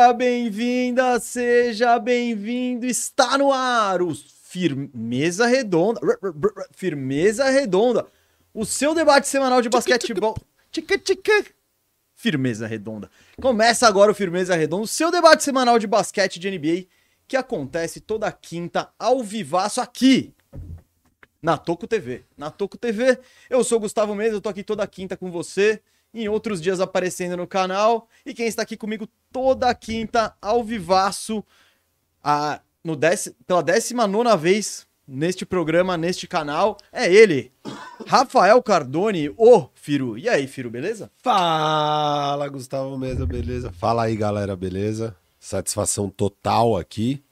Seja bem-vinda, seja bem-vindo. Está no ar o Firmeza Redonda. Firmeza Redonda. O seu debate semanal de basquetebol. Firmeza Redonda. Começa agora o Firmeza Redonda, o seu debate semanal de basquete de NBA, que acontece toda quinta ao vivaço aqui na Toco TV. Na Toco TV, eu sou o Gustavo Mesa, eu tô aqui toda quinta com você em outros dias aparecendo no canal. E quem está aqui comigo toda quinta, ao vivaço, a, no dec, pela 19 vez neste programa, neste canal, é ele, Rafael Cardone, o Firu. E aí, Firu, beleza? Fala, Gustavo Mesa, beleza? Fala aí, galera, beleza? Satisfação total aqui.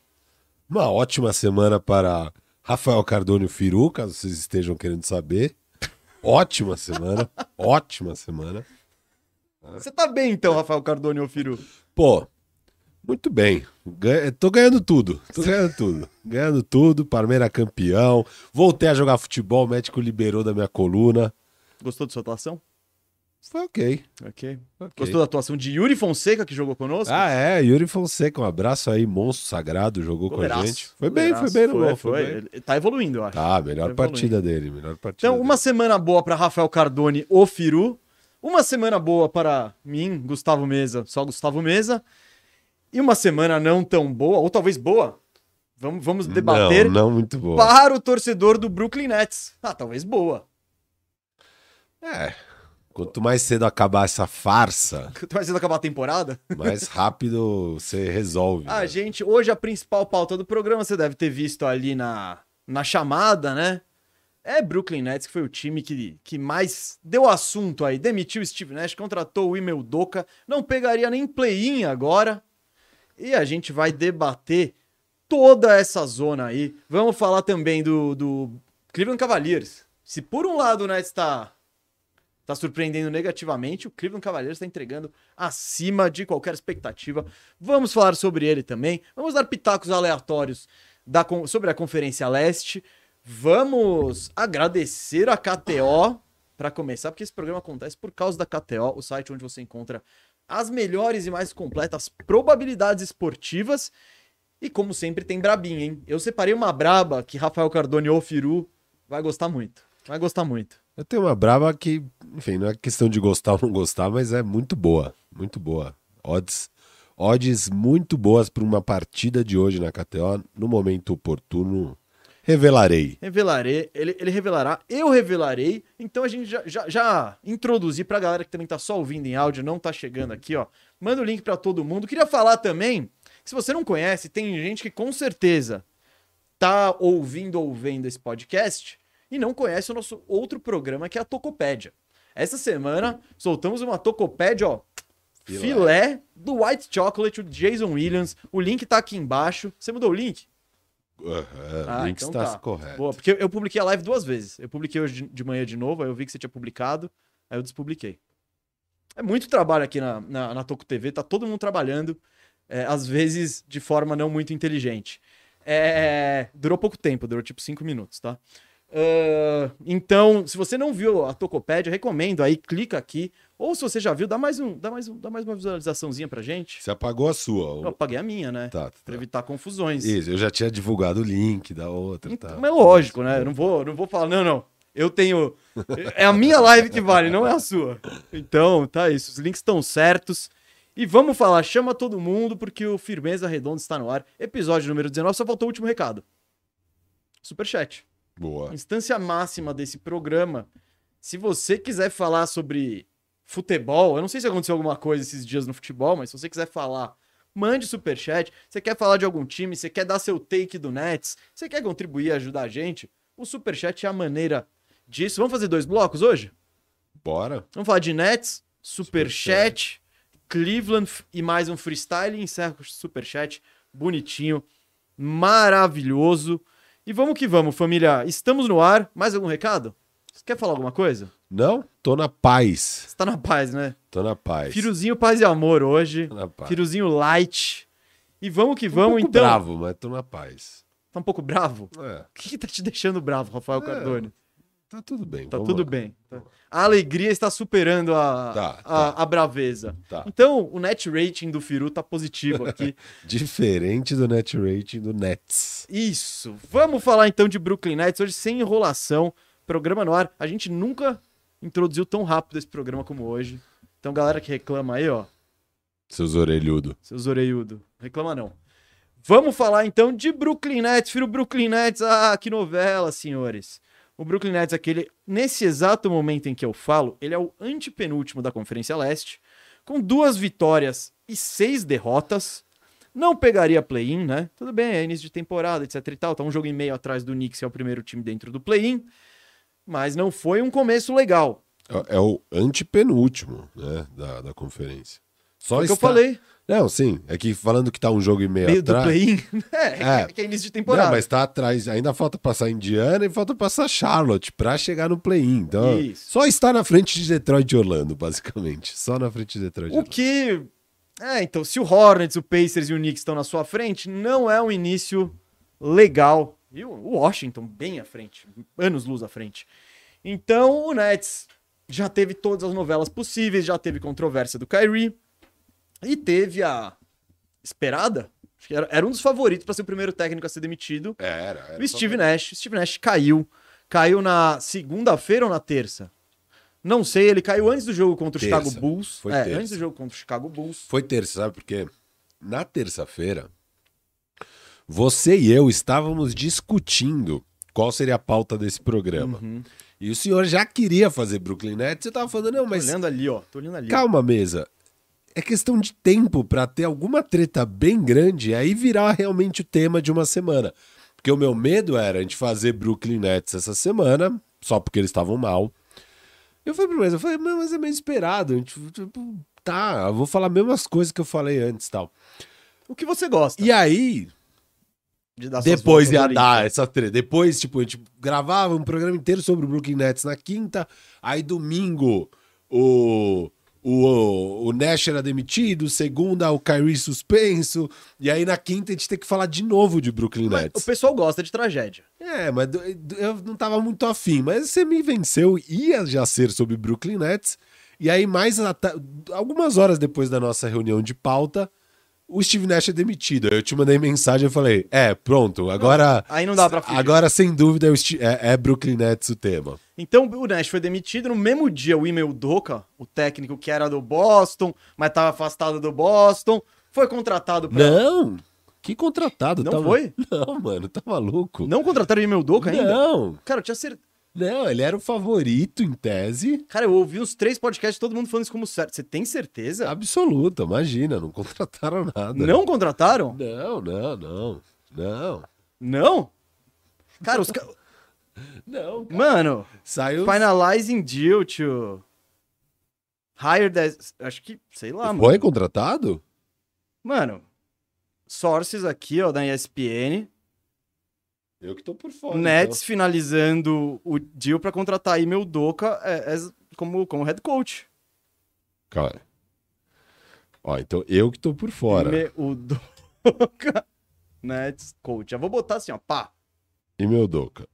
Uma ótima semana para Rafael Cardone e Firu, caso vocês estejam querendo saber. Ótima semana, ótima semana. Você tá bem então, Rafael Cardone ou Firu? Pô, muito bem. Ganha, tô ganhando tudo. Tô ganhando tudo. Ganhando tudo. Parmeira campeão. Voltei a jogar futebol. O médico liberou da minha coluna. Gostou de sua atuação? Foi ok. Ok. Gostou da atuação de Yuri Fonseca, que jogou conosco? Ah, é. Yuri Fonseca. Um abraço aí. Monstro sagrado. Jogou Goleiraço. com a gente. Foi bem, foi bem no foi, foi. foi. Ele tá evoluindo, eu acho. Tá, melhor tá partida dele. Melhor partida então, dele. uma semana boa para Rafael Cardone, o Firu. Uma semana boa para mim, Gustavo Mesa, só Gustavo Mesa. E uma semana não tão boa, ou talvez boa. Vamos, vamos debater. Não, não muito boa. Para o torcedor do Brooklyn Nets. Ah, talvez boa. É. Quanto mais cedo acabar essa farsa. Quanto mais cedo acabar a temporada. Mais rápido você resolve. Ah, né? gente, hoje a principal pauta do programa você deve ter visto ali na, na chamada, né? É Brooklyn Nets, que foi o time que, que mais deu assunto aí. Demitiu o Steve Nash, contratou o Imel Doca, não pegaria nem play-in agora. E a gente vai debater toda essa zona aí. Vamos falar também do, do Cleveland Cavaliers. Se por um lado o Nets está tá surpreendendo negativamente, o Cleveland Cavaliers está entregando acima de qualquer expectativa. Vamos falar sobre ele também. Vamos dar pitacos aleatórios da, sobre a Conferência Leste. Vamos agradecer a KTO para começar, porque esse programa acontece por causa da KTO, o site onde você encontra as melhores e mais completas probabilidades esportivas. E como sempre tem brabinha, hein? Eu separei uma braba que Rafael Cardone ou Firu vai gostar muito. Vai gostar muito. Eu tenho uma braba que, enfim, não é questão de gostar ou não gostar, mas é muito boa, muito boa. Odds, odds muito boas para uma partida de hoje na KTO, no momento oportuno Revelarei. Revelarei, ele, ele revelará, eu revelarei. Então a gente já, já, já introduzir pra galera que também tá só ouvindo em áudio, não tá chegando aqui, ó. Manda o link para todo mundo. Queria falar também, que se você não conhece, tem gente que com certeza tá ouvindo ou vendo esse podcast e não conhece o nosso outro programa que é a Tocopédia. Essa semana soltamos uma Tocopédia, ó, filé, filé do White Chocolate, o Jason Williams. O link tá aqui embaixo. Você mudou o link? Uhum, ah, link então está tá. correto. Boa, porque eu publiquei a live duas vezes. Eu publiquei hoje de manhã de novo, aí eu vi que você tinha publicado, aí eu despubliquei. É muito trabalho aqui na, na, na Toco TV, tá todo mundo trabalhando, é, às vezes de forma não muito inteligente. É, durou pouco tempo, durou tipo cinco minutos, tá? Uh, então, se você não viu a Tocopédia, recomendo aí, clica aqui. Ou se você já viu, dá mais, um, dá mais, um, dá mais uma visualizaçãozinha pra gente. Você apagou a sua? Eu apaguei a minha, né? Tá, tá. Pra evitar confusões. Isso, eu já tinha divulgado o link da outra. Então, tá. Mas é lógico, né? Eu não vou, não vou falar, não, não. Eu tenho. É a minha live que vale, não é a sua. Então, tá isso. Os links estão certos. E vamos falar, chama todo mundo, porque o Firmeza Redonda está no ar. Episódio número 19, só faltou o último recado. Superchat. Boa. Instância máxima desse programa. Se você quiser falar sobre futebol, eu não sei se aconteceu alguma coisa esses dias no futebol, mas se você quiser falar, mande superchat. Você quer falar de algum time, você quer dar seu take do Nets, você quer contribuir e ajudar a gente, o superchat é a maneira disso. Vamos fazer dois blocos hoje? Bora. Vamos falar de Nets, superchat, super Cleveland e mais um freestyle. Encerra com o superchat bonitinho, maravilhoso. E vamos que vamos, família. Estamos no ar. Mais algum recado? Você quer falar alguma coisa? Não, tô na paz. Você tá na paz, né? Tô na paz. Firuzinho paz e amor hoje. Tô na paz. Firuzinho light. E vamos que tô vamos, um pouco então. bravo, mas tô na paz. Tá um pouco bravo? É. O que, que tá te deixando bravo, Rafael É. Cardone? Tá tudo bem. Tá tudo lá. bem. A alegria está superando a, Tá, a, a braveza. Tá. Então, o net rating do Firu tá positivo aqui. Diferente do net rating do Nets. Isso. Vamos falar então de Brooklyn Nets hoje sem enrolação. Programa no ar. A gente nunca introduziu tão rápido esse programa como hoje. Então, galera que reclama aí, ó, Seus orelhudos. seus orelhudo, reclama não. Vamos falar então de Brooklyn Nets, filho Brooklyn Nets. Ah, que novela, senhores. O Brooklyn Nets, aquele, nesse exato momento em que eu falo, ele é o antepenúltimo da Conferência Leste, com duas vitórias e seis derrotas. Não pegaria play-in, né? Tudo bem, é início de temporada, etc e tal. Tá um jogo e meio atrás do Knicks, que é o primeiro time dentro do play-in. Mas não foi um começo legal. É, é o antepenúltimo, né, da, da conferência. Só Foi o que eu falei. Não, sim. É que falando que tá um jogo e meio, Meio do atrás. play-in. É, É. é, que é início de temporada. Não, mas tá atrás. Ainda falta passar Indiana e falta passar Charlotte pra chegar no play-in. Então, Isso. só está na frente de Detroit e Orlando, basicamente. Só na frente de Detroit e O Orlando. que. É, então, se o Hornets, o Pacers e o Knicks estão na sua frente, não é um início legal. E o Washington bem à frente, anos luz à frente. Então, o Nets já teve todas as novelas possíveis, já teve controvérsia do Kyrie e teve a esperada. Acho que era, era um dos favoritos para ser o primeiro técnico a ser demitido. Era, era. O Steve Nash. Steve Nash caiu. Caiu na segunda-feira ou na terça? Não sei, ele caiu antes do jogo contra o Terça. Chicago Bulls. Foi é, terça. antes do jogo contra o Chicago Bulls. Foi terça, sabe por quê? Na terça-feira, você e eu estávamos discutindo qual seria a pauta desse programa. Uhum. E o senhor já queria fazer Brooklyn Nets, você tava falando, não, Tô mas olhando ali, ó. Tô olhando ali. calma, mesa. É questão de tempo pra ter alguma treta bem grande e aí virar realmente o tema de uma semana. Porque o meu medo era a gente fazer Brooklyn Nets essa semana, só porque eles estavam mal. Eu falei pro eu falei, "Mas- é meio esperado. Tipo, tá, eu vou falar as mesmas coisas que eu falei antes e tal. O que você gosta? E aí, de depois ia dar essa treta. Depois, tipo, a gente gravava um programa inteiro sobre o Brooklyn Nets na quinta. Aí, domingo, o, o, o Nash era demitido. Segunda, o Kyrie suspenso. E aí, na quinta, a gente tem que falar de novo de Brooklyn Mas Nets. o pessoal gosta de tragédia. É, mas eu não tava muito afim. Mas você me venceu. Ia já ser sobre Brooklyn Nets. E aí, mais algumas horas depois da nossa reunião de pauta, o Steve Nash é demitido. Aí eu te mandei mensagem e falei: É, pronto, agora. Aí não dá pra fugir. Agora, sem dúvida, é, é- é Brooklyn Nets o tema. Então o Nash foi demitido no mesmo dia. O Email Doka, o técnico que era do Boston, mas tava afastado do Boston, foi contratado pra. Não! Que contratado, Não tá foi? Não, mano, tá maluco. Não contrataram o Email Doka ainda? Não, Cara, eu tinha certeza. Não, ele era o favorito em tese. Cara, eu ouvi uns três podcasts, todo mundo falando isso como certo. Você tem certeza? Absoluta, imagina, não contrataram nada. Não contrataram? Não, não, não. Não. Não? Cara, os caras. Não, cara. Mano, Saiu. finalizing deal to hire that. Acho que, sei lá, mano. Foi contratado? Mano, sources aqui, ó, da ESPN. Eu que tô por fora. Nets finalizando o deal pra contratar Email Doka é, é como, como head coach. Então. Cara. Ó, então eu que tô por fora. Ime- O Doka Nets coach. Já vou botar assim, ó, pá. E meu Doca?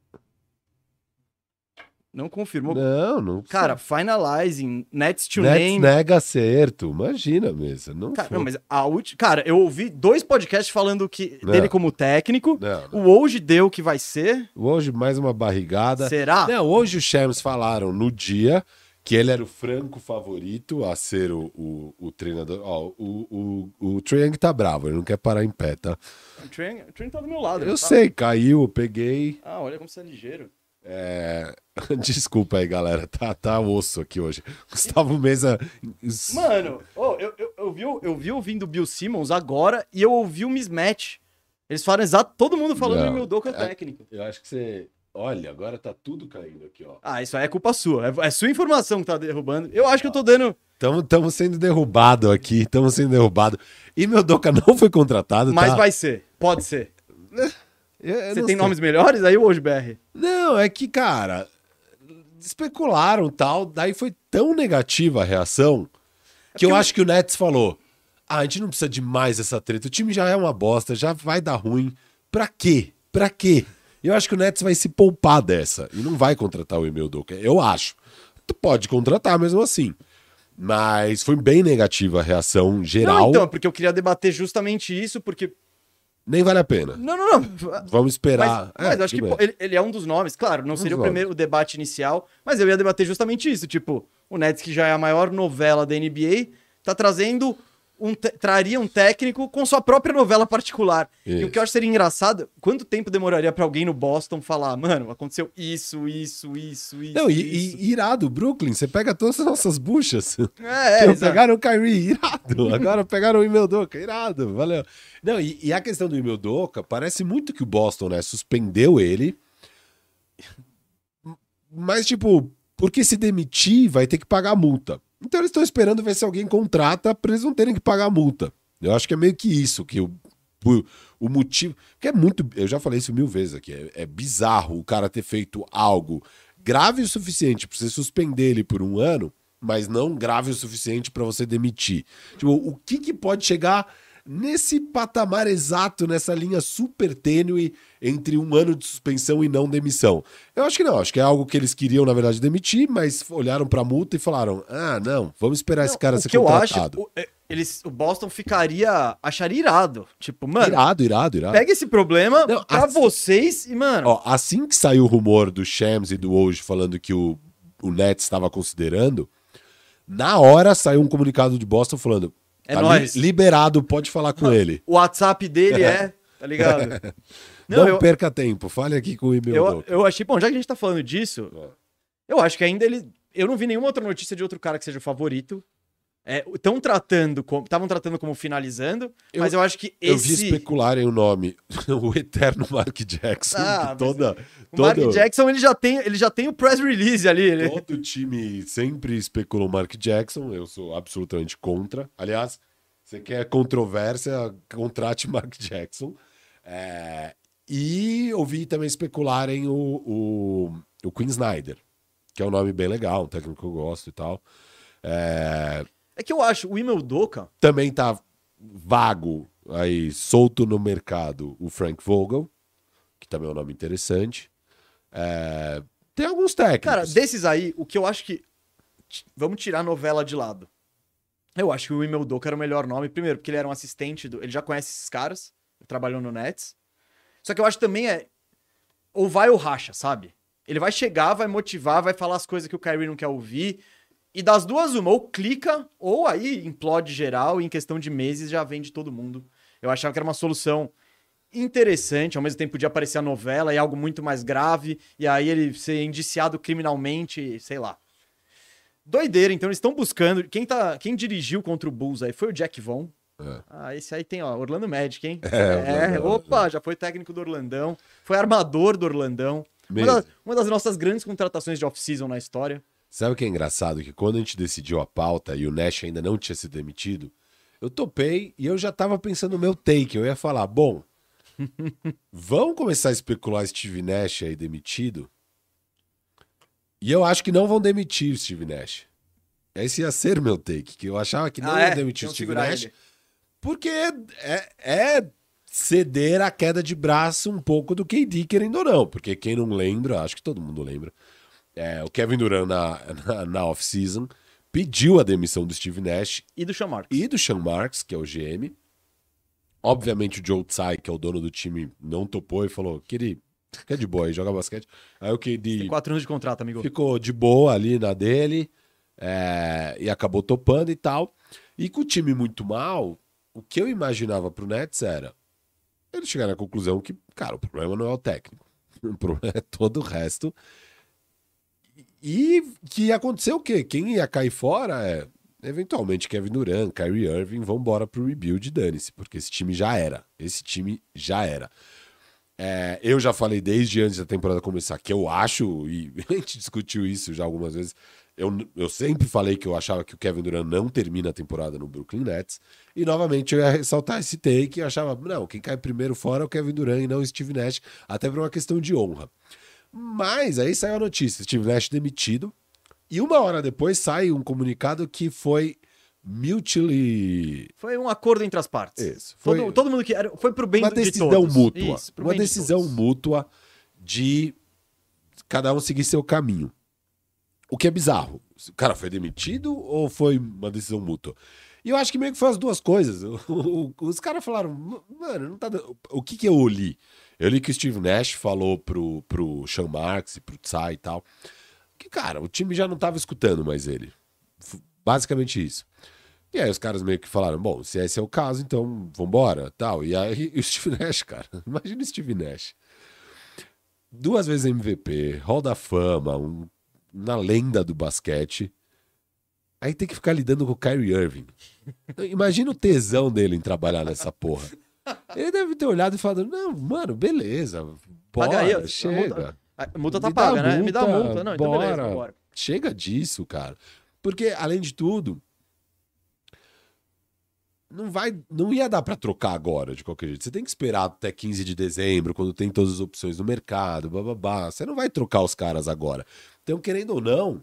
Não confirmou. Não, não. Cara, finalizing Nets to Nets name. nega acerto. Imagina mesmo. Não Cara, foi. não, mas a última. Cara, eu ouvi dois podcasts falando que Não. dele como técnico. Não, não. O hoje deu que vai ser. Hoje mais uma barrigada. Será? Não, hoje os Shams falaram no dia que ele era o franco favorito a ser o, o, o treinador. Ó, o, o, o Young tá bravo, ele não quer parar em pé, tá? O Trent, o Trent tá do meu lado. Eu tá? sei, caiu, peguei. Ah, olha como você é ligeiro. É... Desculpa aí, galera, tá, tá osso aqui hoje. Gustavo Mesa. Mano, oh, eu, eu, eu, vi, eu vi ouvindo o Bill Simmons agora e eu ouvi o mismatch. Eles falam exato, todo mundo falando Não, o meu o é- técnico. Eu acho que você. Olha, agora tá tudo caindo aqui, ó. Ah, isso aí é culpa sua. É, é sua informação que tá derrubando. Eu acho que eu tô dando. Estamos sendo derrubado aqui, estamos sendo derrubado. E meu Doca não foi contratado, Mas tá? vai ser. Pode ser. Eu- eu Você tem sei. nomes melhores? Aí o hoje BR. Não, é que, cara, especularam tal, daí foi tão negativa a reação que eu acho que o Nets falou: ah, a gente não precisa de mais essa treta, o time já é uma bosta, já vai dar ruim. Pra quê? Pra quê? Eu acho que o Nets vai se poupar dessa e não vai contratar o Emil Doka. Eu acho. Tu pode contratar mesmo assim. Mas foi bem negativa a reação geral. Não, então, porque eu queria debater justamente isso, porque. Nem vale a pena. Não, não, não. Vamos esperar. Mas, mas É, acho que pô, ele, ele é um dos nomes, claro, não seria o primeiro o debate inicial, mas eu ia debater justamente isso. Tipo, o Nets, que já é a maior novela da NBA, tá trazendo. Um traria um técnico com sua própria novela particular. E o Isso. que eu acho seria engraçado, quanto tempo demoraria pra alguém no Boston falar, mano, aconteceu isso, isso, isso, isso. Não, e, isso. e irado, Brooklyn, você pega todas as nossas buchas. É, é, exato. pegaram o Kyrie, irado. Agora pegaram o Imeldoka, irado, valeu. Não, e, e a questão do Imeldoka, parece muito que o Boston, né, suspendeu ele. Mas, tipo, porque se demitir, vai ter que pagar a multa. Então eles estão esperando ver se alguém contrata pra eles não terem que pagar a multa. Eu acho que é meio que isso, que o, o, o motivo. Que é muito. Eu já falei isso mil vezes aqui. É, é bizarro o cara ter feito algo grave o suficiente pra você suspender ele por um ano, mas não grave o suficiente pra você demitir. Tipo, o que, que pode chegar nesse patamar exato, nessa linha super tênue entre um ano de suspensão e não demissão? Eu acho que não. Acho que é algo que eles queriam, na verdade, demitir, mas olharam pra multa e falaram: ah, não, vamos esperar esse cara ser que eu acho, contratado. o, é, eles, o Boston ficaria. acharia irado. Tipo, mano, Irado, irado, irado. pega esse problema Não, pra assim- vocês e, mano. Ó, assim que saiu o rumor do Shams e do Woj falando que o, o Nets estava considerando, na hora saiu um comunicado de Boston falando: É tá nóis. li- liberado, pode falar com ele. O WhatsApp dele é, tá ligado? Não, Não, eu, perca tempo, fale aqui com o e-mail. eu, eu achei, bom, já que a gente tá falando disso, É. eu acho que ainda ele. Eu não vi nenhuma outra notícia de outro cara que seja o favorito. Estão tratando como. Estavam tratando como finalizando, Eu- mas eu acho que Eu vi esse. especularem o nome, o eterno Mark Jackson, Ah, toda, O Mark todo, Jackson, ele já tem, ele já tem o press release ali. Ele... todo time sempre especulou Mark Jackson, eu sou absolutamente contra. Aliás, você quer controvérsia, contrate Mark Jackson. É, e ouvi também especularem o, o, o Queen Snyder, que é um nome bem legal, um técnico que eu gosto e tal. É, É que eu acho, o Imel Doka, também tá vago aí, solto no mercado, o Frank Vogel, que também é um nome interessante. É, tem alguns técnicos. Cara, desses aí, o que eu acho que. Vamos tirar a novela de lado. Eu acho que o Imel Doka era o melhor nome. Primeiro, porque ele era um assistente do. Ele já conhece esses caras. Trabalhou no Nets. Só que eu acho que também é. Ou vai ou racha, sabe? Ele vai chegar, vai motivar, vai falar as coisas que o Kyrie não quer ouvir. E das duas, uma, ou clica, ou aí implode geral e em questão de meses já vende todo mundo. Eu achava que era uma solução interessante, ao mesmo tempo podia aparecer a novela e algo muito mais grave, e aí ele ser indiciado criminalmente, sei lá. Doideira, então eles estão buscando. Quem, tá, quem dirigiu contra o Bulls aí foi o Jack Vaughn. É. Ah, esse aí tem, ó, Orlando Magic, hein? É, Orlando, opa, já foi técnico do Orlandão, foi armador do Orlandão. Uma das, uma das nossas grandes contratações de off-season na história. Sabe o que é engraçado? Que quando a gente decidiu a pauta e o Nash ainda não tinha sido demitido, eu topei e eu já tava pensando no meu take. Eu ia falar, bom, vão começar a especular Steve Nash aí demitido? E eu acho que não vão demitir o Steve Nash. Esse ia ser meu take, que eu achava que não Ah, ia é? demitir Steve Nash, ele. porque é, é ceder a queda de braço um pouco do KD, querendo ou não. Porque quem não lembra, acho que todo mundo lembra, é, o Kevin Durant na, na, na off-season pediu a demissão do Steve Nash E do Sean Marks. e do Sean Marks, que é o GM. Obviamente o Joe Tsai, que é o dono do time, não topou e falou, querido, fica de boa aí, joga basquete. Aí o KD Tem quatro anos de contrato, amigo. ficou de boa ali na dele é, e acabou topando e tal. E com o time muito mal, o que eu imaginava pro Nets era eles chegaram à conclusão que, cara, o problema não é o técnico, o problema é todo o resto. E que ia acontecer o quê? Quem ia cair fora é eventualmente Kevin Durant, Kyrie Irving vão embora pro rebuild, dane-se, porque esse time já era. Esse time já era. É, eu já falei desde antes da temporada começar que eu acho, e a gente discutiu isso já algumas vezes. Eu, eu sempre falei que eu achava que o Kevin Durant não termina a temporada no Brooklyn Nets. E novamente eu ia ressaltar esse take. Eu achava, não, quem cai primeiro fora é o Kevin Durant e não o Steve Nash, até por uma questão de honra. Mas aí saiu a notícia: Steve Nash demitido. E uma hora depois sai um comunicado que foi mutually. Foi um acordo entre as partes. Isso, foi- Todo, todo mundo que era. Foi pro bem uma de decisão todos. mútua. Isso, uma de decisão todos. mútua de cada um seguir seu caminho. O que é bizarro. O cara foi demitido ou foi uma decisão mútua? E eu acho que meio que foi as duas coisas. Os caras falaram, mano, não tá dando... O que que eu li? Eu li que o Steve Nash falou pro, pro Sean Marks e pro Tsai e tal, que, cara, o time já não tava escutando mais ele. Basicamente isso. E aí os caras meio que falaram, bom, se esse é o caso, então vambora, tal. E aí e o Steve Nash, cara, imagina o Steve Nash. Duas vezes MVP, Hall da Fama, um, uma lenda do basquete. Aí tem que ficar lidando com o Kyrie Irving. Imagina o tesão dele em trabalhar nessa porra. Ele deve ter olhado e falado, não, mano, beleza, bora, Paga aí, chega. A multa, tá paga, né? Me dá a multa. Não, então bora. beleza, bora. Chega disso, cara. Porque, além de tudo, não vai, não ia dar para trocar agora de qualquer jeito. Você tem que esperar até 15 de dezembro, quando tem todas as opções no mercado, bababá. Você não vai trocar os caras agora. Então, querendo ou não,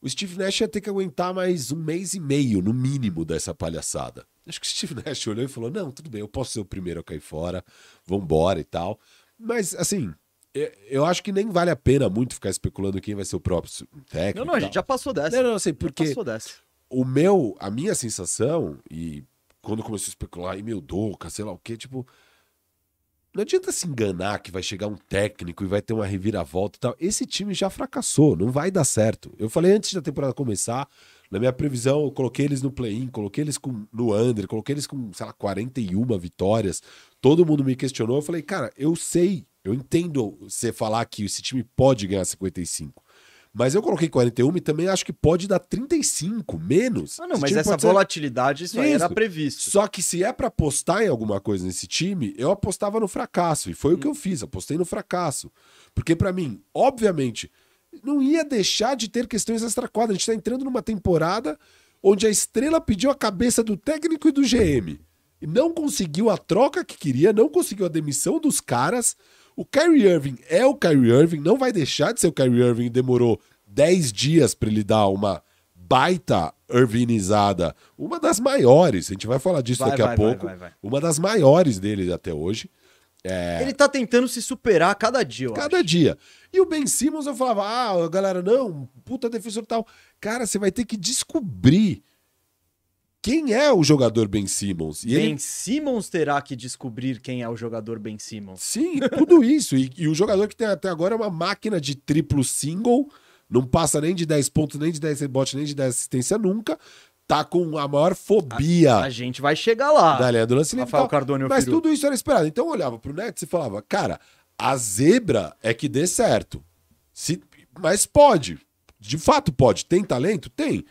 o Steve Nash ia ter que aguentar mais um mês e meio, no mínimo, dessa palhaçada. Acho que o Steve Nash olhou e falou: não, tudo bem, eu posso ser o primeiro a cair fora, vambora e tal. Mas, assim, eu acho que nem vale a pena muito ficar especulando quem vai ser o próprio técnico. Não, não, a gente já passou dessa. Não, não, sei, porque o meu, a minha sensação, e quando começou a especular, e meu Doca, sei lá o quê, tipo. Não adianta se enganar que vai chegar um técnico e vai ter uma reviravolta e tal. Esse time já fracassou, não vai dar certo. Eu falei antes da temporada começar, na minha previsão, eu coloquei eles no play-in, coloquei eles com, no under, coloquei eles com, sei lá, 41 vitórias. Todo mundo me questionou. Eu falei, cara, eu sei, eu entendo você falar que esse time pode ganhar 55. Mas eu coloquei 41 e também acho que pode dar 35, menos. Ah, não, mas essa volatilidade, isso, isso aí era previsto. Só que se é para apostar em alguma coisa nesse time, eu apostava no fracasso. E foi hum. o que eu fiz, apostei no fracasso. Porque para mim, obviamente, não ia deixar de ter questões extra-quadra. A gente tá entrando numa temporada onde a estrela pediu a cabeça do técnico e do GM. E não conseguiu a troca que queria, não conseguiu a demissão dos caras o Kyrie Irving é o Kyrie Irving, não vai deixar de ser o Kyrie Irving. Demorou 10 dias para ele dar uma baita Irvinizada, uma das maiores. A gente vai falar disso vai, daqui vai, a pouco. Vai, uma das maiores dele até hoje. É... Ele tá tentando se superar cada dia. cada acho. dia. E o Ben Simmons eu falava, ah, galera, não, puta defensor tal. Cara, você vai ter que descobrir quem é o jogador Ben Simmons. E ben ele... Simmons terá que descobrir quem é o jogador Ben Simmons. Sim, tudo isso. E, e, o jogador que tem até agora é uma máquina de triplo single, não passa nem de 10 pontos, nem de 10 rebotes, nem de 10 assistência nunca. Tá com a maior fobia. A, a gente vai chegar lá. Da do lance Rafael Cardone Mas tudo isso era esperado. Então eu olhava pro Nets e falava, cara, a zebra é que dê certo. Se, mas pode. De fato pode. Tem talento? Tem.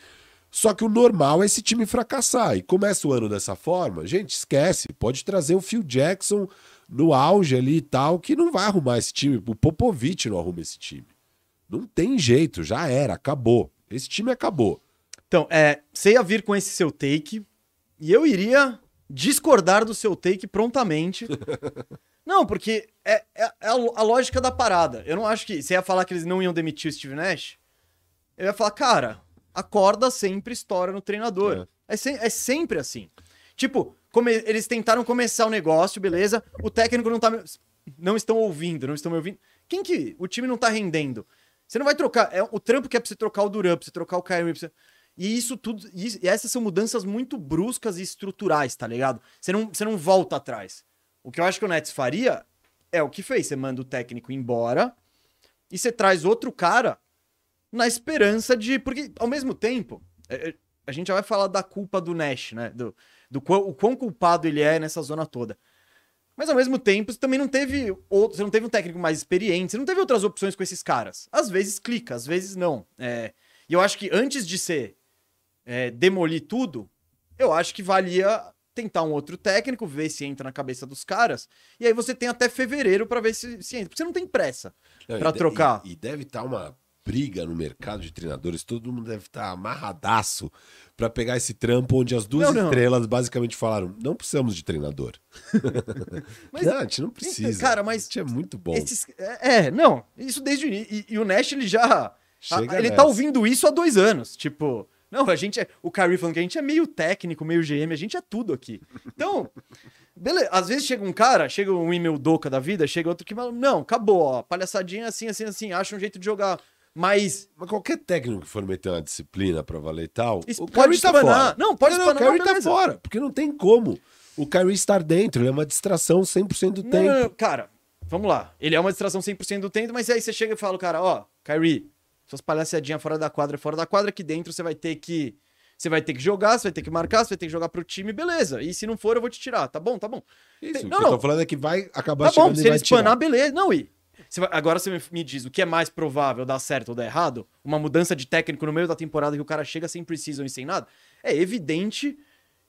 Só que o normal é esse time fracassar. E começa o ano dessa forma, gente, esquece. Pode trazer o Phil Jackson no auge ali e tal, que não vai arrumar esse time. O Popovich não arruma esse time. Não tem jeito, já era, acabou. Esse time acabou. Então, é, você ia vir com esse seu take e eu iria discordar do seu take prontamente. não, porque é, é, é, a lógica da parada. Eu não acho que. Você ia falar que eles não iam demitir o Steve Nash? Eu ia falar, cara, a corda sempre estoura no treinador. É, é, se, é sempre assim. Tipo, come, eles tentaram começar o negócio, beleza? O técnico não tá. Não estão ouvindo, não estão me ouvindo. Quem que. O time não tá rendendo. Você não vai trocar. É o trampo que é pra você trocar o Duran, pra você trocar o Kyrie. Você... E isso tudo. E essas são mudanças muito bruscas e estruturais, tá ligado? Você não, você não volta atrás. O que eu acho que o Nets faria é o que fez. Você manda o técnico embora e você traz outro cara na esperança de. Porque, ao mesmo tempo, é, é, a gente já vai falar da culpa do Nash, né? Do, do quão, o quão culpado ele é nessa zona toda. Mas ao mesmo tempo, você também não teve outro, você não teve um técnico mais experiente, você não teve outras opções com esses caras. Às vezes clica, às vezes não. É, e eu acho que antes de ser é, demolir tudo, eu acho que valia tentar um outro técnico, ver se entra na cabeça dos caras. E aí você tem até fevereiro para ver se, se entra. Porque você não tem pressa para trocar. E, e deve estar tá uma briga no mercado de treinadores, todo mundo deve estar amarradaço para pegar esse trampo onde as duas não, estrelas basicamente falaram: não precisamos de treinador. mas, não, a gente não precisa. Cara, mas. É muito bom. Esses, é, é, não, isso desde o início. E, e, o Nash, ele já. Ele tá ouvindo isso há dois anos. Tipo, Não, a gente é. O Kyrie falando que a gente é meio técnico, meio GM, a gente é tudo aqui. Então, beleza. Às vezes chega um cara, chega um e-mail doca da vida, chega outro que fala: Não, acabou, ó. Palhaçadinha assim, assim, assim. Acha um jeito de jogar. Mas. Mas qualquer técnico que for meter uma disciplina pra valer e tal, Isso o pode tá fora. Não, pode não, espanar, o Kyrie tá fora, porque não tem como o Kyrie estar dentro, ele é uma distração 100% do Não, tempo. não, não, cara, vamos lá. Ele é uma distração 100% do tempo, mas aí você chega e fala, cara, ó, Kyrie, suas palhaçadinhas fora da quadra, fora da quadra, aqui dentro você vai ter que. Você vai ter que jogar, você vai ter que marcar, você vai ter que jogar pro time, beleza. E se não for, eu vou te tirar. Tá bom, tá bom. Isso, Não, o que eu tô falando é que vai acabar Tá bom, chegando se e ele espanar, beleza. Não, e. você vai- agora você me- diz o que é mais provável dar certo ou dar errado? Uma mudança de técnico no meio da temporada que o cara chega sem precisão e sem nada? É evidente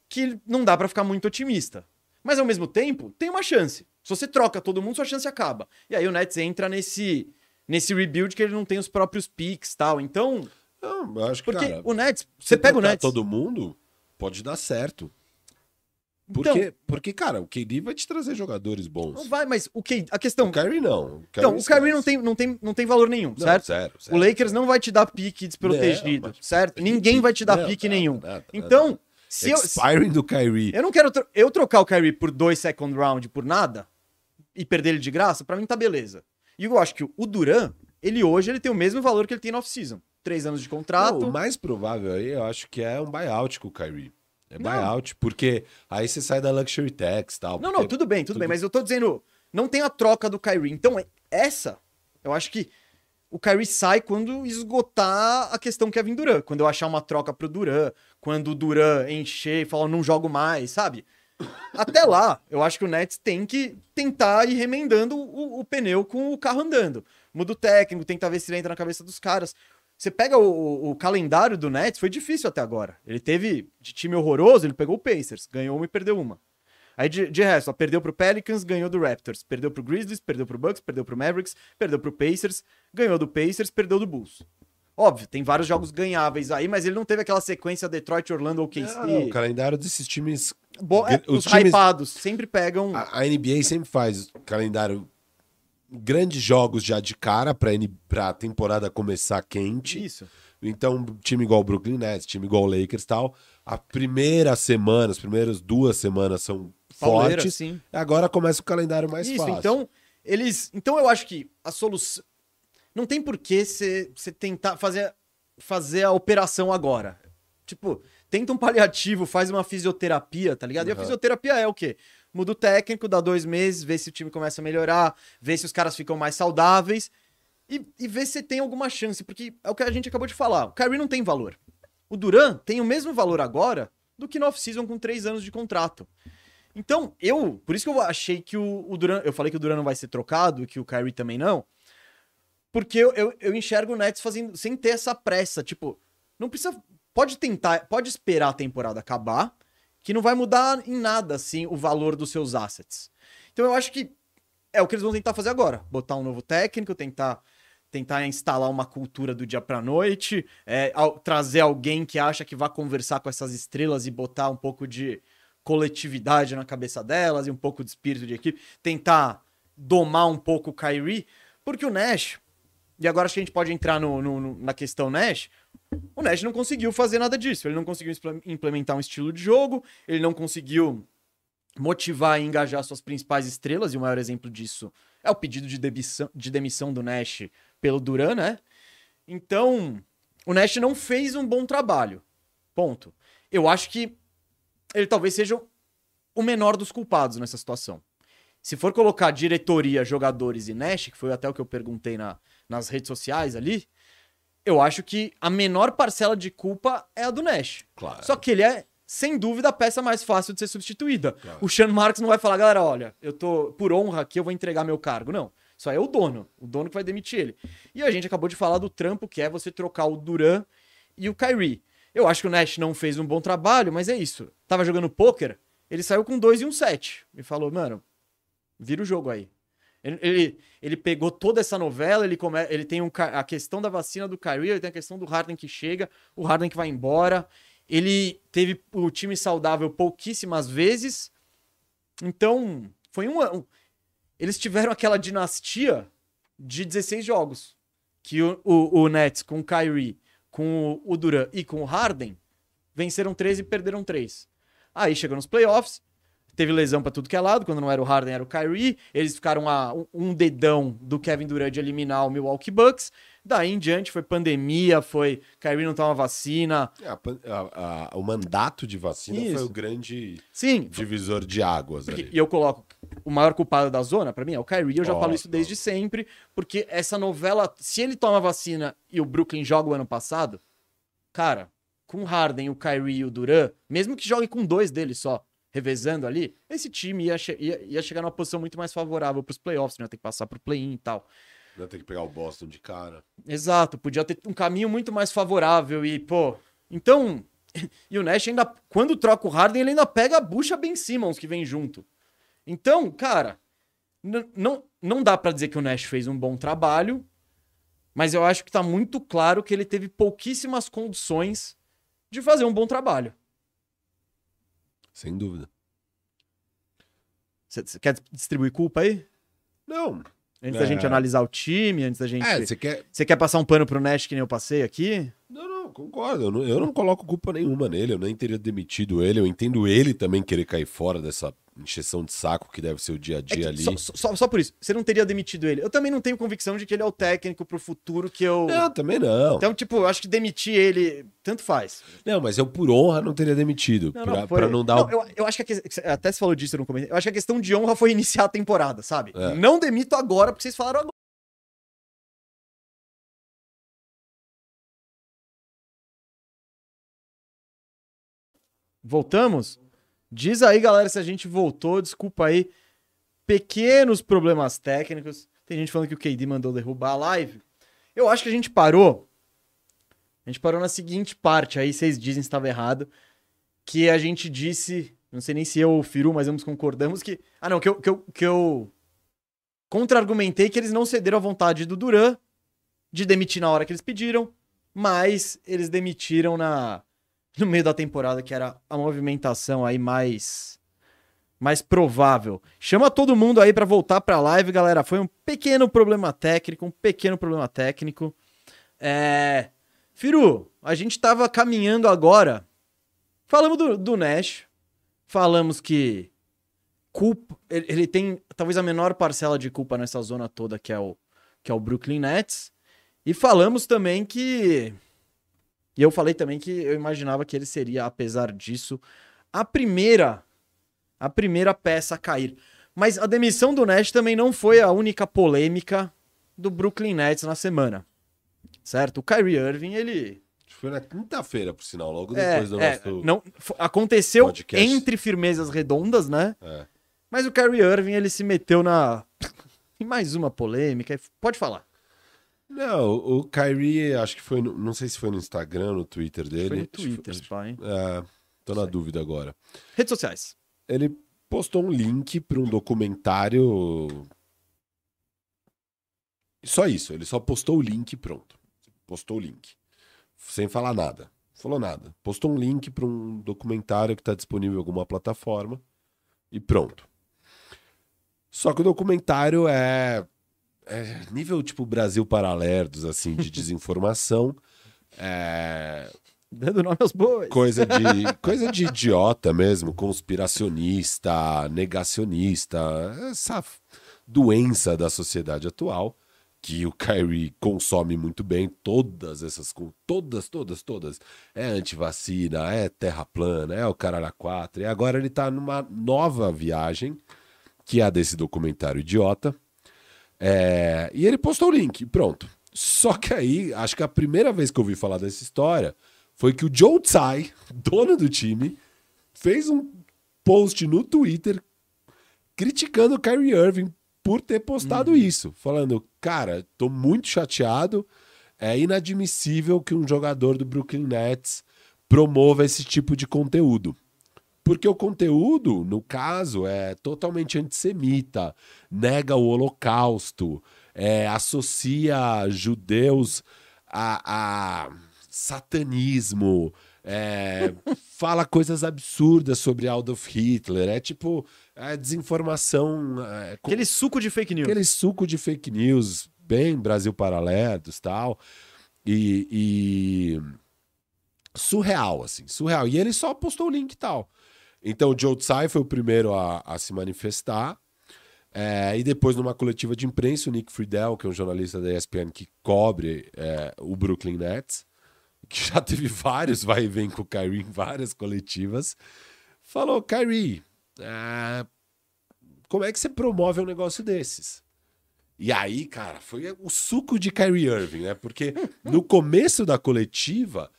que não dá pra ficar muito otimista. Mas ao mesmo tempo, tem uma chance. Se você troca todo mundo, sua chance acaba. E aí o Nets entra nesse nesse rebuild que ele não tem os próprios picks e tal. Então, Não, eu acho que, porque cara, o Nets, você pega o Nets, todo mundo, pode dar certo. Então- Porque, porque cara, o KD vai te trazer jogadores bons. não vai, mas o que a questão, O Kyrie não. então, o Kyrie não tem, não tem não tem valor nenhum, Não, certo? Zero, O zero. Lakers não vai te dar pique desprotegido, Não, mas- certo? Ninguém vai te dar Não, pique nada, nenhum. nada, nada. Então, se eu, Expiring do Kyrie. eu não quero tro- eu trocar o Kyrie por dois second round por nada e perder ele de graça, pra mim tá beleza. E eu acho que o Duran, ele hoje ele tem o mesmo valor que ele tem no off-season. Três anos de contrato. Não, o mais provável aí, eu acho que é um buyout com o Kyrie. É Não. buyout, porque aí você sai da luxury tax e tal. Não, não, tudo bem, tudo, tudo- bem, mas eu tô dizendo, não tem a troca do Kyrie. Então, essa, eu acho que o Kyrie sai quando esgotar a questão Kevin Durant. Quando eu achar uma troca pro Durant, quando o Durant encher e falar, não jogo mais, sabe? Até lá, eu acho que o Nets tem que tentar ir remendando o, o pneu com o carro andando. Muda o técnico, tenta ver se ele entra na cabeça dos caras. Você pega o, o- calendário do Nets, foi difícil até agora. Ele teve de time horroroso, ele pegou o Pacers, ganhou uma e perdeu uma. Aí de, de resto, ó, perdeu pro Pelicans, ganhou do Raptors, perdeu pro Grizzlies, perdeu pro Bucks, perdeu pro Mavericks, perdeu pro Pacers, ganhou do Pacers, perdeu do Bulls. Óbvio, tem vários jogos ganháveis aí, mas ele não teve aquela sequência Detroit, Orlando ou KC. Não, o calendário desses times. Bo- é, os os times- hypados sempre pegam. A, a NBA sempre faz calendário. Grandes jogos já de cara pra, pra temporada começar quente. Isso. Então, time igual o Brooklyn Nets, time igual o Lakers e tal. A primeira semana, as primeiras duas semanas são Pauleira, fortes. sim. Agora começa o calendário mais Isso, fácil. então, eles. Então eu acho que a solução. Não tem por que você você tentar fazer, fazer a operação agora. Tipo, tenta um paliativo, faz uma fisioterapia, tá ligado? E a Uhum. fisioterapia é o quê? Muda o técnico, dá dois meses, vê se o time começa a melhorar, vê se os caras ficam mais saudáveis e, e vê se tem alguma chance, porque é o que a gente acabou de falar. O Kyrie não tem valor. O Duran tem o mesmo valor agora do que no off-season com três anos de contrato. Então, eu. Por isso que eu achei que o, o Duran. Eu falei que o Duran não vai ser trocado, que o Kyrie também não. Porque eu, eu, eu enxergo o Nets fazendo. sem ter essa pressa. Tipo, não precisa. Pode tentar. Pode esperar a temporada acabar. Que não vai mudar em nada, assim, o valor dos seus assets. Então eu acho que é o que eles vão tentar fazer agora. Botar um novo técnico, tentar. Tentar instalar uma cultura do dia pra noite, é, ao- trazer alguém que acha que vai conversar com essas estrelas e botar um pouco de, coletividade na cabeça delas e um pouco de espírito de equipe, tentar domar um pouco o Kyrie, porque o Nash, e agora acho que a gente pode entrar no, no- no- na questão Nash, o Nash não conseguiu fazer nada disso, ele não conseguiu impl- implementar um estilo de jogo, ele não conseguiu motivar e engajar suas principais estrelas, e o maior exemplo disso é o pedido de demissão, de demissão do Nash pelo Duran, né? Então, o Nash não fez um bom trabalho. Ponto. Eu acho que ele talvez seja o menor dos culpados nessa situação. Se for colocar diretoria, jogadores e Nash, que foi até o que eu perguntei na, nas redes sociais ali, eu acho que a menor parcela de culpa é a do Nash. Claro. Só que ele é, sem dúvida, a peça mais fácil de ser substituída. Claro. O Sean Marks não vai falar, galera, olha, eu tô por honra aqui, eu vou entregar meu cargo. Não. Isso aí é o dono. O dono que vai demitir ele. E a gente acabou de falar do trampo que é você trocar o Duran e o Kyrie. Eu acho que o Nash não fez um bom trabalho, mas é isso. Tava jogando pôquer, ele saiu com 2 e um 7. E falou, mano, vira o jogo aí. Ele, ele, pegou toda essa novela, ele, come, ele tem um, a questão da vacina do Kyrie, ele tem a questão do Harden que chega, o Harden que vai embora. Ele teve o time saudável pouquíssimas vezes. Então, foi um, um- Eles tiveram aquela dinastia de 16 jogos. Que o, o, o Nets com o Kyrie, com o Duran e com o Harden, venceram três e perderam três. Aí chegou nos playoffs, teve lesão pra tudo que é lado, quando não era o Harden era o Kyrie, eles ficaram a um- dedão do Kevin Durant de eliminar o Milwaukee Bucks. Daí em diante foi pandemia, foi Kyrie não toma vacina. É, a a- a- o mandato de vacina foi Isso. o grande Sim, divisor de águas Porque- e eu coloco o maior culpado da zona, pra mim, é o Kyrie. Eu já Ó, falo isso desde sempre, porque essa novela, se ele toma vacina e o Brooklyn joga o ano passado, cara, com o Harden, o Kyrie e o Duran, mesmo que jogue com dois deles só, revezando ali, esse time ia, che- ia- ia chegar numa posição muito mais favorável pros playoffs, não ia ter que passar pro play-in e tal. Vai ter que pegar o Boston de cara. Exato, podia ter um caminho muito mais favorável e, pô. Então. E o Nash ainda. Quando troca o Harden, ele ainda pega a bucha Ben Simmons que vem junto. Então, cara. Não, não dá pra dizer que o Nash fez um bom trabalho, mas eu acho que tá muito claro que ele teve pouquíssimas condições de fazer um bom trabalho. Sem dúvida. Você quer distribuir culpa aí? Não. Antes da É. gente analisar o time, antes da gente. É, você quer. Você quer passar um pano pro Nash que nem eu passei aqui? Não, concordo. Eu não, eu não coloco culpa nenhuma nele. Eu nem teria demitido ele. Eu entendo ele também querer cair fora dessa encheção de saco que deve ser o dia a É dia que ali. só, só, só por isso, você não teria demitido ele. Eu também não tenho convicção de que ele é o técnico pro futuro que eu. Não, também não. Então, tipo, eu acho que demitir ele, tanto faz. Não, mas eu por honra não teria demitido. Não, pra, não, foi- pra não dar não, o. eu, eu acho que, a até você falou disso no comentário. Eu acho que a questão de honra foi iniciar a temporada, sabe? É. Não demito agora, porque vocês falaram agora. Voltamos? Diz aí, galera, se a gente voltou. Desculpa aí. Pequenos problemas técnicos. Tem gente falando que o KD mandou derrubar a live. Eu acho que a gente parou. A gente parou na seguinte parte aí, vocês dizem se estava errado. Que a gente disse. Não sei nem se eu ou o Firu, mas ambos concordamos que. Ah, não, que eu, que eu, que eu contra-argumentei que eles não cederam à vontade do Duran de demitir na hora que eles pediram, mas eles demitiram na no meio da temporada, que era a movimentação aí mais mais provável. Chama todo mundo aí pra voltar pra live, galera. Foi um pequeno problema técnico, um pequeno problema técnico. É... Firu, a gente tava caminhando agora. Falamos do, do Nash. Falamos que culpa, ele, ele tem talvez a menor parcela de culpa nessa zona toda que é o que é o Brooklyn Nets. E falamos também que e eu falei também que eu imaginava que ele seria, apesar disso, a primeira a primeira peça a cair. Mas a demissão do Nash também não foi a única polêmica do Brooklyn Nets na semana. Certo? O Kyrie Irving, ele Foi na quinta-feira, por sinal, logo é, depois do é, nosso. não, aconteceu podcast. entre firmezas redondas, né? É. Mas o Kyrie Irving, ele se meteu na em mais uma polêmica. Pode falar. Não, o Kyrie, acho que foi. No, não sei se foi no Instagram, no Twitter dele. Foi no Twitter, acho- pai. É, tô na Sei. dúvida agora. Redes sociais. Ele postou um link para um documentário. Só isso, ele só postou o link e pronto. Postou o link. Sem falar nada. Falou nada. Postou um link para um documentário que está disponível em alguma plataforma e pronto. Só que o documentário é, é nível tipo Brasil Paralelos, assim, de desinformação. É, Dando nome aos bois. coisa de coisa de idiota mesmo, conspiracionista, negacionista, essa doença da sociedade atual que o Kyrie consome muito bem, todas essas todas, todas, todas. É antivacina, é terra plana, é o caralho a quatro. E agora ele tá numa nova viagem, que é a desse documentário idiota. É, e ele postou o link, pronto. Só que aí, acho que a primeira vez que eu ouvi falar dessa história foi que o Joe Tsai, dono do time, fez um post no Twitter criticando o Kyrie Irving por ter postado isso, falando, cara, tô muito chateado, é inadmissível que um jogador do Brooklyn Nets promova esse tipo de conteúdo. Porque o conteúdo, no caso, é totalmente antissemita, nega o holocausto, é, associa judeus a, a satanismo, é, fala coisas absurdas sobre Adolf Hitler, é tipo é desinformação, é, com- Aquele suco de fake news. aquele suco de fake news, bem Brasil Paralelos tal. e, e surreal, assim, surreal. E ele só postou o link e tal. Então o Joe Tsai foi o primeiro a, a se manifestar. É, e depois, numa coletiva de imprensa, o Nick Friedel, que é um jornalista da ESPN que cobre é, o Brooklyn Nets, que já teve vários vai e vem com o Kyrie em várias coletivas, falou: Kyrie, é, como é que você promove um negócio desses? E aí, cara, foi o suco de Kyrie Irving, né? Porque no começo da coletiva,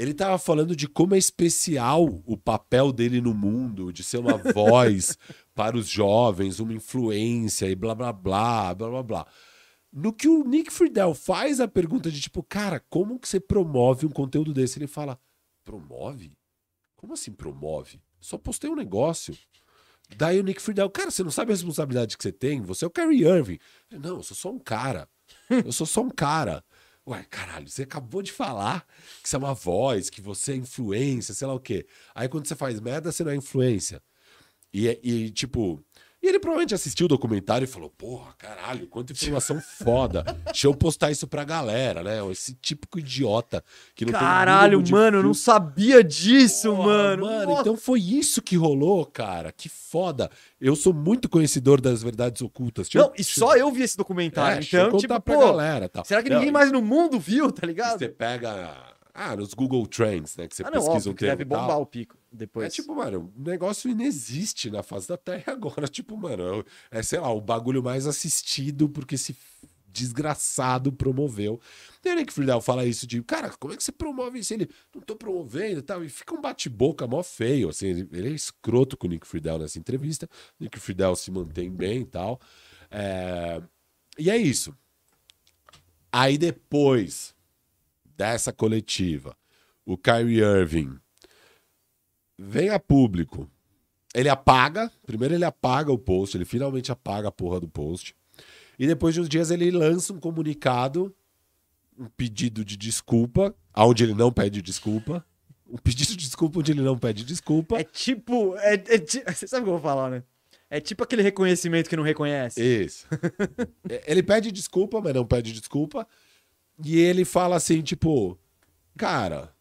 ele tava falando de como é especial o papel dele no mundo, de ser uma voz para os jovens, uma influência e blá blá blá, blá blá blá. No que o Nick Friedel faz a pergunta de tipo, cara, como que você promove um conteúdo desse? Ele fala, promove? Como assim promove? Só postei um negócio. Daí o Nick Friedel, cara, você não sabe a responsabilidade que você tem? Você é o Kyrie Irving. Não, eu sou só um cara. Eu sou só um cara. Ué, caralho, você acabou de falar que você é uma voz, que você é influência, sei lá o quê. Aí quando você faz merda, você não é influência. E, e tipo, e ele provavelmente assistiu o documentário e falou: Porra, caralho, quanta informação foda. Deixa eu postar isso pra galera, né? Esse típico idiota que não Caralho, tem mano, eu não sabia disso, Porra, mano. Mano, Nossa. então foi isso que rolou, cara. Que foda. Eu sou muito conhecedor das verdades ocultas. Deixa eu- Não, e só eu vi esse documentário. É, eu então, tipo, pra pô, galera. Tal. será que Não, ninguém mais no mundo viu, tá ligado? Você pega. Ah, nos Google Trends, né? Que você Ah, não, pesquisa óbvio um termo deve e tal. bombar o pico depois. É tipo, mano, o negócio inexiste na face da Terra agora. Tipo, mano, é, sei lá, o bagulho mais assistido porque esse desgraçado promoveu. Tem o Nick Friedel fala isso de, cara, como é que você promove isso? Ele, não tô promovendo e tal. E fica um bate-boca mó feio, assim. Ele, é escroto com o Nick Friedel nessa entrevista. Nick Friedel se mantém bem e tal. É, E é isso. Aí depois dessa coletiva, o Kyrie Irving vem a público. Ele apaga, primeiro ele apaga o post, ele finalmente apaga a porra do post. E depois de uns dias ele lança um comunicado, um pedido de desculpa, aonde ele não pede desculpa. Um pedido de desculpa onde ele não pede desculpa. É tipo. É, é Você sabe o que eu vou falar, né? É tipo aquele reconhecimento que não reconhece. Isso. É, ele pede desculpa, mas não pede desculpa. E ele fala assim, tipo, cara,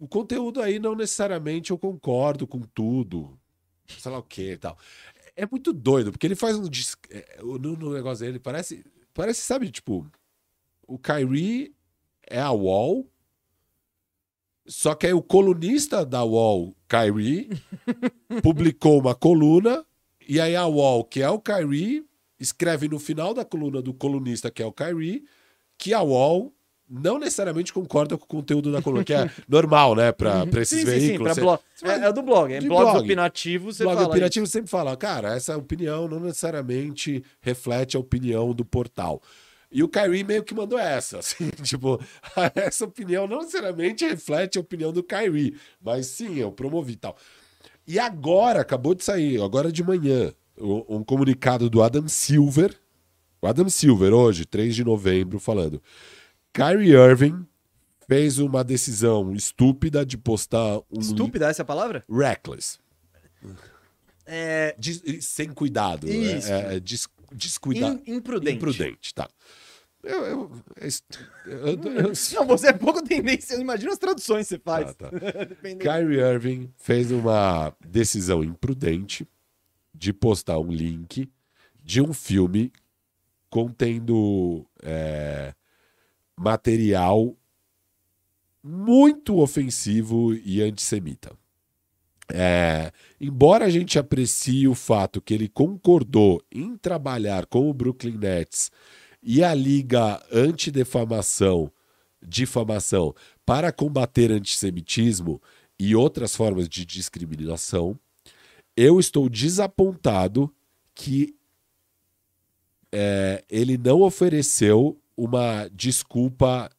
o, conteúdo aí não necessariamente eu concordo com tudo. Sei lá o que e tal. É muito doido, porque ele faz um. dis- é, No, no negócio dele, parece. Parece, sabe, tipo, o Kyrie é a Wall. Só que aí o colunista da Wall, Kyrie, publicou uma coluna e aí a Wall, que é o Kyrie, escreve no final da coluna do colunista, que é o Kyrie, que a Wall não necessariamente concorda com o conteúdo da coluna, que é normal, né, para esses Sim, sim, sim, veículos. pra Você- blog. É, é do blog. É de blogs blog. opinativos, você blog fala opinativo sempre fala, cara, essa opinião não necessariamente reflete a opinião do portal. E o Kyrie meio que mandou essa, assim, tipo, essa opinião não necessariamente reflete a opinião do Kyrie, mas sim, eu promovi e tal. E agora, acabou de sair, agora de manhã, um comunicado do Adam Silver, o Adam Silver, hoje, 3 de novembro, falando: Kyrie Irving fez uma decisão estúpida de postar um Estúpida essa é a palavra? reckless. É. Des- sem cuidado. né? Isso. É, é des- descuidado. in- imprudente. Imprudente, tá. Eu, eu, eu- eu- Não, você é pouco tendência. Imagina as traduções que você faz. Tá, Dependendo. Kyrie Irving fez uma decisão imprudente de postar um link de um filme contendo é, material muito ofensivo e antissemita. É, embora a gente aprecie o fato que ele concordou em trabalhar com o Brooklyn Nets e a Liga Antidefamação, difamação, para combater antissemitismo e outras formas de discriminação, eu estou desapontado que é, ele não ofereceu uma desculpa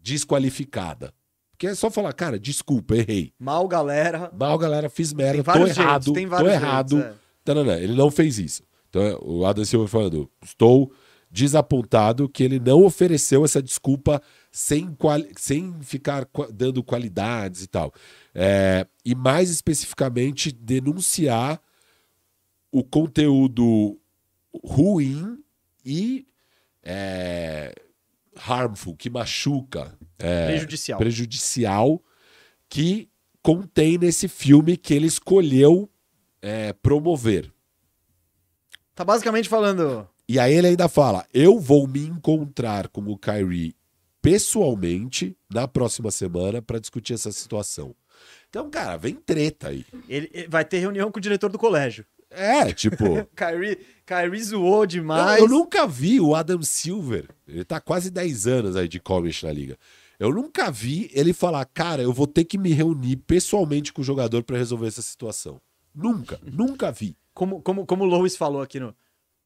desqualificada. Porque é só falar, cara, desculpa, errei. Mal, galera. Mal, galera, fiz merda, tô errado, jeitos, tem tô vários errado. jeitos, é. Tananã, ele não fez isso. Então, é, o Adam Silva falando, estou desapontado que ele não ofereceu essa desculpa sem, sem ficar dando qualidades e tal. É, e mais especificamente, denunciar o conteúdo ruim e é, harmful, que machuca, é, Prejudicial. prejudicial, que contém nesse filme que ele escolheu é, promover. Tá basicamente falando. E aí ele ainda fala: eu vou me encontrar com o Kyrie pessoalmente na próxima semana para discutir essa situação. Então, cara, vem treta aí. Ele ele vai ter reunião com o diretor do colégio. É, tipo. Kyrie, Kyrie zoou Eu, demais. eu nunca vi o Adam Silver. Ele tá quase 10 anos aí de college na liga. Eu nunca vi ele falar, cara, eu vou ter que me reunir pessoalmente com o jogador pra resolver essa situação. Nunca, nunca vi. Como, como, como o Lois falou aqui no.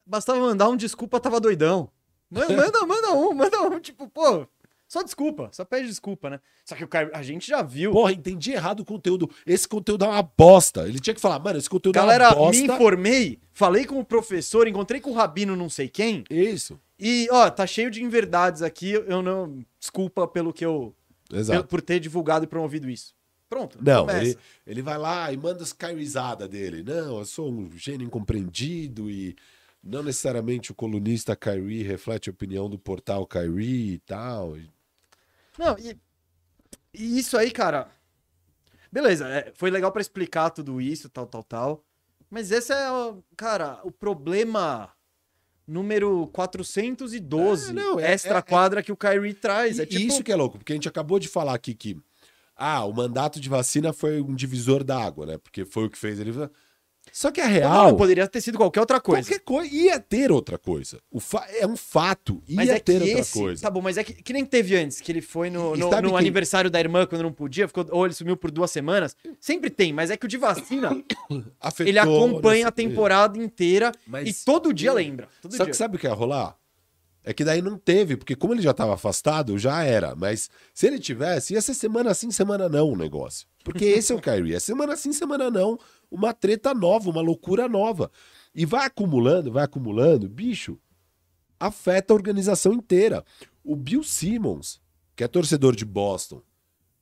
Bastava mandar um desculpa, tava doidão. Manda, manda, manda um, manda um. Tipo, pô, só desculpa, só pede desculpa, né? Só que o Kyrie, a gente já viu. Porra, entendi errado o conteúdo. Esse conteúdo é uma bosta. Ele tinha que falar, mano, esse conteúdo é Galera, uma bosta. me informei, falei com o professor, encontrei com o rabino não sei quem. Isso. E, ó, tá cheio de inverdades aqui. Eu não. Desculpa pelo que eu. Exato. Por ter divulgado e promovido isso. Pronto. Não, ele, ele vai lá e manda as Kyriezada dele. Não, eu sou um gênio incompreendido e não necessariamente o colunista Kyrie reflete a opinião do portal Kyrie e tal. E- Não, e, e isso aí, cara. Beleza, é, foi legal pra explicar tudo isso, tal, tal, tal. Mas esse é, cara, o problema número 412 É, não, é- extra é- quadra que o Kyrie traz. E É tipo, isso que é louco, porque a gente acabou de falar aqui que ah, o mandato de vacina foi um divisor da água, né? Porque foi o que fez ele. Só que a Não, real. poderia ter sido qualquer outra coisa. Qualquer coisa. Ia ter outra coisa. O fa- É um fato. Ia Mas é ter que outra esse, coisa. tá bom, mas é que, que nem teve antes, que ele foi no, no, no quem- aniversário da irmã quando não podia, ficou, ou ele sumiu por duas semanas. Sempre tem, mas é que o de vacina, Afetou ele acompanha a temporada inteira Mas- e todo dia lembra. Todo Só dia. que sabe o que ia rolar? É que daí não teve, porque como ele já estava afastado, já era. Mas se ele tivesse, ia ser semana sim, semana não o negócio. Porque esse é o Kyrie. É semana sim, semana não. Uma treta nova, uma loucura nova. E vai acumulando, vai acumulando. Bicho, afeta a organização inteira. O Bill Simmons, que é torcedor de Boston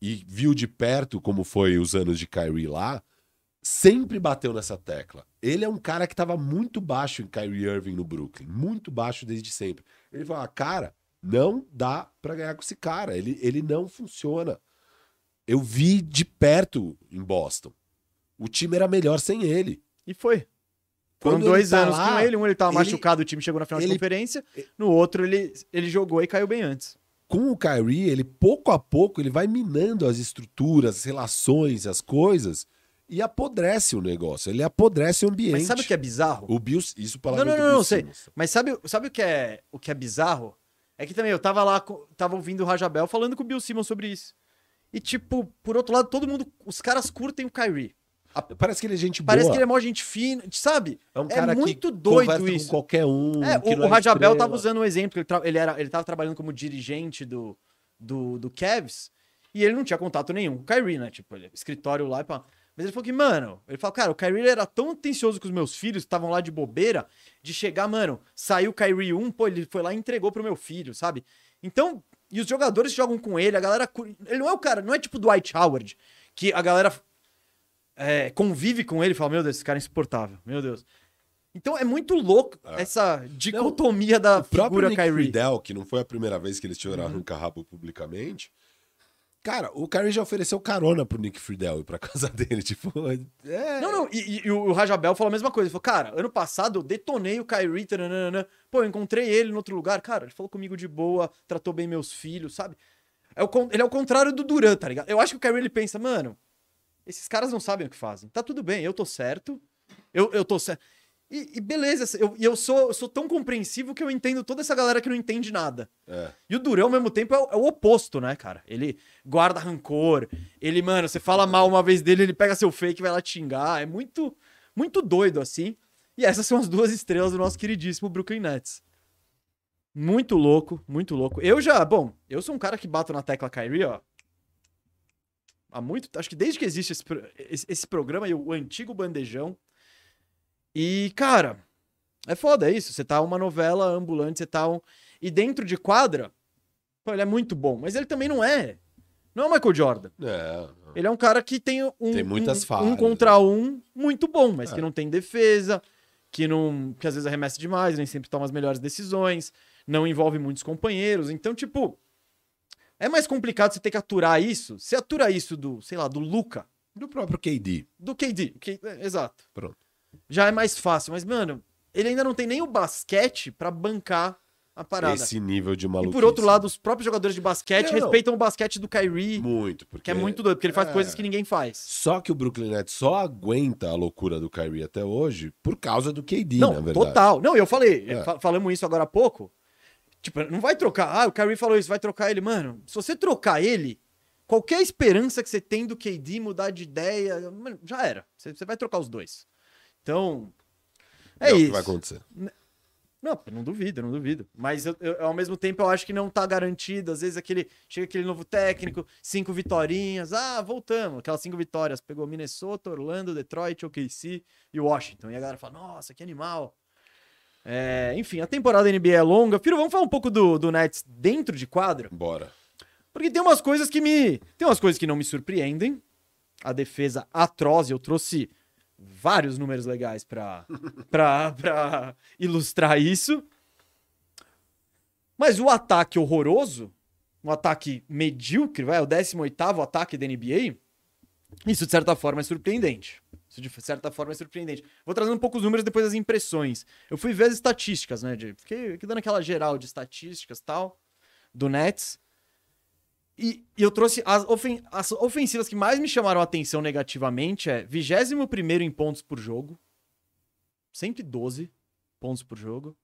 e viu de perto como foi os anos de Kyrie lá, sempre bateu nessa tecla. Ele é um cara que estava muito baixo em Kyrie Irving no Brooklyn, muito baixo desde sempre. Ele fala, cara, não dá pra ganhar com esse cara, ele, ele não funciona. Eu vi de perto em Boston. O time era melhor sem ele. E foi. Foram Quando dois tá anos lá, com ele, um ele tava ele- machucado, o time chegou na final ele- de conferência, no outro ele, ele jogou e caiu bem antes. Com o Kyrie, ele pouco a pouco ele vai minando as estruturas, as relações, as coisas e apodrece o negócio. Ele apodrece o ambiente. Mas sabe o que é bizarro? O Bill, isso Não, palavra não, não, Bill não, sei. Mas sabe, sabe o, que é, o que é bizarro? É que também eu tava lá, tava ouvindo o Rajabel falando com o Bill Simmons sobre isso. E tipo, por outro lado, todo mundo, os caras curtem o Kyrie. Parece que ele é gente Parece boa. que ele é mó gente fina, sabe? É um cara muito que doido isso. com qualquer um. É, o, o Rajabel tava usando um exemplo, ele, ele, era, ele tava trabalhando como dirigente do, do, do Cavs, e ele não tinha contato nenhum com o Kyrie, né? Tipo, ele, escritório lá e pá. Mas ele falou que, mano, ele falou, cara, o Kyrie era tão atencioso com os meus filhos, que estavam lá de bobeira, de chegar, mano, saiu o Kyrie 1, pô, ele foi lá e entregou pro meu filho, sabe? Então, e os jogadores jogam com ele, a galera. Ele não é o cara, não é tipo Dwight Howard, que a galera é, convive com ele e fala, meu Deus, esse cara é insuportável, meu Deus. Então é muito louco essa dicotomia da O figura Nick Kyrie. Friedel, que não foi a primeira vez que eles tiveram Uhum. arranca-rabo publicamente. Cara, o Kyrie já ofereceu carona pro Nick Friedel ir pra casa dele. Tipo, é. Não, não, e, e o Rajabel falou a mesma coisa. Ele falou, cara, ano passado eu detonei o Kyrie, taranana. pô, eu encontrei ele no outro lugar. Cara, ele falou comigo de boa, tratou bem meus filhos, sabe? É o, ele é o contrário do Duran, tá ligado? Eu acho que o Kyrie ele pensa, mano, esses caras não sabem o que fazem. Tá tudo bem, eu tô certo, eu, eu tô certo. E, e beleza, eu, eu, sou, eu sou tão compreensivo que eu entendo toda essa galera que não entende nada. É. E o Durão, ao mesmo tempo, é o, é o oposto, né, cara? Ele guarda rancor. Ele, mano, você fala mal uma vez dele, ele pega seu fake e vai lá te xingar. É muito, muito doido, assim. E essas são as duas estrelas do nosso queridíssimo Brooklyn Nets. Muito louco, muito louco. Eu já, bom, eu sou um cara que bato na tecla Kyrie, ó. Há muito, acho que desde que existe esse, esse, esse programa, e o antigo bandejão. E, cara, é foda, é isso. Você tá uma novela ambulante, você tá um. E dentro de quadra, pô, ele é muito bom. Mas ele também não é. Não é o Michael Jordan. É. Ele é um cara que tem um, Tem muitas um, um falhas, contra um muito bom, mas É. que não tem defesa, que não. que às vezes arremessa demais, nem sempre toma as melhores decisões. não envolve muitos companheiros. Então, tipo, é mais complicado você ter que aturar isso. Você atura isso do, sei lá, do Luca, Do próprio KD. do KD. é, exato. Pronto. Já é mais fácil. Mas, mano, ele ainda não tem nem o basquete pra bancar a parada. Esse nível de E maluquice. por outro lado, os próprios jogadores de basquete Não, respeitam o basquete do Kyrie, Muito, porque... que é muito doido, porque ele faz É. coisas que ninguém faz. Só que o Brooklyn Nets só aguenta a loucura do Kyrie até hoje por causa do KD, Não, na verdade. total. Não, eu falei, É. fa- falamos isso agora há pouco. Tipo, não vai trocar. Ah, o Kyrie falou isso, vai trocar ele. Mano, se você trocar ele, qualquer esperança que você tem do KD mudar de ideia, mano, já era. Você, você vai trocar os dois. Então, é, É o que isso. vai acontecer. Não, não duvido, não duvido. Mas eu- eu- ao mesmo tempo eu acho que não tá garantido. Às vezes aquele. Chega aquele novo técnico, cinco vitorinhas. Ah, voltamos. Aquelas cinco vitórias. Pegou Minnesota, Orlando, Detroit, OKC e Washington. E a galera fala, nossa, que animal. É, enfim, a temporada NBA é longa. Firo, vamos falar um pouco do, do Nets dentro de quadro? Bora. Porque tem umas coisas que me. Tem umas coisas que não me surpreendem. A defesa atroz, eu trouxe vários números legais pra, pra, pra ilustrar isso. Mas o ataque horroroso, um ataque medíocre, vai, o 18 ataque da NBA, isso de certa forma é surpreendente. Isso de certa forma é surpreendente. Vou trazer um pouco os números depois das impressões. Eu fui ver as estatísticas, né? De, fiquei, fiquei dando aquela geral de estatísticas tal, do Nets. E, e eu trouxe as, ofen- as ofensivas que mais me chamaram a atenção negativamente é 21 em pontos por jogo, 112 pontos por jogo.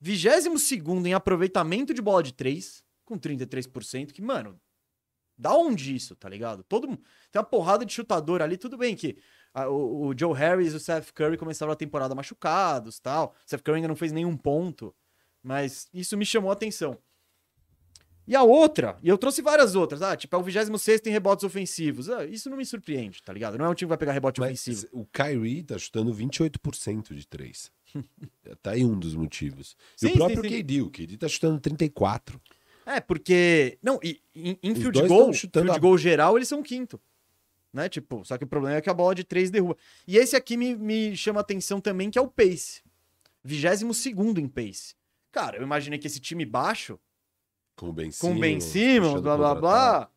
22 em aproveitamento de bola de 3, com 33%, que, mano, da onde isso, tá ligado? Todo mundo. Tem uma porrada de chutador ali, tudo bem que o, o Joe Harris e o Seth Curry começaram a temporada machucados tal. O Seth Curry ainda não fez nenhum ponto, mas isso me chamou a atenção. E a outra, e eu trouxe várias outras, ah, tipo, é o 26 em rebotes ofensivos. Ah, isso não me surpreende, tá ligado? Não é um time que vai pegar rebote Mas ofensivo. o Kyrie tá chutando 28% de 3. tá aí um dos motivos. E Sim, o próprio sim, sim. KD, o KD tá chutando 34. É, porque. Não, e, em, field goal, field a- goal geral, eles são quinto. Né? Tipo, só que o problema é que a bola de três derruba. E esse aqui me, me chama atenção também, que é o pace. 22 em pace. Cara, eu imaginei que esse time baixo, Com o Ben com Simmons. o Ben Simmons, blá blá blá.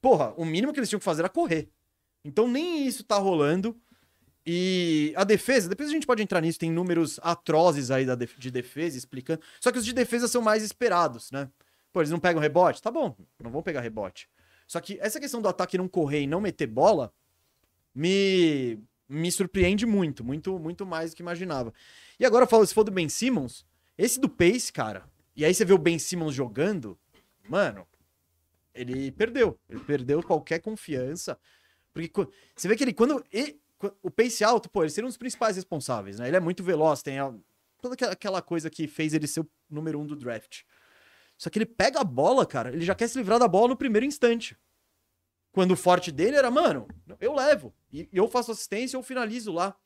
Porra, o mínimo que eles tinham que fazer era correr. Então nem isso tá rolando. E a defesa, depois a gente pode entrar nisso, tem números atrozes aí da de defesa explicando. Só que os de defesa são mais esperados, né? Pô, eles não pegam rebote? Tá bom, não vão pegar rebote. Só que essa questão do ataque não correr e não meter bola me, me surpreende muito, muito, muito mais do que imaginava. E agora, falo, se for do Ben Simmons, esse do Pace, cara, e aí você vê o Ben Simmons jogando, mano, ele perdeu. Ele perdeu qualquer confiança. Porque você vê que ele, quando. qu- o pace alto, pô, ele seria um dos principais responsáveis, né? Ele é muito veloz, tem a- toda aquela coisa que fez ele ser o número um do draft. Só que ele pega a bola, cara, ele já quer se livrar da bola no primeiro instante. Quando o forte dele era, mano, eu levo. E eu faço assistência, eu finalizo lá.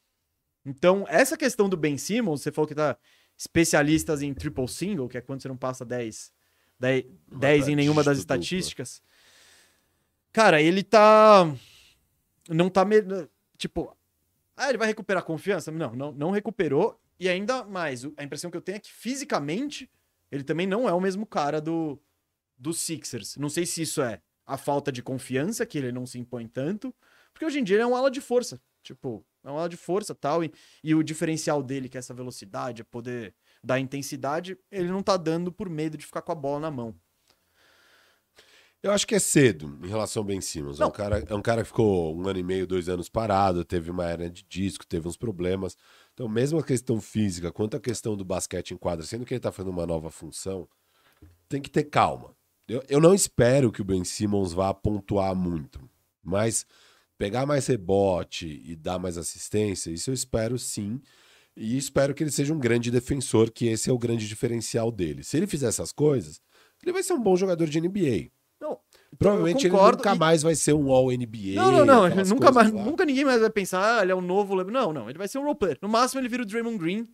Então, essa questão do Ben Simmons, você falou que tá especialistas em triple single, que é quando você não passa 10, 10, 10 em nenhuma das estatísticas. Cara, ele tá. Não tá. me- Tipo. Ah, ele vai recuperar a confiança? Não, não, não recuperou. E ainda mais, a impressão que eu tenho é que fisicamente ele também não é o mesmo cara do, do Sixers. Não sei se isso é a falta de confiança, que ele não se impõe tanto, porque hoje em dia ele é um ala de força. Tipo, é um ala de força tal, e, e o diferencial dele, que é essa velocidade, é poder dar intensidade, ele não tá dando por medo de ficar com a bola na mão. Eu acho que é cedo em relação ao Ben Simmons. É um, cara, é um cara que ficou um ano e meio, dois anos parado, teve uma hernia de disco, teve uns problemas. Então, mesmo a questão física quanto a questão do basquete em quadra, sendo que ele tá fazendo uma nova função, tem que ter calma. Eu, eu não espero que o Ben Simmons vá pontuar muito, mas pegar mais rebote e dar mais assistência, isso eu espero sim. E espero que ele seja um grande defensor, que esse é o grande diferencial dele. Se ele fizer essas coisas, ele vai ser um bom jogador de NBA. Não, Provavelmente ele nunca e- mais vai ser um All-NBA. Não, não, não. Nunca, mais, lá. nunca ninguém mais vai pensar, ah, ele é um novo. Não, não. Ele vai ser um role player. No máximo, ele vira o Draymond Green.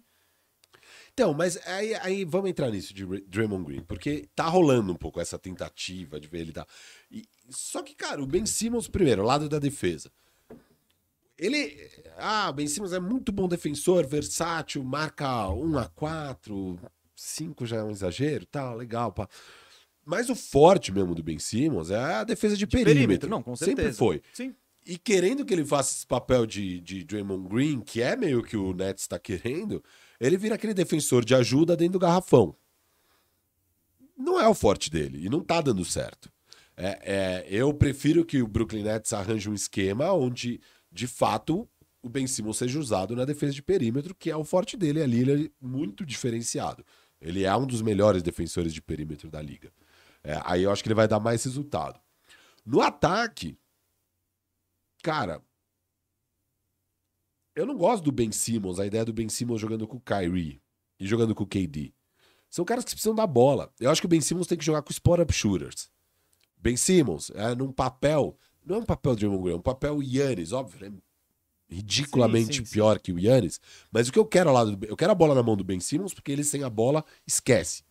Então, mas aí, aí vamos entrar nisso de Ra- Draymond Green, porque tá rolando um pouco essa tentativa de ver ele dar. E, só que, cara, o Ben Simmons, primeiro, lado da defesa. Ele. Ah, o Ben Simmons é muito bom defensor, versátil, marca 1 a 4 5 já é um exagero, tá, legal, pá. Mas o forte mesmo do Ben Simmons é a defesa de, perímetro. perímetro. Não, com certeza. Sempre foi. Sim. E querendo que ele faça esse papel de, de Draymond Green, que é meio que o Nets está querendo, ele vira aquele defensor de ajuda dentro do garrafão. Não é o forte dele e não tá dando certo. É, é, eu prefiro que o Brooklyn Nets arranje um esquema onde, de fato, o Ben Simmons seja usado na defesa de perímetro, que é o forte dele ali, ele é muito diferenciado. Ele é um dos melhores defensores de perímetro da liga. É, aí eu acho que ele vai dar mais resultado. No ataque, Cara, eu não gosto do Ben Simmons, a ideia do Ben Simmons jogando com o Kyrie e jogando com o KD. São caras que precisam da bola. Eu acho que o Ben Simmons tem que jogar com spot-up shooters. Ben Simmons, é num papel. Não é um papel de Draymond Green, é um papel Yannis, óbvio, é ridiculamente sim, sim, pior sim. que o Yannis. Mas o que eu quero lado do, Eu quero a bola na mão do Ben Simmons, porque ele sem a bola esquece.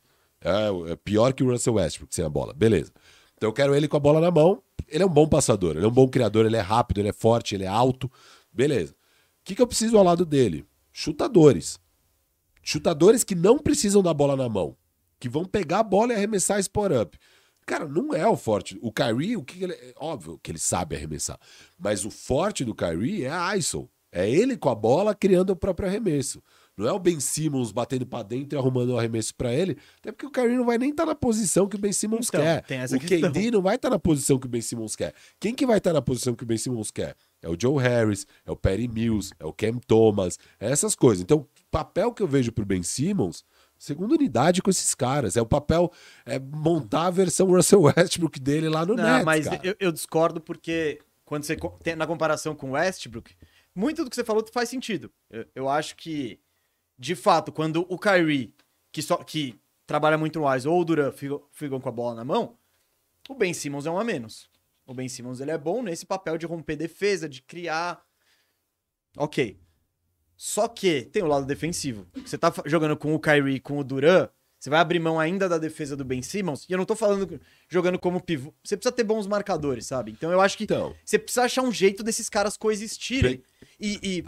É, é pior que o Russell Westbrook sem a bola. Beleza. Então eu quero ele com a bola na mão. Ele é um bom passador, ele é um bom criador, ele é rápido, ele é forte, ele é alto. Beleza. O que, que eu preciso ao lado dele? Chutadores. Chutadores que não precisam da bola na mão. Que vão pegar a bola e arremessar spot up. Cara, não é o forte. O Kyrie, o que, ele. Óbvio que ele sabe arremessar. Mas o forte do Kyrie é a ISO. É ele com a bola criando o próprio arremesso. Não é o Ben Simmons batendo para dentro e arrumando o um arremesso para ele, até porque o Kyrie não vai nem estar tá na posição que o Ben Simmons então, quer. o questão. KD não vai estar tá na posição que o Ben Simmons quer. Quem que vai estar tá na posição que o Ben Simmons quer? É o Joe Harris, é o Perry Mills, é o Cam Thomas, é essas coisas. Então, o papel que eu vejo pro Ben Simmons, segunda unidade com esses caras, é o papel é montar a versão Russell Westbrook dele lá no não, Nets, mas eu, eu discordo porque quando você tem na comparação com o Westbrook, muito do que você falou faz sentido. Eu, eu acho que de fato, quando o Kyrie, que, só, que trabalha muito no Wise, ou o Duran ficam, ficam com a bola na mão, o Ben Simmons é um a menos. O Ben Simmons ele é bom nesse papel de romper defesa, de criar. Ok. Só que tem o lado defensivo. Você tá jogando com o Kyrie com o Duran, você vai abrir mão ainda da defesa do Ben Simmons. E eu não tô falando jogando como pivô. Você precisa ter bons marcadores, sabe? Então eu acho que então, você precisa achar um jeito desses caras coexistirem. E, e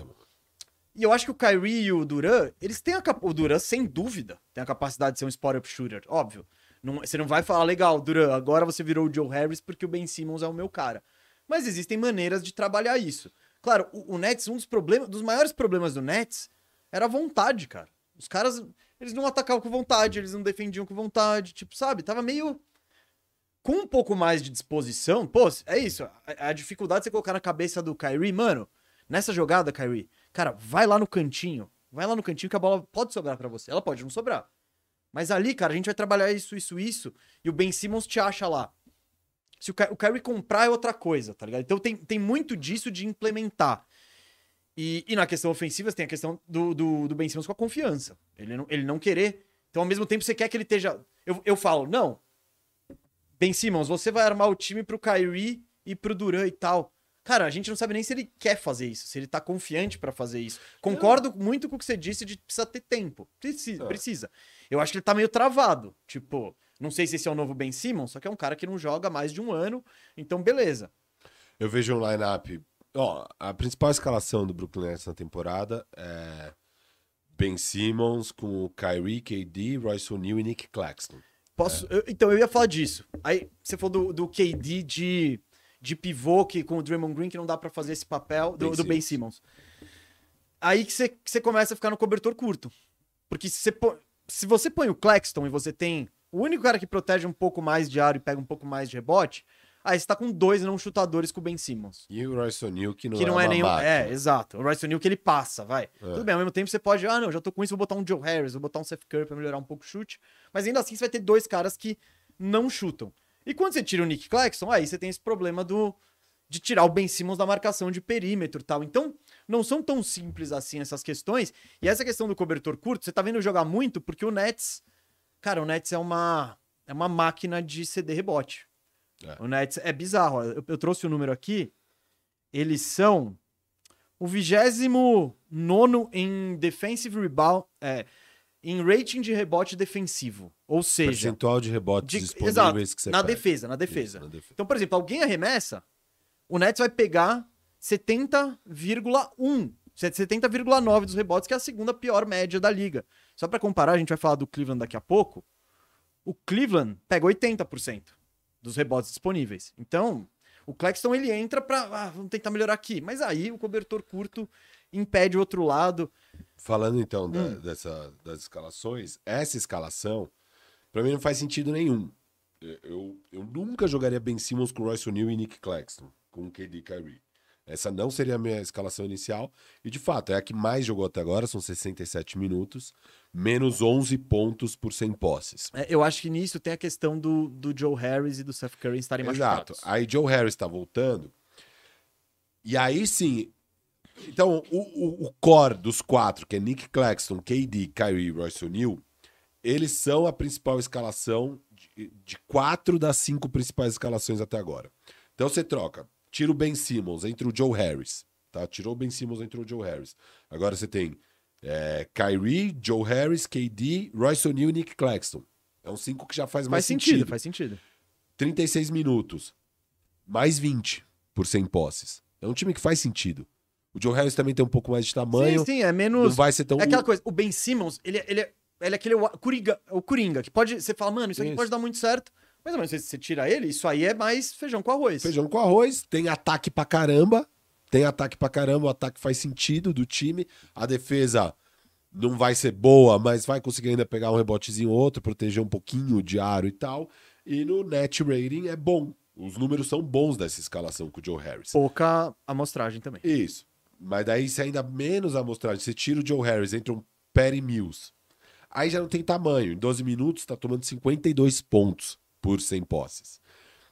e eu acho que o Kyrie e o Duran, eles têm a. O Duran, sem dúvida, tem a capacidade de ser um spot-up shooter, óbvio. Não, você não vai falar, legal, Duran, agora você virou o Joe Harris porque o Ben Simmons é o meu cara. Mas existem maneiras de trabalhar isso. Claro, o, o Nets, um dos problemas, dos maiores problemas do Nets era a vontade, cara. Os caras, eles não atacavam com vontade, eles não defendiam com vontade, tipo, sabe? Tava meio com um pouco mais de disposição. Pô, é isso. A, a dificuldade de você colocar na cabeça do Kyrie, mano, nessa jogada, Kyrie, Cara, vai lá no cantinho. Vai lá no cantinho que a bola pode sobrar para você. Ela pode não sobrar. Mas ali, cara, a gente vai trabalhar isso, isso, isso. E o Ben Simmons te acha lá. Se o, o Kyrie comprar é outra coisa, tá ligado? Então tem, tem muito disso de implementar. E, e na questão ofensiva, tem a questão do, do, do Ben Simmons com a confiança. Ele não, ele não querer. Então, ao mesmo tempo, você quer que ele esteja. Eu, eu falo, não. Ben Simmons, você vai armar o time pro Kyrie e pro Duran e tal. Cara, a gente não sabe nem se ele quer fazer isso, se ele tá confiante para fazer isso. Concordo não. muito com o que você disse de precisa ter tempo. Precisa, é. precisa. Eu acho que ele tá meio travado. Tipo, não sei se esse é o novo Ben Simmons, só que é um cara que não joga mais de um ano, então beleza. Eu vejo um line-up. Ó, a principal escalação do Brooklyn Nets na temporada é Ben Simmons com o Kyrie, KD, Royce O'Neal e Nick Claxton. Posso? É. Eu, então, eu ia falar disso. Aí você falou do, do KD de de pivô que, com o Draymond Green que não dá para fazer esse papel do, ben, do ben Simmons. Aí que você, começa a ficar no cobertor curto. Porque se você, se você põe o Claxton e você tem o único cara que protege um pouco mais de aro e pega um pouco mais de rebote, aí você tá com dois não chutadores com o Ben Simmons. E o Royce O'Neal que não que é, não é nenhum. É, exato. O Royce O'Neal que ele passa, vai. É. Tudo bem, ao mesmo tempo você pode, ah, não, já tô com isso, vou botar um Joe Harris, vou botar um Seth Curry pra melhorar um pouco o chute. Mas ainda assim você vai ter dois caras que não chutam. E quando você tira o Nick Claxton, aí você tem esse problema do de tirar o Ben Simmons da marcação de perímetro e tal. Então, não são tão simples assim essas questões. E essa questão do cobertor curto, você tá vendo jogar muito porque o Nets, cara, o Nets é uma é uma máquina de ceder rebote. É. O Nets é bizarro. Eu, eu trouxe o um número aqui. Eles são o 29 em defensive rebound, é, em rating de rebote defensivo. Ou seja. Percentual de rebotes de, disponíveis exato, que você na defesa, na defesa, Isso, na defesa. Então, por exemplo, alguém arremessa, o Nets vai pegar 70,1. 70,9 dos rebotes, que é a segunda pior média da liga. Só pra comparar, a gente vai falar do Cleveland daqui a pouco. O Cleveland pega 80% dos rebotes disponíveis. Então, o Claxton ele entra pra. Ah, vamos tentar melhorar aqui. Mas aí o cobertor curto impede o outro lado. Falando então da- Hum. dessa, das escalações, essa escalação, pra mim não faz sentido nenhum. Eu, eu, nunca jogaria Ben Simmons com Royce O'Neal e Nick Claxton, com KD Kyrie. Essa não seria a minha escalação inicial. E de fato, é a que mais jogou até agora, são 67 minutos, menos 11 pontos por 100 posses. É, eu acho que nisso tem a questão do, do Joe Harris e do Seth Curry estarem Exato. machucados. Aí Joe Harris tá voltando. E aí sim. Então, o, o, o core dos quatro, que é Nick Claxton, KD, Kyrie e Royce O'Neal, eles são a principal escalação de, de quatro das cinco principais escalações até agora. Então você troca, tira o Ben Simmons, entre o Joe Harris, tá? Tirou o Ben Simmons, entrou o Joe Harris. Agora você tem é, Kyrie, Joe Harris, KD, Royce O'Neal e Nick Claxton. É um cinco que já faz mais Faz sentido, faz sentido. 36 minutos, mais 20 por 100 posses. É um time que faz sentido. O Joe Harris também tem um pouco mais de tamanho. Sim, sim, é Não menos. vai ser tão. É aquela coisa, o Ben Simmons, ele, é- ele, é- ele é aquele Coringa, o Coringa, que pode. Você fala, mano, isso aqui Isso. pode dar muito certo. Mas, mano, se você tira ele, isso aí é mais feijão com arroz. Feijão com arroz, tem ataque pra caramba. Tem ataque pra caramba, o ataque faz sentido do time. A defesa não vai ser boa, mas vai conseguir ainda pegar um rebotezinho ou outro, proteger um pouquinho de aro e tal. E no net rating é bom. Os números são bons dessa escalação com o Joe Harris. Pouca amostragem também. Isso. Mas daí, se ainda menos amostragem, você tira o Joe Harris, entra um Perry Mills. Aí já não tem tamanho. Em 12 minutos, tá tomando 52 pontos por 100 posses.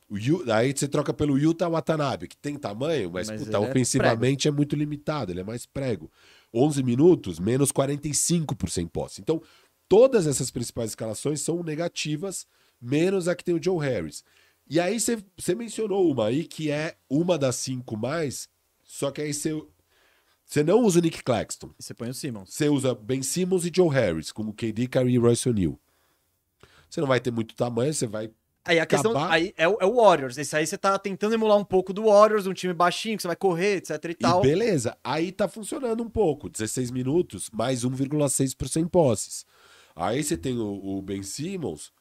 O aí você troca pelo Yuta Watanabe, que tem tamanho, mas, Mas puta, é ofensivamente é, muito limitado, ele é mais prego. 11 minutos, menos 45 por 100 posses. Então, todas essas principais escalações são negativas, menos a que tem o Joe Harris. E aí você você mencionou uma aí que é uma das cinco mais, só que aí você, você não usa o Nick Claxton. E você põe o Simmons. Você usa Ben Simmons e Joe Harris, como KD, Kyrie e Royce O'Neal. Você não vai ter muito tamanho, você vai Aí a questão aí é, o- é o Warriors. Esse aí você tá tentando emular um pouco do Warriors, um time baixinho, que você vai correr, etc e E tal. beleza, aí tá funcionando um pouco. 16 minutos, mais 1,6 por 100 posses. Aí você tem o, o Ben Simmons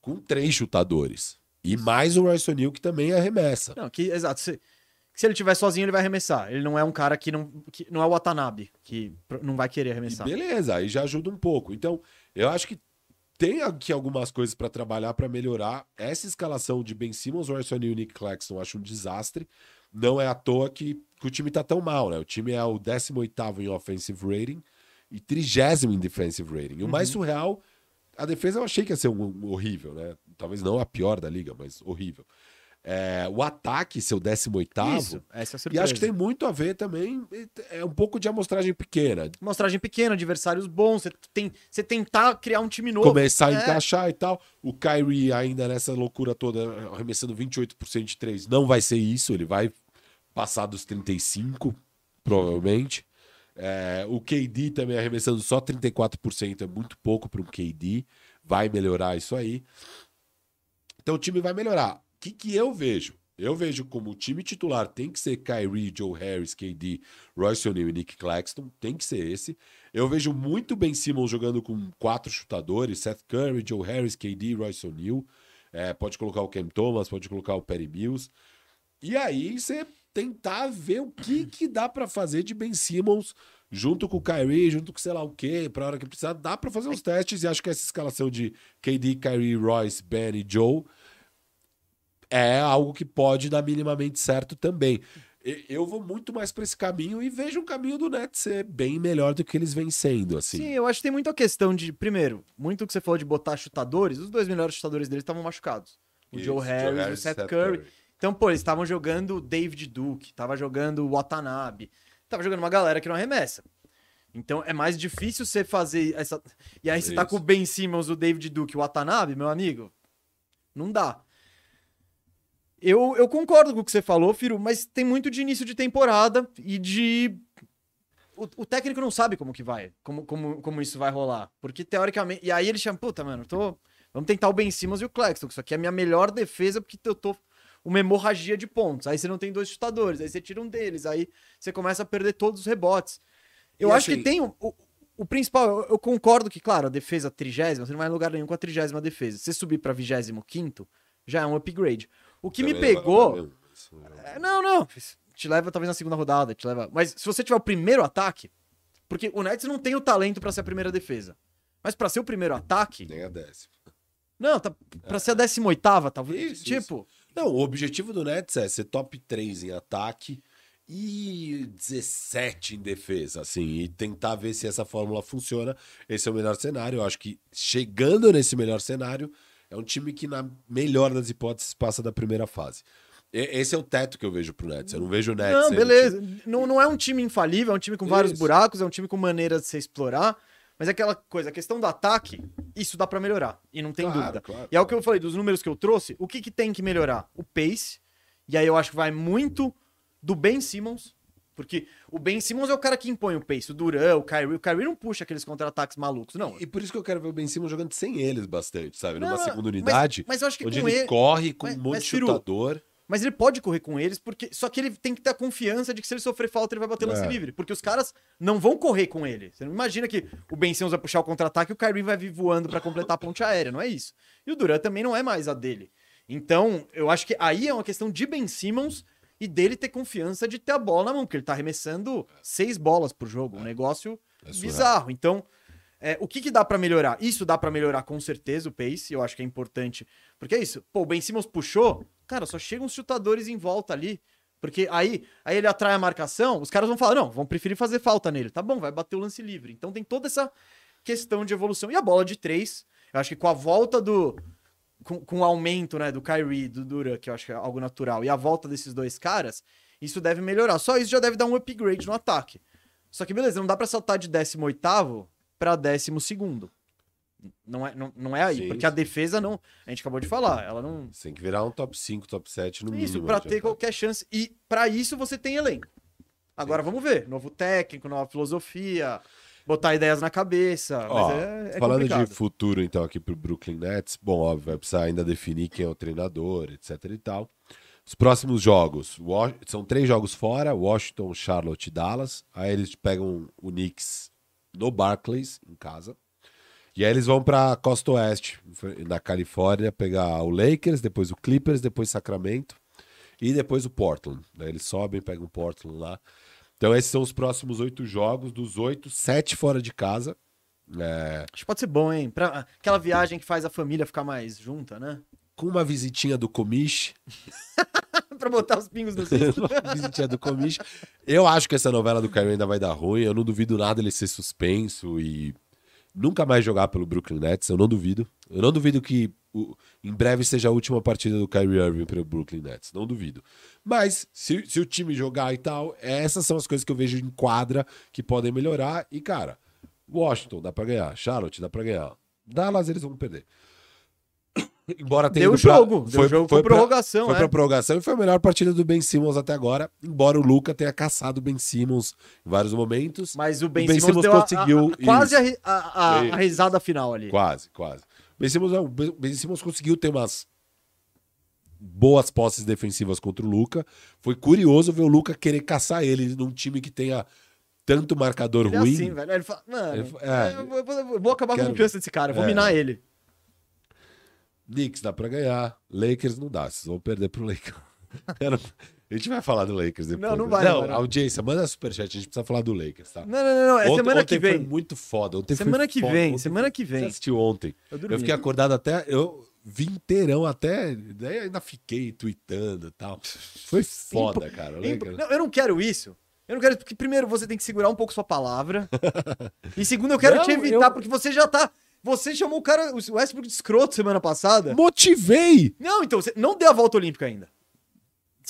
com três chutadores. E mais o Royce O'Neal que também arremessa. Não, que, exato. Se, se ele tiver sozinho, ele vai arremessar. Ele não é um cara que não. Que, não é o Watanabe, que não vai querer E arremessar. beleza, aí já ajuda um pouco. Então, eu acho que tem aqui algumas coisas pra trabalhar pra melhorar. Essa escalação de Ben Simmons, O'Neal e Nick Claxton acho um desastre. Não é à toa que, que o time tá tão mal, né? O time é o 18º em offensive rating e 30 em defensive rating. E o mais surreal, a defesa eu achei que ia ser um, um horrível, né? Talvez não a pior da liga, mas horrível. É, o ataque, seu 18º, Isso, essa é a e acho que tem muito a ver também, é um pouco de amostragem pequena. Mostragem pequena, adversários bons, você, tem, você tentar criar um time novo. começar a É. encaixar e tal. O Kyrie ainda nessa loucura toda, arremessando 28% de 3, não vai ser isso, ele vai passar dos 35, provavelmente. É, o KD também arremessando só 34%, é muito pouco para um KD, vai melhorar isso aí. Então o time vai melhorar. Que, que eu vejo? Eu vejo como o time titular tem que ser Kyrie, Joe Harris, KD, Royce O'Neal e Nick Claxton, tem que ser esse. Eu vejo muito Ben Simmons jogando com quatro chutadores, Seth Curry, Joe Harris, KD, Royce O'Neal. É, pode colocar o Cam Thomas, pode colocar o Perry Mills. E aí você tentar ver o que, que dá pra fazer de Ben Simmons junto com o Kyrie, junto com sei lá o quê, pra hora que precisar, dá pra fazer uns testes e acho que essa escalação de KD, Kyrie, Royce, Ben e Joe é algo que pode dar minimamente certo também. Eu vou muito mais pra esse caminho e vejo um caminho do Nets ser bem melhor do que eles vêm sendo, assim. Sim, eu acho que tem muita questão de. Primeiro, muito que você falou de botar chutadores, os dois melhores chutadores deles estavam machucados. O Isso, Joe Harris e o Seth, Curry. Então, pô, eles estavam jogando David Duke, tava jogando Watanabe, tava jogando uma galera que não arremessa. Então é mais difícil você fazer essa. E aí você tá Isso. com o Ben Simmons, o David Duke e o Watanabe, meu amigo. Não dá. Eu, eu concordo com o que você falou, Firo, mas tem muito de início de temporada e de. O, o técnico não sabe como que vai, como, como, como isso vai rolar. Porque teoricamente. E aí ele chama, puta, mano, tô. Vamos tentar o Ben Simmons e o Claxton, que isso aqui é a minha melhor defesa, porque eu tô uma hemorragia de pontos. Aí você não tem dois chutadores, aí você tira um deles, aí você começa a perder todos os rebotes. Eu E acho assim- que tem o, o, o principal, eu, eu concordo que, claro, a defesa trigésima, você não vai em lugar nenhum com a trigésima defesa. Se você subir pra vigésimo quinto, já é um upgrade. O que me Também pegou. vai lá mesmo. É, Não, não. Te leva talvez na segunda rodada, te leva. Mas se você tiver o primeiro ataque, porque o Nets não tem o talento pra ser a primeira defesa. Mas pra ser o primeiro ataque, Nem a décima. não, tá pra ser a 18 oitava, talvez. Isso, tipo, Não, o objetivo do Nets é ser top 3 em ataque e 17 em defesa, assim, e tentar ver se essa fórmula funciona. Esse é o melhor cenário. Eu acho que chegando nesse melhor cenário, é um time que, na melhor das hipóteses, passa da primeira fase. Esse é o teto que eu vejo pro Nets. Eu não vejo o Nets. não, beleza. Não, não é um time infalível, é um time com vários Isso. buracos, é um time com maneiras de se explorar. Mas é aquela coisa, a questão do ataque, isso dá pra melhorar. E não tem Claro, dúvida. claro, e é o que eu falei, dos números que eu trouxe, o que, que tem que melhorar? O pace. E aí eu acho que vai muito do Ben Simmons. Porque o Ben Simmons é o cara que impõe o pace. O Duran, o Kyrie. O Kyrie não puxa aqueles contra-ataques malucos, não. E por isso que eu quero ver o Ben Simmons jogando sem eles bastante, sabe? Numa Não, segunda mas- unidade, Mas, eu acho que onde ele, ele. corre com mas- um monte mas, de Firu, chutador. Mas ele pode correr com eles, porque só que ele tem que ter a confiança de que se ele sofrer falta, ele vai bater lance É. livre. Porque os caras não vão correr com ele. Você não imagina que o Ben Simmons vai puxar o contra-ataque e o Kyrie vai vir voando pra completar a ponte aérea. Não é isso. E o Duran também não é mais a dele. Então, eu acho que aí é uma questão de Ben Simmons e dele ter confiança de ter a bola na mão, porque ele tá arremessando seis bolas por jogo. Um negócio É bizarro. Então, é, o que, que dá pra melhorar? Isso dá pra melhorar com certeza o pace, eu acho que é importante. Porque é isso, pô, o Ben Simmons puxou, cara, só chegam os chutadores em volta ali. Porque aí, aí ele atrai a marcação, os caras vão falar, não, vão preferir fazer falta nele. Tá bom, vai bater o lance livre. Então tem toda essa questão de evolução. E a bola de três, eu acho que com a volta do. Com, com o aumento, né, do Kyrie, do Duran, que eu acho que é algo natural, e a volta desses dois caras, isso deve melhorar. Só isso já deve dar um upgrade no ataque. Só que beleza, não dá pra saltar de 18 pra 12. Não é, não, não é aí, Sim, porque a sim. defesa não. A gente acabou de falar, ela não. Tem que virar um top 5, top 7 no mínimo. Isso, pra de ter qualquer chance. E pra isso você tem elenco. Agora vamos ver. Novo técnico, nova filosofia, botar ideias na cabeça. Ó, mas é, é falando complicado. de futuro, então, aqui pro Brooklyn Nets, bom, óbvio, vai precisar ainda definir quem é o treinador, etc e tal. Os próximos jogos, são três jogos fora, Washington, Charlotte e Dallas. Aí eles pegam o Knicks no Barclays, em casa. E aí eles vão pra Costa Oeste, na Califórnia, pegar o Lakers, depois o Clippers, depois Sacramento e depois o Portland. Daí eles sobem, pegam o Portland lá. Então esses são os próximos oito jogos, dos oito, sete fora de casa. É, Acho que pode ser bom, hein? Pra, aquela viagem que faz a família ficar mais junta, né? com uma visitinha do Comiche, pra botar os pingos no cesto. visitinha do Comiche. Eu acho que essa novela do Kyrie ainda vai dar ruim. Eu não duvido nada ele ser suspenso e nunca mais jogar pelo Brooklyn Nets. Eu não duvido. Eu não duvido que o- em breve seja a última partida do Kyrie Irving pelo Brooklyn Nets. Não duvido. Mas se, se o time jogar e tal, essas são as coisas que eu vejo em quadra que podem melhorar. E, cara, Washington dá pra ganhar. Charlotte dá pra ganhar. Dallas eles vão perder. Embora tenha Deu pra- jogo, deu jogo com pra- prorrogação, Foi é. pra prorrogação e foi a melhor partida do Ben Simmons até agora. Embora o Luca tenha caçado o Ben Simmons em vários momentos. Mas o Ben, Ben Simmons, Simmons deu a- a- conseguiu quase a, a, risada final ali. Quase, quase. Ben Simmons, não, o Ben Simmons conseguiu ter umas boas posses defensivas contra o Luca. Foi curioso ver o Luca querer caçar ele num time que tenha tanto marcador Ele é ruim. assim, velho. Ele fala, mano, Ele é. eu, vou- eu acabar com a Quero- confiança desse cara, vou é. minar ele. Knicks dá pra ganhar. Lakers não dá. Vocês vão perder pro Lakers. Eu não- A gente vai falar do Lakers depois. Não, não né? vai, Não, não audiência, manda superchat. A gente precisa falar do Lakers, tá? Não, não, não, não. É Ontem- semana ontem que vem. Foi muito foda. Ontem foi Semana que foda. vem, Ontem semana foi- que vem. Você assistiu ontem. Eu Eu, fiquei acordado até. Eu vi inteirão até. Daí ainda fiquei tweetando e tal. Foi foda, cara. o Impo-. Não, eu não quero isso. Eu não quero porque primeiro você tem que segurar um pouco sua palavra. e segundo eu quero Não, te evitar eu- porque você já tá, você chamou o cara, o Westbrook de escroto semana passada. Motivei! Não, então você não deu a volta olímpica ainda.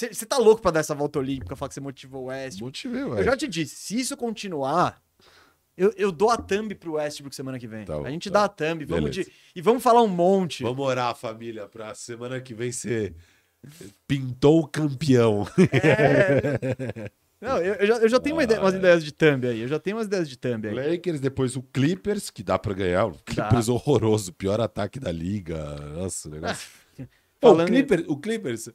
Você tá louco pra dar essa volta olímpica, falar que você motivou o Westbrook. Motivei, Eu ué. já te disse, se isso continuar, eu, eu dou a thumb pro Westbrook semana que vem. Tá bom, a gente tá dá a thumb, vamos de, e vamos falar um monte. Vamos orar, família, pra semana que vem ser. Pintou o campeão. Não, eu, eu já, eu já tenho uma ideia- umas ideias de thumb aí. Eu já tenho umas ideias de thumb aí. Lakers, depois o Clippers, que dá pra ganhar. O Clippers horroroso, pior ataque da liga. Nossa, o negócio. Pô, o, Falando em- Clippers, o Clippers,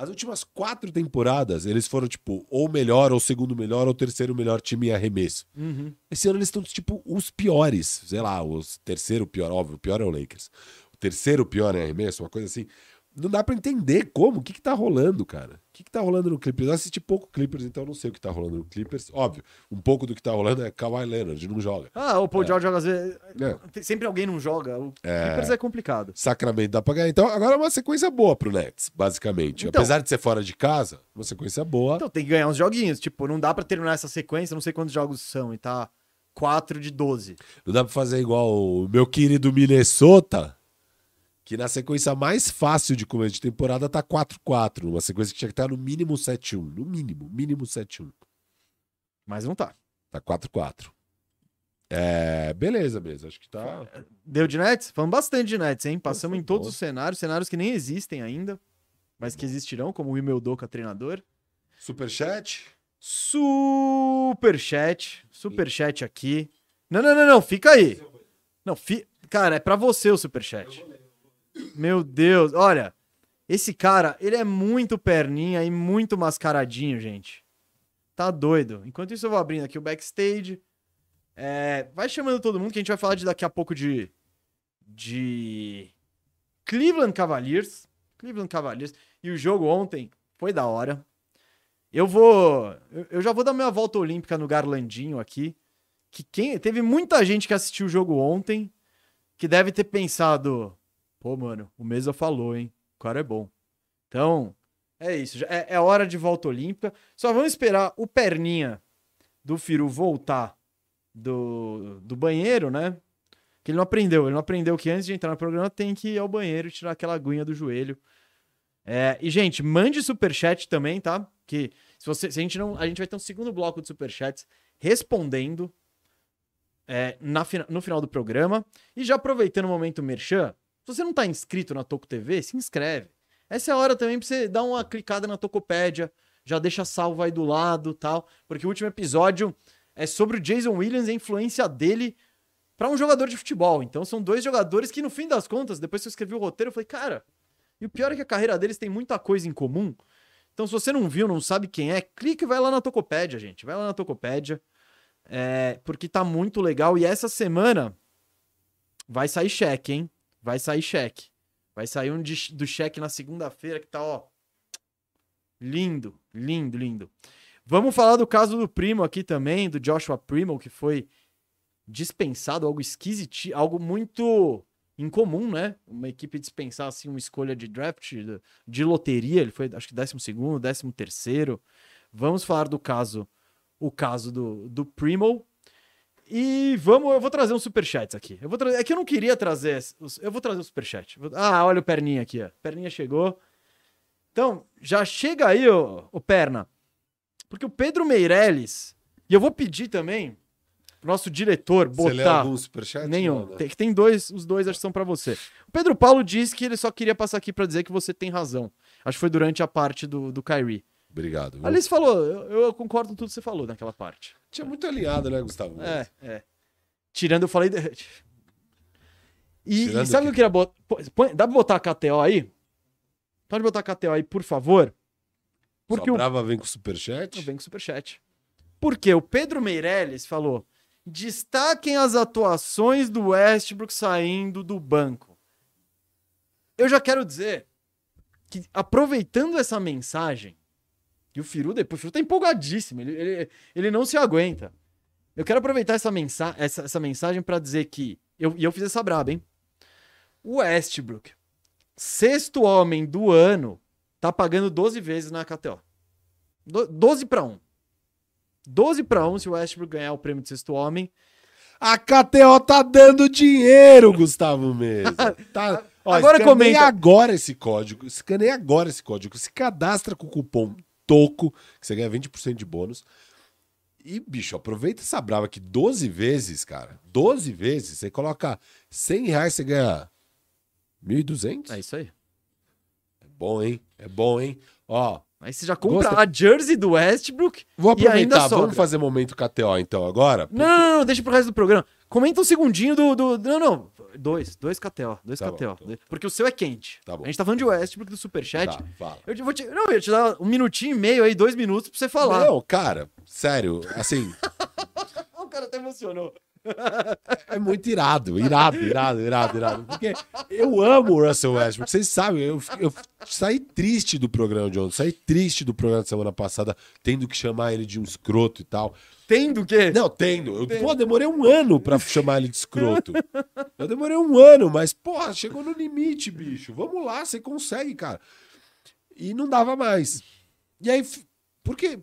As últimas quatro temporadas, eles foram, tipo, ou melhor, ou segundo melhor, ou terceiro melhor time em arremesso. Uhum. Esse ano eles estão, tipo, os piores. Sei lá, os terceiro pior, óbvio, o pior é o Lakers. O terceiro pior em arremesso, uma coisa assim. Não dá pra entender como, o que que tá rolando, cara. O que que tá rolando no Clippers? Eu assisti pouco Clippers, então eu não sei o que tá rolando no Clippers. Óbvio, um pouco do que tá rolando é Kawhi Leonard, não joga. Ah, o Paul George joga às vezes. É. Sempre alguém não joga. O É. Clippers é complicado. Sacramento dá pra ganhar. Então, agora é uma sequência boa pro Nets, basicamente. Então- Apesar de ser fora de casa, uma sequência boa. Então tem que ganhar uns joguinhos. Tipo, não dá pra terminar essa sequência, não sei quantos jogos são, e tá 4 de 12. Não dá pra fazer igual o meu querido Minnesota, que na sequência mais fácil de começo de temporada tá 4-4. Uma sequência que tinha que estar no mínimo 7-1. No mínimo, mínimo 7-1. Mas não tá. Tá 4-4. É, beleza, beleza. Acho que tá. Deu de Nets? Falamos bastante de Nets, hein? Passamos em todos bom. os cenários, cenários que nem existem ainda, mas que existirão, como o Imeldoka treinador. Superchat? Superchat. Superchat aqui. Não, não, não, não. Fica aí. Não, fi... cara, é pra você o superchat. Meu Deus, olha. Esse cara, ele é muito perninha e muito mascaradinho, gente. Tá doido. Enquanto isso, eu vou abrindo aqui o backstage. É, vai chamando todo mundo que a gente vai falar de daqui a pouco de. De. Cleveland Cavaliers. Cleveland Cavaliers. E o jogo ontem foi da hora. Eu vou. Eu, já vou dar minha volta olímpica no Garlandinho aqui. Que quem, teve muita gente que assistiu o jogo ontem que deve ter pensado: pô, mano, o Mesa falou, hein? O cara é bom. Então, é isso. É, é hora de volta olímpica. Só vamos esperar o perninha do Firu voltar do, do banheiro, né? Que ele não aprendeu. Ele não aprendeu que antes de entrar no programa tem que ir ao banheiro e tirar aquela aguinha do joelho. É, e, gente, mande superchat também, tá? Que se, você, se a gente não. A gente vai ter um segundo bloco de superchats respondendo é, na, no final do programa. E já aproveitando o momento Merchan, se você não tá inscrito na Toco TV, se inscreve. Essa é a hora também pra você dar uma clicada na Tocopédia, já deixa salvo aí do lado tal, porque o último episódio é sobre o Jason Williams e a influência dele pra um jogador de futebol. Então são dois jogadores que, no fim das contas, depois que eu escrevi o roteiro, eu falei, cara, e o pior é que a carreira deles tem muita coisa em comum. Então, se você não viu, não sabe quem é, clica e vai lá na Tocopédia, gente. Vai lá na Tocopédia. É, porque tá muito legal. E essa semana vai sair cheque, hein? Vai sair cheque. Vai sair um de- do cheque na segunda-feira que tá, ó. Lindo, lindo, lindo. Vamos falar do caso do primo aqui também, do Joshua Primo, que foi dispensado, algo esquisito, algo muito incomum, né? Uma equipe dispensar assim uma escolha de draft, de, de loteria, ele foi acho que 12 segundo, 13 terceiro. Vamos falar do caso, o caso do, do Primo. E vamos, eu vou trazer uns superchats aqui. Eu vou trazer, é que eu não queria trazer, eu vou trazer o superchat. Ah, olha o Perninha aqui, ó. Perninha chegou. Então, já chega aí, ô, ô Perna. Porque o Pedro Meirelles, e eu vou pedir também pro nosso diretor Você botar algum superchat? nenhum. Tem, tem dois, os dois acho que são pra você. O Pedro Paulo disse que ele só queria passar aqui pra dizer que você tem razão. Acho que foi durante a parte do, do Kyrie. Obrigado. viu? Alice falou, eu, eu concordo com tudo que você falou naquela parte. Tinha muito alinhado, né, Gustavo? É, é. Tirando, eu falei. de- E, e sabe o que o eu queria botar? Põe- Dá pra botar a KTO aí? Pode botar a KTO aí, por favor. Porque Só o Brava vem com superchat? Vem com superchat. Porque o Pedro Meirelles falou: destaquem as atuações do Westbrook saindo do banco. Eu já quero dizer que, aproveitando essa mensagem, e o Firu depois, o Firu tá empolgadíssimo, ele, ele, ele não se aguenta. Eu quero aproveitar essa, mensa essa, essa mensagem para dizer que. Eu, e eu fiz essa braba, hein? O Westbrook, sexto homem do ano, tá pagando 12 vezes na KTO. Do- 12 para 1. 12 para 1 se o Westbrook ganhar o prêmio de sexto homem. A KTO tá dando dinheiro, Gustavo Mesa. Tá, ó, Agora comenta. agora esse código. Escaneia agora esse código. Se cadastra com o cupom TOCO, que você ganha 20% de bônus. E, bicho, aproveita essa brava que 12 vezes, cara. 12 vezes. Você coloca 100 reais, você ganha 1.200. É isso aí. É bom, hein? É bom, hein? Ó, Aí você já compra Gosta- a jersey do Westbrook. vou aproveitar. Vamos fazer momento KTO então agora? Não, não, não, deixa pro resto do programa. Comenta um segundinho do. do não, não. Dois. Dois KTO. Dois Tá KTO. bom, Porque o seu é quente. Tá bom. A gente tá falando de Westbrook do Superchat. Tá, fala. Eu te- vou te, não, eu ia te dar um minutinho e meio aí, dois minutos pra você falar. Não, cara, sério, assim, O cara até emocionou. é muito irado, irado, irado, irado, irado. Porque eu amo o Russell Westbrook, vocês sabem, eu, eu saí triste do programa de ontem, saí triste do programa da semana passada, tendo que chamar ele de um escroto e tal. Tendo o quê? Não, tendo. Eu pô, demorei um ano pra chamar ele de escroto. Eu demorei um ano, mas, porra, chegou no limite, bicho. Vamos lá, você consegue, cara. E não dava mais. E aí, porque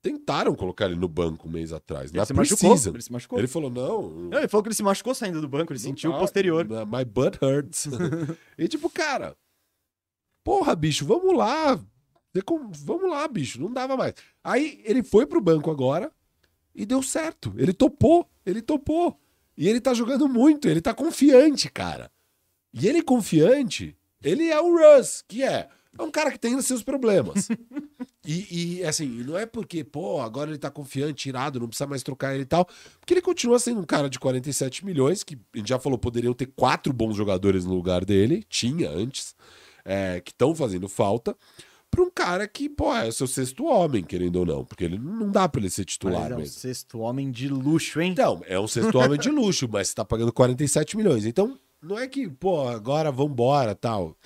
tentaram colocar ele no banco um mês atrás. Ele se machucou. Ele se machucou. Ele falou, não. Não, ele falou que ele se machucou saindo do banco, ele sentiu o dá, posterior. My butt hurts. e tipo, cara, porra, bicho, vamos lá. Vamos lá, bicho, não dava mais. Aí ele foi pro banco agora e deu certo. Ele topou, ele topou. E ele tá jogando muito, ele tá confiante, cara. E ele confiante, ele é o Russ, que é, é um cara que tem os seus problemas. E, e, assim, não é porque, pô, agora ele tá confiante, irado, não precisa mais trocar ele e tal. Porque ele continua sendo um cara de 47 milhões, que a gente já falou, poderiam ter quatro bons jogadores no lugar dele, tinha antes, é, que estão fazendo falta, pra um cara que, pô, é o seu sexto homem, querendo ou não, porque ele não dá pra ele ser titular Mas é um mesmo. sexto homem de luxo, hein? Então, é um sexto homem de luxo, mas você tá pagando 47 milhões. Então, não é que, pô, agora vambora tal.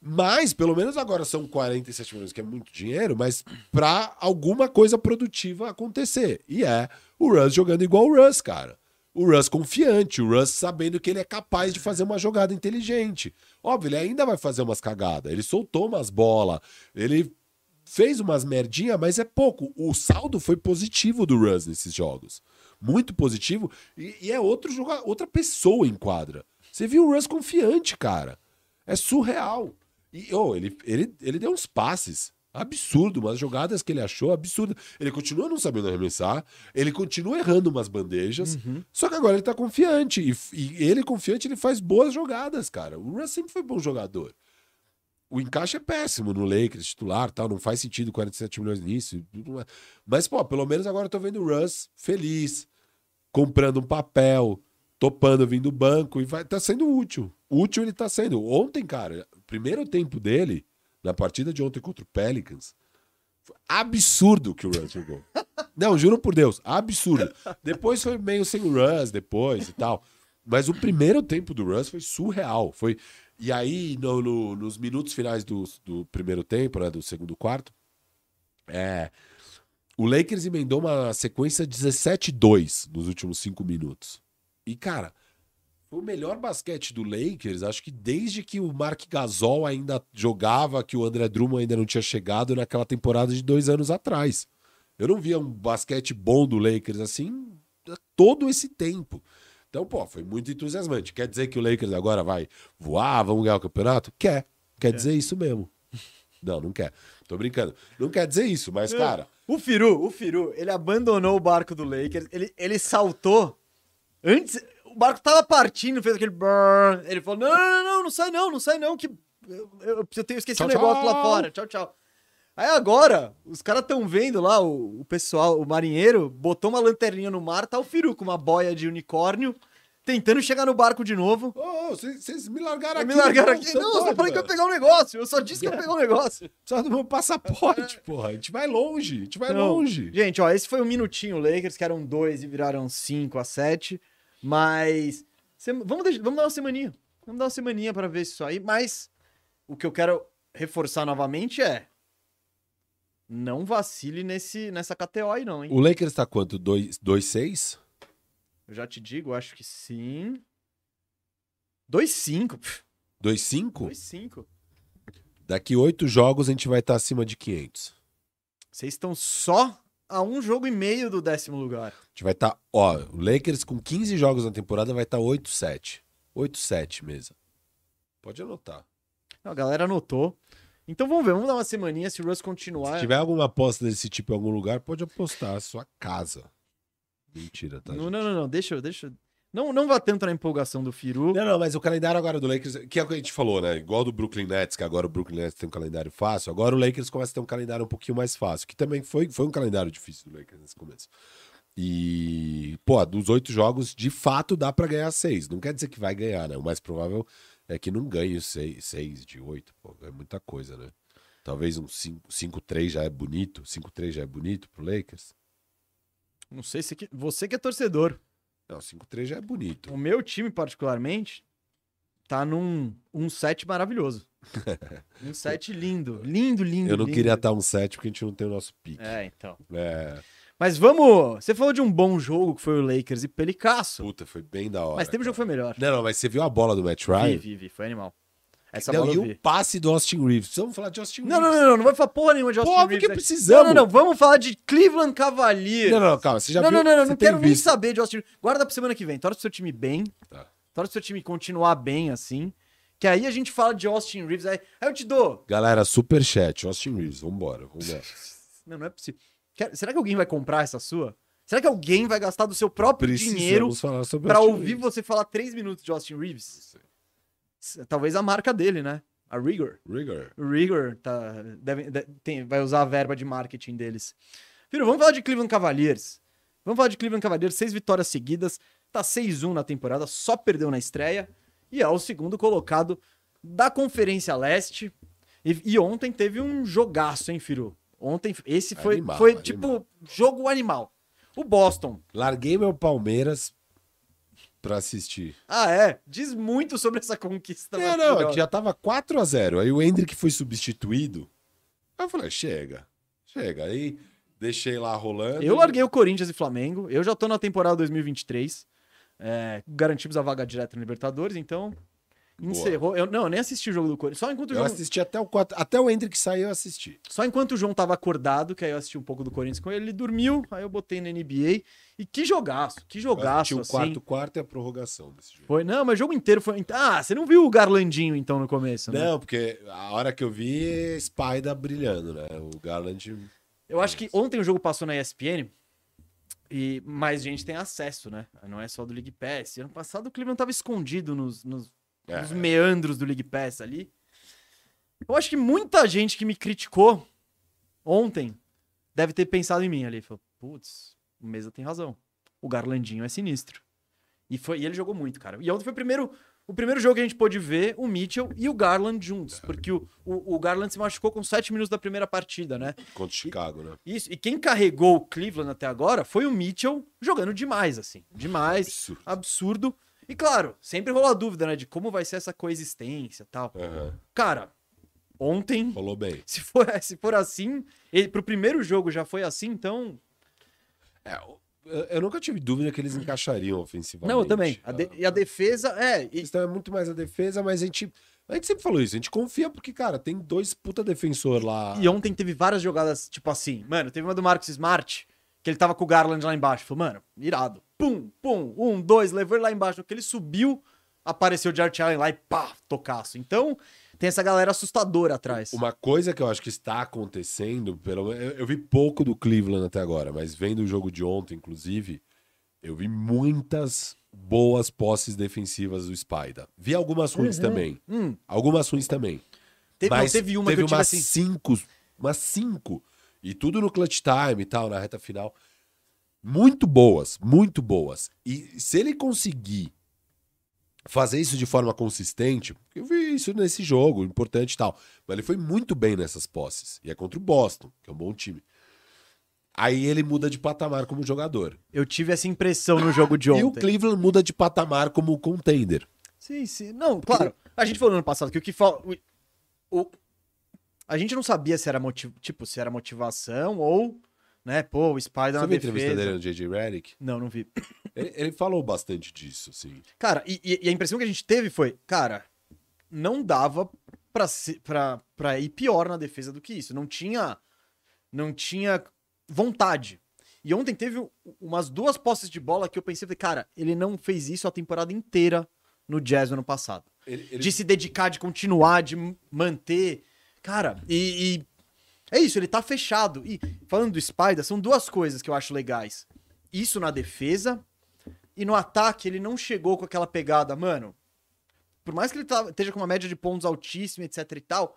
Mas, pelo menos agora são 47 milhões, que é muito dinheiro, mas pra alguma coisa produtiva acontecer. E é o Russ jogando igual o Russ, cara. O Russ confiante, o Russ sabendo que ele é capaz de fazer uma jogada inteligente. Óbvio, ele ainda vai fazer umas cagadas. Ele soltou umas bolas, ele fez umas merdinha, mas é pouco. O saldo foi positivo do Russ nesses jogos. Muito positivo. E, e é outro joga outra pessoa em quadra. Você viu o Russ confiante, cara. É surreal. E oh, ele, ele, ele deu uns passes. Absurdo, umas jogadas que ele achou absurdo. Ele continua não sabendo arremessar, ele continua errando umas bandejas, só que agora ele tá confiante. E, e ele confiante, ele faz boas jogadas, cara. O Russ sempre foi bom jogador. O encaixe é péssimo no Lakers, titular, tal, não faz sentido 47 milhões nisso. Mas, pô, pelo menos agora eu tô vendo o Russ feliz, comprando um papel, topando vindo do banco e vai tá sendo útil. Útil ele tá sendo. Ontem, cara, o primeiro tempo dele, na partida de ontem contra o Pelicans, absurdo que o Russ jogou. Não, juro por Deus, absurdo. Depois foi meio sem o Russ, depois e tal. Mas o primeiro tempo do Russ foi surreal. Foi... E aí, no- no- nos minutos finais do, do primeiro tempo, né, do segundo quarto, é, o Lakers emendou uma sequência 17-2 nos últimos cinco minutos. E, cara, foi o melhor basquete do Lakers, acho que desde que o Mark Gasol ainda jogava, que o André Drummond ainda não tinha chegado naquela temporada de dois anos atrás. Eu não via um basquete bom do Lakers assim todo esse tempo. Então, pô, foi muito entusiasmante. Quer dizer que o Lakers agora vai voar, vamos ganhar o campeonato? Quer. Quer dizer isso mesmo. Não, não quer. Tô brincando. Não quer dizer isso, mas, cara, O Firu, o Firu, ele abandonou o barco do Lakers, ele, ele saltou. Antes, barco tava partindo, fez aquele brrr, ele falou: não, não, não, não, sai não, não sai não, que eu, eu, eu tenho, esqueci Tchau, um negócio lá tchau. fora, tchau, tchau. Aí agora, os caras tão vendo lá, o, o pessoal, o marinheiro, botou uma lanterninha no mar, tá o Firu com uma boia de unicórnio, tentando chegar no barco de novo. Ô, ô, vocês vocês me largaram aqui. me largaram aqui. Não, eu só falei que eu ia pegar um negócio. Eu só disse que eu ia pegar um negócio. Precisa do meu passaporte, porra. A gente vai longe. A gente vai Não. longe. Gente, ó, esse foi um minutinho Lakers, que eram dois e viraram cinco a sete. Mas. Vamos, deixar- vamos dar uma semaninha. Vamos dar uma semaninha pra ver isso aí. Mas o que eu quero reforçar novamente é. Não vacile nesse, nessa KTO aí, não, hein? O Lakers tá quanto? 2-6? Eu já te digo, acho que sim. 2-5. 2-5? 2-5. Daqui oito jogos a gente vai estar acima de 500. Vocês estão só a um jogo e meio do décimo lugar. A gente vai estar, ó, o Lakers com 15 jogos na temporada vai estar 8-7. 8-7 mesa. Pode anotar. A galera anotou. Então vamos ver, vamos dar uma semaninha se o Russ continuar. Se tiver alguma aposta desse tipo em algum lugar, pode apostar. Sua casa. Mentira, tá? Não, gente? não, não, não, deixa, eu- deixa. Não, não vá tanto na empolgação do Firu. Não, não, mas o calendário agora do Lakers, que é o que a gente falou, né? Igual do Brooklyn Nets, que agora o Brooklyn Nets tem um calendário fácil, agora o Lakers começa a ter um calendário um pouquinho mais fácil, que também foi, foi um calendário difícil do Lakers nesse começo. E, pô, dos oito jogos, de fato dá pra ganhar seis. Não quer dizer que vai ganhar, né? O mais provável é que não ganhe seis, seis de oito. Pô, é muita coisa, né? Talvez um 5-3 já é bonito. 5-3 já é bonito pro Lakers. Não sei se que, você que é torcedor. Não, 5-3 já é bonito. O meu time, particularmente, tá num um set maravilhoso. um set lindo. Lindo, lindo. Eu não lindo. queria estar um set porque a gente não tem o nosso pique. É, então. É. Mas vamos. Você falou de um bom jogo que foi o Lakers e Pelicasso. Puta, foi bem da hora. mas teve um jogo que foi melhor. Não, não, mas você viu a bola do Matt Ryan? Vi, vi, vi. Foi animal. Essa Não, e o passe do Austin Reeves. Vamos falar de Austin Não, Reeves. não, não, não, não vai falar porra nenhuma de Austin Pô, Reeves. porque né? precisamos. Não, não, não, vamos falar de Cleveland Cavaliers. Não, não, calma. Você já não, viu? não, não, não, não quero nem visto. saber de Austin Reeves. Guarda pra semana que vem. Torce pro seu time bem. Tá. Torce pro seu time continuar bem, assim. Que aí a gente fala de Austin Reeves. Aí, aí eu te dou. Galera, superchat, Austin Reeves, vambora, lá. Não, não é possível. Quer- Será que alguém vai comprar essa sua? Será que alguém vai gastar do seu próprio dinheiro Precisamos pra Austin ouvir você falar três minutos de Austin Reeves? S- Talvez a marca dele, né? A Rigor. Rigor. Rigor tá, deve- de- tem- vai usar a verba de marketing deles. Filho, vamos falar de Cleveland Cavaliers. Vamos falar de Cleveland Cavaliers, seis vitórias seguidas, tá 6-1 na temporada, só perdeu na estreia e é o segundo colocado da Conferência Leste. E, e ontem teve um jogaço, hein, Firu? Ontem, esse foi, Animal, foi animal. tipo jogo animal. O Boston. Larguei meu Palmeiras pra assistir. Ah, é? Diz muito sobre essa conquista. Não, não, é maravilhosa. que já tava 4x0. Aí o Hendrick foi substituído. Aí eu falei, chega, chega. Aí deixei lá rolando. Eu larguei o Corinthians e Flamengo. Eu já tô na temporada 2023. É, garantimos a vaga direta na Libertadores, então encerrou. Eu, não, eu nem assisti o jogo do Corinthians. Só enquanto o Eu João, assisti até o 4. Até o Hendrick sair, eu assisti. só enquanto o João tava acordado, que aí eu assisti um pouco do Corinthians com ele, ele dormiu, aí eu botei na NBA. E que jogaço, que Eu jogaço, o assim. quarto, quarto e a prorrogação desse jogo. Foi, não, mas o jogo inteiro foi. Ah, você não viu o Garlandinho então no começo, né? Não, porque a hora que eu vi, Spider brilhando, né? O Garland. Eu acho que ontem o jogo passou na ESPN e mais gente tem acesso, né? Não é só do League Pass. Ano passado o Cleveland tava escondido nos, nos, É. nos meandros do League Pass ali. Eu acho que muita gente que me criticou ontem deve ter pensado em mim ali. Falou, putz, o Mesa tem razão. O Garlandinho é sinistro. E, foi, e ele jogou muito, cara. E ontem foi o primeiro, o primeiro jogo que a gente pôde ver o Mitchell e o Garland juntos. Porque o, o, o Garland se machucou com 7 minutos da primeira partida, né? Contra o Chicago, né? Isso. E quem carregou o Cleveland até agora foi o Mitchell jogando demais, assim. Demais. Absurdo. Absurdo. E claro, sempre rolou a dúvida, né? De como vai ser essa coexistência e tal. Aham. Cara, ontem, Falou bem. se for, se for assim, ele, pro primeiro jogo já foi assim, então. É, eu- eu nunca tive dúvida que eles encaixariam ofensivamente. Não, eu também. A de- e a defesa, é. e- Então é muito mais a defesa, mas a gente. A gente sempre falou isso, a gente confia porque, cara, tem dois puta defensor lá. E ontem teve várias jogadas, tipo assim, mano, teve uma do Marcos Smart, que ele tava com o Garland lá embaixo. Falou, mano, irado. Pum, pum, um, dois, levou ele lá embaixo. Que ele subiu, apareceu o Jart Allen lá e pá, tocaço. Então, tem essa galera assustadora atrás. Uma coisa que eu acho que está acontecendo, pelo eu, eu vi pouco do Cleveland até agora, mas vendo o jogo de ontem, inclusive, eu vi muitas boas posses defensivas do Spider. Vi algumas ruins também. Hum, Algumas ruins também. teve, não, mas teve uma que eu umas assim. cinco, umas cinco. E tudo no clutch time e tal, na reta final. Muito boas, muito boas. E se ele conseguir fazer isso de forma consistente, eu vi isso nesse jogo, importante e tal. Mas ele foi muito bem nessas posses. E é contra o Boston, que é um bom time. Aí ele muda de patamar como jogador. Eu tive essa impressão no jogo de E o ontem. Cleveland muda de patamar como contender. Sim, sim. Não, claro. A gente falou no ano passado que o que falta. O, o- a gente não sabia se era motiv... tipo, se era motivação ou, né, pô, o Spider Você na viu a entrevista defesa. dele no J.J. Redick? Não, não vi. Ele, ele falou bastante disso, assim. Cara, e, e- a impressão que a gente teve foi, cara, não dava pra, se- pra, pra ir pior na defesa do que isso. Não tinha, não tinha vontade. E ontem teve umas duas posses de bola que eu pensei, cara, ele não fez isso a temporada inteira no Jazz no ano passado. Ele, ele- De se dedicar, de continuar, de manter. Cara, e, e é isso, ele tá fechado. E falando do Spider, são duas coisas que eu acho legais. Isso na defesa e no ataque ele não chegou com aquela pegada, mano. Por mais que ele tá- esteja com uma média de pontos altíssima, etc e tal,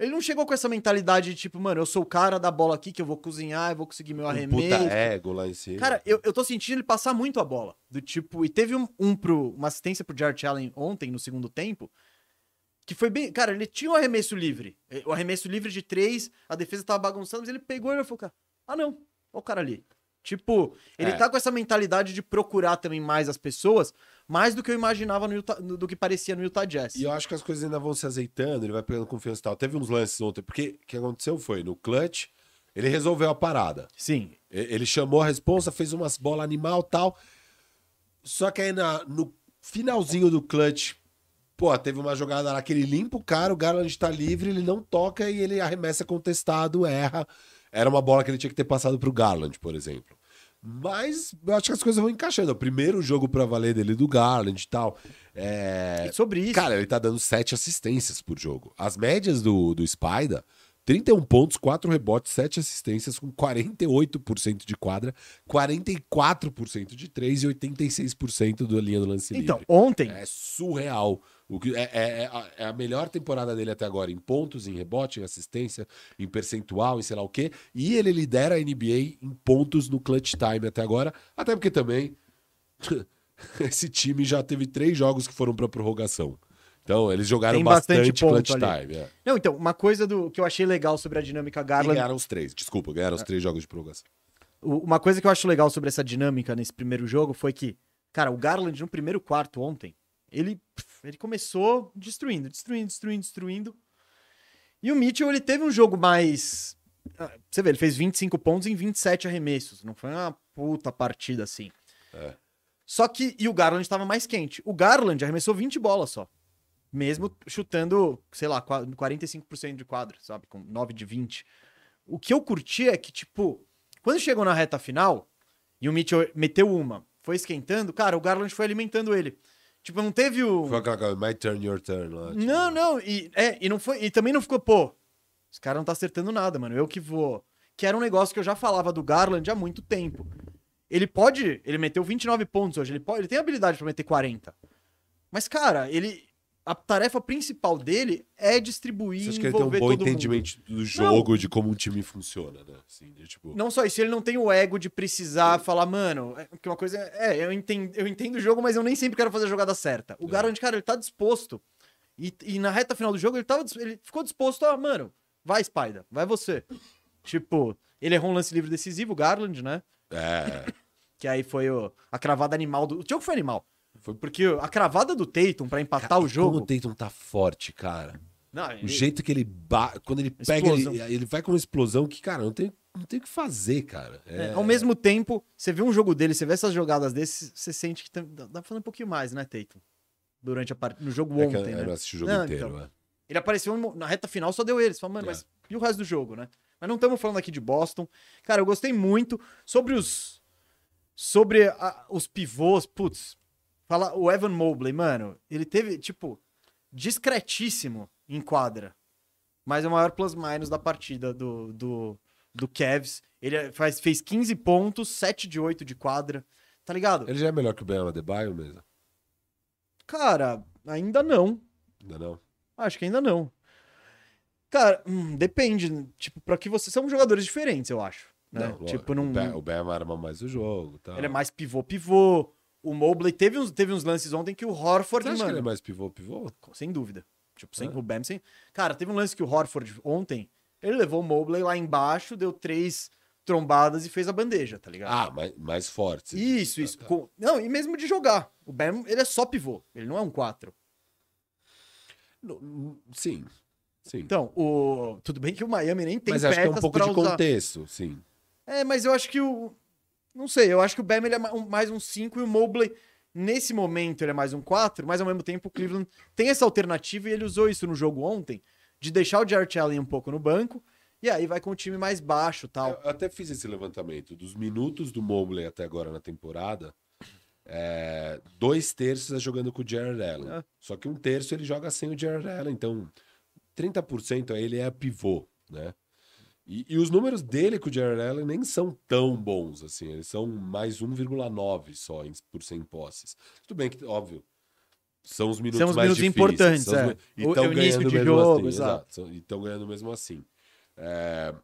Ele não chegou com essa mentalidade de tipo, mano, eu sou o cara da bola aqui que eu vou cozinhar, eu vou conseguir meu Um arremesso. puta ego lá em cima. Cara, eu, eu tô sentindo ele passar muito a bola. Do tipo, e teve um, um pro, uma assistência pro Jared Allen ontem, no segundo tempo, que foi bem. Cara, ele tinha um arremesso livre. Eh, O arremesso livre de três, a defesa tava bagunçando, mas ele pegou e falou, cara, ah não, olha o cara ali. Tipo, ele É. tá com essa mentalidade de procurar também mais as pessoas, mais do que eu imaginava no Utah, do que parecia no Utah Jazz. E eu acho que as coisas ainda vão se azeitando, ele vai pegando confiança e tal. Teve uns lances ontem, porque o que aconteceu foi, no clutch, ele resolveu a parada. Sim. Ele chamou a responsa, fez umas bolas animal e tal. Só que aí na- no finalzinho do clutch, pô, teve uma jogada lá que ele limpa o cara, o Garland tá livre, ele não toca e ele arremessa contestado, erra. Era uma bola que ele tinha que ter passado pro Garland, por exemplo. Mas eu acho que as coisas vão encaixando. É O primeiro jogo pra valer dele do Garland e tal. É... E sobre isso. Cara, ele tá dando sete assistências por jogo. As médias do, do Spider, 31 pontos, 4 rebotes, 7 assistências, com 48% de quadra, 44% de 3 e 86% da linha do lance então, livre. ontem, É surreal. O que, é, é- é a, é a melhor temporada dele até agora em pontos, em rebote, em assistência, em percentual, em sei lá o quê. E ele lidera a NBA em pontos no clutch time até agora. Até porque também esse time já teve três jogos que foram pra prorrogação. Então, eles jogaram Tem bastante bastante, clutch ali. time. é. Não, então, uma coisa do que eu achei legal sobre a dinâmica E Garland. ganharam os três. Desculpa, ganharam os três jogos de prorrogação. Uma coisa que eu acho legal sobre essa dinâmica nesse primeiro jogo foi que, cara, o Garland no primeiro quarto ontem, ele, ele começou destruindo, destruindo, destruindo, destruindo. E o Mitchell, ele teve um jogo mais. ah, Você vê, ele fez 25 pontos em 27 arremessos. Não foi uma puta partida assim. É. Só que. E o Garland estava mais quente. O Garland arremessou 20 bolas só. Mesmo chutando, sei lá, qua- 45% de quadro, sabe? Com 9 de 20. O que eu curti é que, tipo, quando chegou na reta final e o Mitchell meteu uma, foi esquentando, cara, o Garland foi alimentando ele. Tipo, não teve o. Foi aquela coisa, my turn, your turn lá. tipo, Não, não, e, é, e não foi, e também não ficou, pô, os caras não tá acertando nada, mano, eu que vou. Que era um negócio que eu já falava do Garland há muito tempo. Ele pode, ele meteu 29 pontos hoje, ele pode, ele tem habilidade pra meter 40. Mas cara, ele a tarefa principal dele é distribuir Você acha que ele tem um bom todo mundo. entendimento do jogo, de como um time funciona, né? Assim, de, tipo... Não só isso, ele não tem o ego de precisar falar, mano, é, porque uma coisa é, eu entendo, eu entendo o jogo, mas eu nem sempre quero fazer a jogada certa. O É. Garland, cara, ele tá disposto. E, e na reta final do jogo, ele, tava, ele ficou disposto a, mano, vai, Spider, vai você. tipo, ele errou um lance livre decisivo, o Garland, né? É, Que aí foi o, a cravada animal do. O jogo foi animal. Foi- Porque a cravada do Tatum pra empatar o Como jogo. o Tatum tá forte, cara. Não, O ele- jeito que ele ba... quando ele pega, ele, ele vai com uma explosão que, cara, não tem, não tem o que fazer, cara. É, É, ao mesmo tempo, você vê um jogo dele, você vê essas jogadas desse, você sente que tem- dá pra fazer um pouquinho mais, né, Tatum? Durante a no jogo é que eu, ontem, eu né? não assisti o jogo Não, inteiro, então. né? Ele apareceu na reta final, só deu ele. Você fala, mano, É. mas e o resto do jogo, né? Mas não estamos falando aqui de Boston. Cara, eu gostei muito sobre os. Sobre a- os pivôs. Putz, fala, o Evan Mobley, mano, ele teve, tipo, discretíssimo em quadra. Mas é o maior plus-minus da partida do, do, do Cavs. Ele faz, fez 15 pontos, 7 de 8 de quadra. Tá ligado? Ele já é melhor que o Ben Adebayo mesmo? Cara, ainda não. Ainda não? Acho que ainda não. Cara, hum, depende. Tipo, pra que você. São jogadores diferentes, eu acho. Né? Não, tipo, o não. O Ben arma mais o jogo. Tá. Ele é mais pivô-pivô. O Mobley teve uns, teve uns lances ontem que o Horford, Você acha que mano. ele é mais pivô-pivô? Sem dúvida. Tipo, sem É? o Bam, sem. Cara, teve um lance que o Horford ontem. Ele levou o Mobley lá embaixo, deu três trombadas e fez a bandeja, tá ligado? Ah, mais, mais forte. Isso, Ah, isso. tá. Com- Não, e mesmo de jogar. O Bam, ele é só pivô. Ele não é um 4. Não, Sim, sim. Então, o... tudo bem que o Miami nem tem Mas acho que é um pouco de usar. contexto, sim. É, mas eu acho que o. Não sei, eu acho que o Bam ele é ma- mais um 5 e o Mobley, nesse momento, ele é mais um 4, mas ao mesmo tempo o Cleveland tem essa alternativa e ele usou isso no jogo ontem, de deixar o Jarrett Allen um pouco no banco, e aí vai com o time mais baixo e tal. Eu até fiz esse levantamento. Dos minutos do Mobley até agora na temporada, é, dois terços é jogando com o Jared Allen. É. Só que um terço ele joga sem o Jared Allen. Então, 30% aí ele é pivô, né? E, e os números dele com o Jared Allen nem são tão bons, assim. Eles são mais 1,9 só em, por 100 posses. Tudo bem que, óbvio, são os minutos São os mais minutos difíceis. importantes, são os é. E estão é ganhando jogo, assim. exato. São- E estão ganhando mesmo assim. É,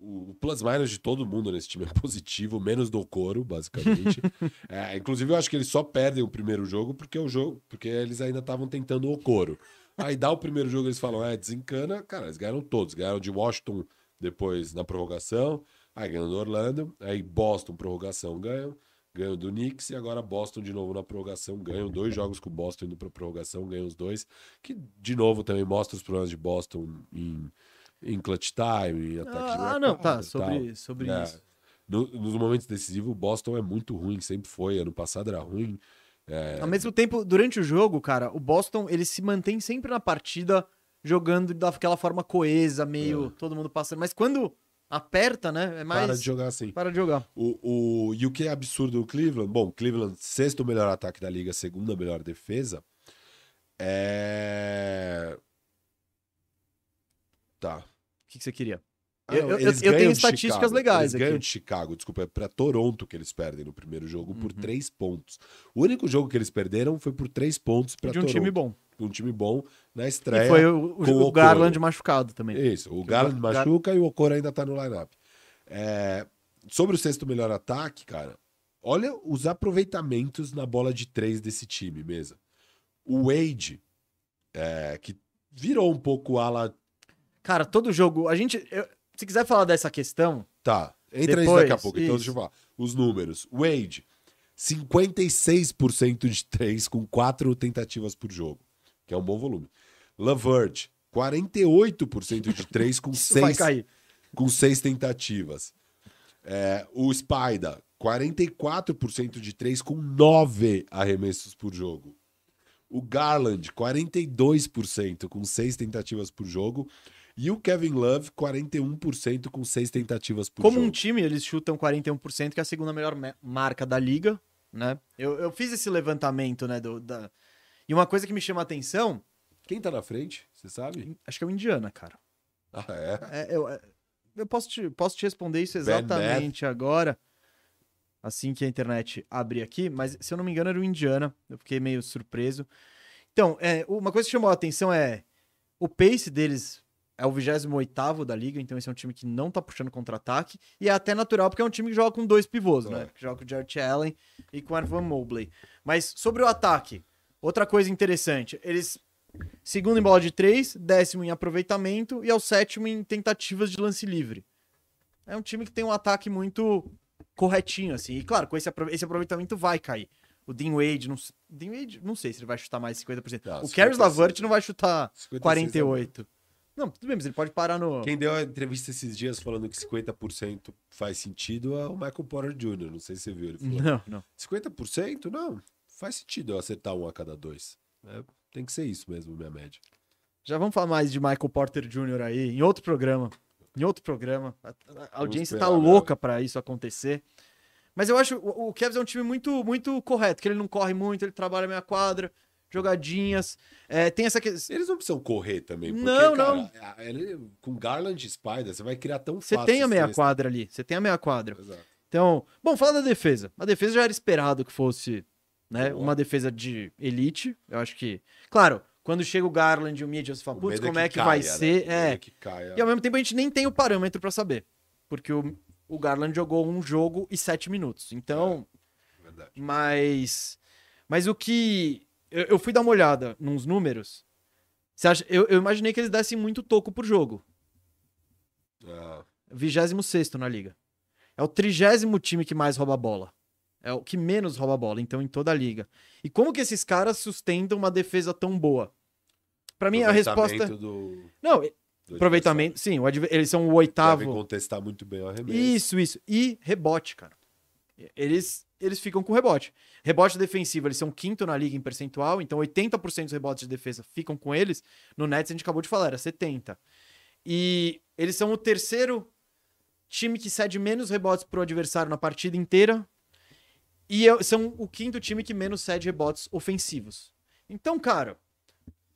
o o plus minus de todo mundo nesse time é positivo, menos do Coro, basicamente. É, inclusive, eu acho que eles só perdem o primeiro jogo porque o jogo, porque eles ainda estavam tentando o Coro. Aí dá o primeiro jogo, eles falam, é, desencana. Cara, eles ganharam todos. Ganharam de Washington depois na prorrogação, aí ganham do Orlando, aí Boston, prorrogação, ganham. Ganham do Knicks e agora Boston de novo na prorrogação. Ganham dois jogos com o Boston indo pra prorrogação, ganham os dois. Que, de novo, também mostra os problemas de Boston em, em clutch time, em ataque de Ah, não, tá. Sobre, sobre É. isso. No- nos momentos decisivos, o Boston é muito ruim, sempre foi. Ano passado era ruim. É, Ao mesmo tempo, durante o jogo, cara, o Boston, ele se mantém sempre na partida jogando daquela forma coesa, meio todo mundo passando. Mas quando aperta, né, é mais... para de jogar assim. Para de jogar. O, o, e o que é absurdo do Cleveland? Bom, Cleveland, sexto melhor ataque da liga, segunda melhor defesa. É. Tá. O que, que você queria? Ah, Eu- eu- eu tenho ganham estatísticas Chicago. legais Eles ganham aqui. de Chicago, desculpa, é pra Toronto que eles perdem no primeiro jogo por Uhum. três pontos. O único jogo que eles perderam foi por três pontos pra de um Toronto. time bom. Um time bom na E estreia. foi o, o- o Garland machucado também. Isso, o Garland Gar- machuca e o Okoro ainda tá no lineup. É, sobre o sexto melhor ataque, cara, olha os aproveitamentos na bola de três desse time mesmo. O Wade, é, que virou um pouco ala. Cara, todo jogo... A gente... eu- se quiser falar dessa questão... Tá, entra Depois, daqui a pouco. Então, isso. deixa eu falar. Os números. Wade, 56% de três com quatro tentativas por jogo, que é um bom volume. Lavert, 48% de três com Isso vai seis cair. com seis tentativas. É, o Spider, 44% de três com nove arremessos por jogo. O Garland, 42% com seis tentativas por jogo. E o Kevin Love, 41% com seis tentativas por Como jogo. um time, eles chutam 41%, que é a segunda melhor me- marca da liga, né? Eu, eu fiz esse levantamento, né? do- da... E uma coisa que me chama a atenção, Quem tá na frente? Você sabe? acho que é o Indiana, cara. Ah, é? É, eu, é, eu posso te, posso te responder isso exatamente agora, assim que a internet abrir aqui, mas se eu não me engano era o Indiana, eu fiquei meio surpreso. Então, é, uma coisa que chamou a atenção é o pace deles é o 28 da liga, então esse é um time que não tá puxando contra-ataque, e é até natural porque é um time que joga com dois pivôs, É. né? Que joga com o Jarrett Allen e com o Evan Mobley. Mas sobre o ataque, outra coisa interessante, eles segundo em bola de três, décimo em aproveitamento e é o sétimo em tentativas de lance livre. É um time que tem um ataque muito corretinho, assim. E claro, com esse, esse aproveitamento vai cair. O Dean Wade, não, Dean Wade, não sei se ele vai chutar mais 50%. Não, o Caris 56, Lavert não vai chutar 56 48. Não, tudo bem, mas ele pode parar no... Quem deu a entrevista esses dias falando que 50% faz sentido é o Michael Porter Jr. Não sei se você viu. Ele falou, Não, não. 50%? Não, faz sentido eu acertar um a cada dois. É, tem que ser isso mesmo, minha média. Já vamos falar mais de Michael Porter Jr. aí, em outro programa. Em outro programa. A, a- audiência tá esperar, né? louca pra isso acontecer. Mas eu acho o, o Cavs é um time muito, muito correto, que ele não corre muito, ele trabalha meia quadra, jogadinhas. É, tem essa questão. Eles não precisam correr também. Porque, Não, cara, não. ele- com Garland e Spider, você vai criar tão Você fácil. tem a meia quadra ali, você tem a meia quadra. Exato. Então, bom, fala da defesa. A defesa já era esperado que fosse, né, Boa. uma defesa de elite. Eu acho que, claro, quando chega o Garland e o Mitchell, você fala, putz, medo como é que vai caia, né? ser? É. que. E ao mesmo tempo a gente nem tem o parâmetro pra saber, porque o, o Garland jogou um jogo e sete minutos. Então, Verdade. mas, mas o que eu, eu fui dar uma olhada nos números. Você acha? Eu, eu imaginei que eles dessem muito toco por jogo. Ah, 26 na liga. É o trigésimo time que mais rouba a bola. É o que menos rouba a bola, então, em toda a liga. E como que esses caras sustentam uma defesa tão boa? Pra mim, a resposta. Do, Não, do aproveitamento. Sim, adver- eles são o oitavo. Devem contestar muito bem o arremesso. Isso, isso. E rebote, cara. Eles, eles ficam com rebote. Rebote defensivo, eles são quinto na liga em percentual, então 80% dos rebotes de defesa ficam com eles. No Nets, a gente acabou de falar, era 70%. E eles são o terceiro time que cede menos rebotes pro adversário na partida inteira. E é- são o quinto time que menos cede rebotes ofensivos. Então, cara,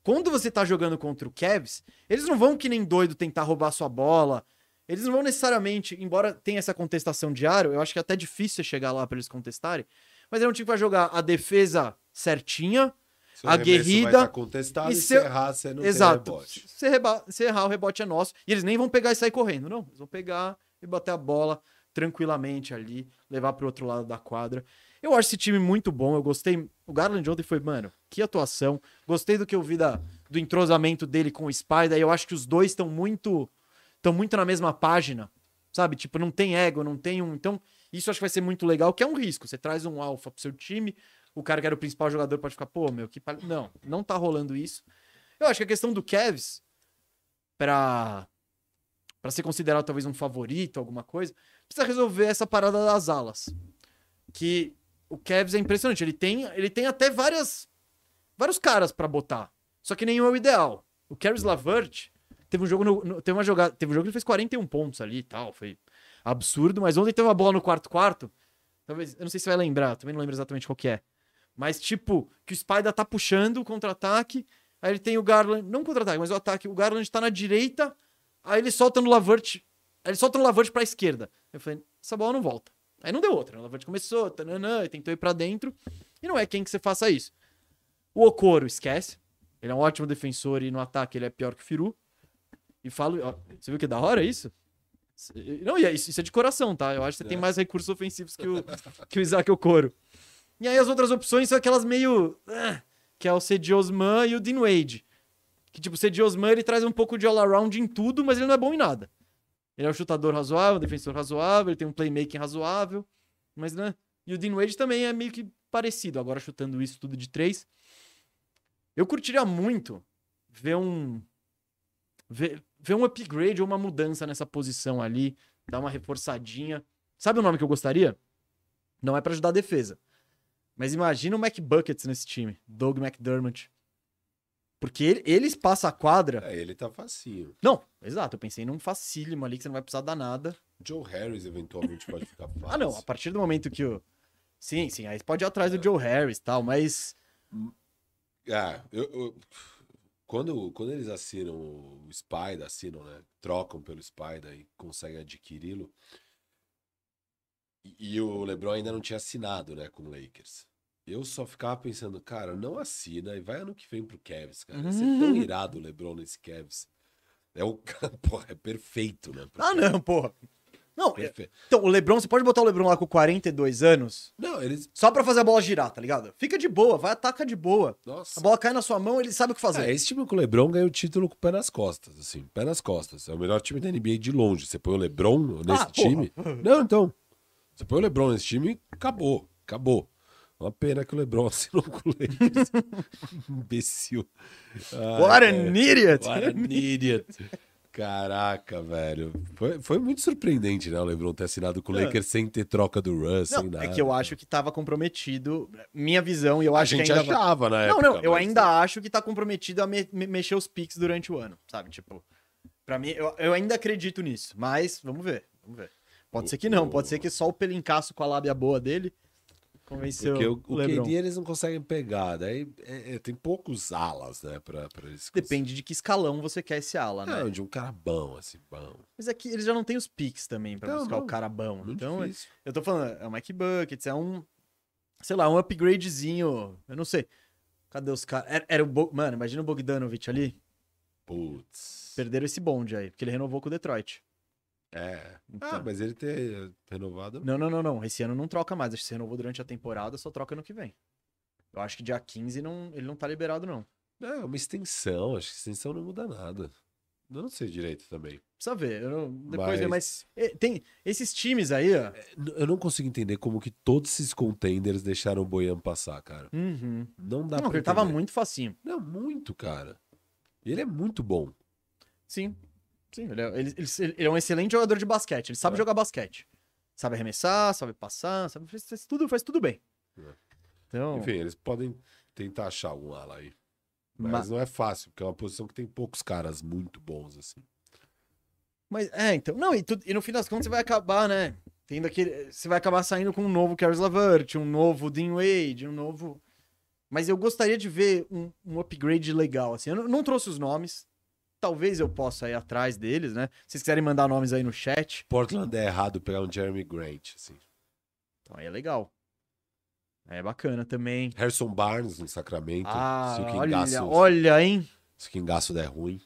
quando você tá jogando contra o Cavs, eles não vão que nem doido tentar roubar sua bola. Eles não vão necessariamente, embora tenha essa contestação diária, eu acho que é até difícil chegar lá pra eles contestarem. Mas é um time que vai jogar a defesa certinha, Seu vai aguerrida. tá contestado e se errar, você não Exato. rebote. Se, reba- se errar, o rebote é nosso. E eles nem vão pegar e sair correndo, não. Eles vão pegar e bater a bola tranquilamente ali, levar pro outro lado da quadra. Eu acho esse time muito bom. Eu gostei. O Garland ontem foi, mano, que atuação. Gostei do que eu vi da, do entrosamento dele com o Spider. Eu acho que os dois estão muito. Estão muito na mesma página. Sabe? Tipo, não tem ego, não tem um. Então, isso acho que vai ser muito legal, que é um risco. Você traz um alfa pro seu time, o cara que era o principal jogador pode ficar, pô, meu, que palha... Não, não tá rolando isso. Eu acho que a questão do Kevs, pra, pra ser considerado talvez um favorito, alguma coisa, precisa resolver essa parada das alas. Que o Kevs é impressionante. Ele tem, ele tem até várias, vários caras pra botar. Só que nenhum é o ideal. O Caris Lavert teve um jogo no, no- teve uma jogada, teve um jogo que ele fez 41 pontos ali e tal, foi absurdo, mas ontem teve uma bola no quarto quarto. Talvez, eu não sei se vai lembrar, também não lembro exatamente qual que é. Mas tipo, que o Spider tá puxando o contra-ataque, aí ele tem o Garland, não contra-ataque, mas o ataque, o Garland tá na direita, aí ele solta no Lavert, ele solta no Lavert pra esquerda. Eu falei, essa bola não volta. Aí não deu outra, né? o Lavert começou, tananã, e tentou ir pra dentro, e não é quem que você faça isso. O Okoro, esquece. Ele é um ótimo defensor e no ataque ele é pior que o Firu. E falo, ó, você viu que da hora isso? Não, e é isso, isso é de coração, tá? Eu acho que você tem É. mais recursos ofensivos que o, que o Isaac Okoro. E aí as outras opções são aquelas meio. ah, que é o Cedi Osman e o Dean Wade. Que tipo, o Cedi Osman ele traz um pouco de all-around em tudo, mas ele não é bom em nada. Ele é um chutador razoável, um defensor razoável, ele tem um playmaking razoável, mas né? E o Dean Wade também é meio que parecido, agora chutando isso tudo de três. Eu curtiria muito ver um. Ver, ver um upgrade ou uma mudança nessa posição ali, dar uma reforçadinha. Sabe o nome que eu gostaria? Não é pra ajudar a defesa. Mas imagina o McBuckets nesse time. Doug McDermott. Porque ele, eles passam a quadra. É, ele tá facinho. Não, exato. Eu pensei num facílimo ali que você não vai precisar dar nada. Joe Harris eventualmente pode ficar fácil. Ah, não. A partir do momento que o. Sim, sim. Aí você pode ir atrás do Joe Harris e tal, mas. Ah, eu, eu- quando, quando eles assinam o Spider, assinam, né? Trocam pelo Spider e conseguem adquiri-lo. E, e o LeBron ainda não tinha assinado, né, com o Lakers. Eu só ficava pensando, cara, não assina e vai ano que vem pro Cavs, cara. Ia ser tão Uhum. irado o LeBron nesse Cavs. É o porra, é perfeito, né? Ah, Cavs. não, porra. Não, é- Perfe- então, o Lebron, você pode botar o Lebron lá com 42 anos Não, eles. só pra fazer a bola girar, tá ligado? Fica de boa, vai, ataca de boa. Nossa. A bola cai na sua mão, ele sabe o que fazer. Ah, esse time com o LeBron ganha o título com o pé nas costas, assim, pé nas costas. É o melhor time da NBA de longe. Você põe o LeBron nesse Ah, time. Não, então. Você põe o LeBron nesse time, acabou, acabou. Uma pena que o LeBron assinou com o Lakers. Imbecil. Ai, What an idiot! What an idiot. Caraca, velho. Foi, foi muito surpreendente, né, o LeBron ter assinado com o É. Lakers sem ter troca do Russ, sem Não, nada. é que eu acho que tava comprometido. Minha visão, e eu A acho gente que ainda. vai- achava na Não, época. não, eu mas- ainda acho que tá comprometido a me- me- mexer os picks durante o ano, sabe? Tipo, pra mim, eu, eu ainda acredito nisso, mas vamos ver, vamos ver. Pode O- ser que não, o- pode ser que só o pelincaço com a lábia boa dele convenceu Porque o, o LeBron. KD eles não conseguem pegar. Daí é- é, tem poucos alas, né? Pra, pra eles Depende de que escalão você quer esse ala, né? Não, de um cara bom, assim, bom. Mas aqui eles já não têm os picks também pra Não, buscar não. o cara bom. Então, é- eu tô falando, é o Mike Buckets, é um, sei lá, um upgradezinho, eu não sei. Cadê os caras? Era, era o Bo... Mano, imagina o Bogdanovich ali. Putz. Perderam esse bonde aí, porque ele renovou com o Detroit. É. Então. Ah, mas ele ter renovado. Não, não, não, não. Esse ano não troca mais. Acho que se renovou durante a temporada, só troca no que vem. Eu acho que dia 15 não, ele não tá liberado, não. É uma extensão. Acho que extensão não muda nada. Eu não sei direito também. Precisa ver. Não- depois Mas- vê, mas eh, tem esses times aí, ó. Eu não consigo entender como que todos esses contenders deixaram o Boian passar, cara. Uhum. Não dá Não, pra porque ele tava muito facinho. Não, muito, cara. Ele é muito bom. Sim. Sim, ele é, ele- ele- ele é um excelente jogador de basquete. Ele sabe É. jogar basquete. Sabe arremessar, sabe passar, sabe faz, faz tudo, faz tudo bem. É. Então, Enfim, eles podem tentar achar algum ala aí. Mas ma- não é fácil, porque é uma posição que tem poucos caras muito bons, assim. mas é, então, não, e, tu- e no fim das contas você vai acabar, né? Tendo aquele, você vai acabar saindo com um novo Caris Lavert, um novo Dean Wade, um novo Mas eu gostaria de ver um, um upgrade legal, assim. Eu não, não trouxe os nomes. Talvez eu possa ir atrás deles, né? Se vocês quiserem mandar nomes aí no chat, Portland é errado pegar um Jeremy Grant, assim. então aí é legal. É bacana também. Harrison Barnes no Sacramento. Ah, se o olha, Kingaço, olha, hein? se o Kingaço der ruim.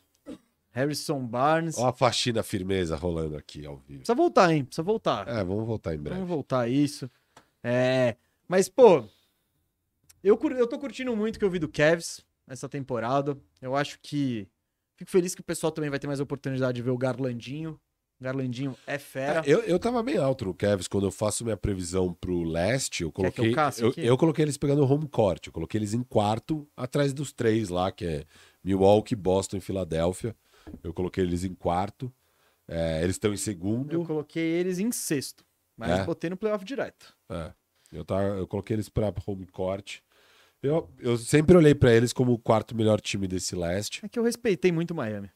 Harrison Barnes. Ó a faxina firmeza rolando aqui ao vivo. Precisa voltar, hein? Precisa voltar. É, vamos voltar em breve. Vamos voltar a isso. É, mas, pô, eu, eu tô curtindo muito o que eu vi do Cavs essa temporada. Eu acho que. Fico feliz que o pessoal também vai ter mais oportunidade de ver o Garlandinho. Garlandinho é fera. É, eu, eu tava bem alto no Cavs quando eu faço minha previsão pro leste. Eu Quer que eu coloquei, eu, eu coloquei eles pegando home court. Eu coloquei eles em quarto, atrás dos três lá, que é Milwaukee, Boston e Filadélfia. Eu coloquei eles em quarto. É, eles estão em segundo. Eu coloquei eles em sexto. Mas É? botei no playoff direto. É, eu, tava, eu coloquei eles pra home court. Eu, eu sempre olhei pra eles como o quarto melhor time desse leste. É que eu respeitei muito o Miami.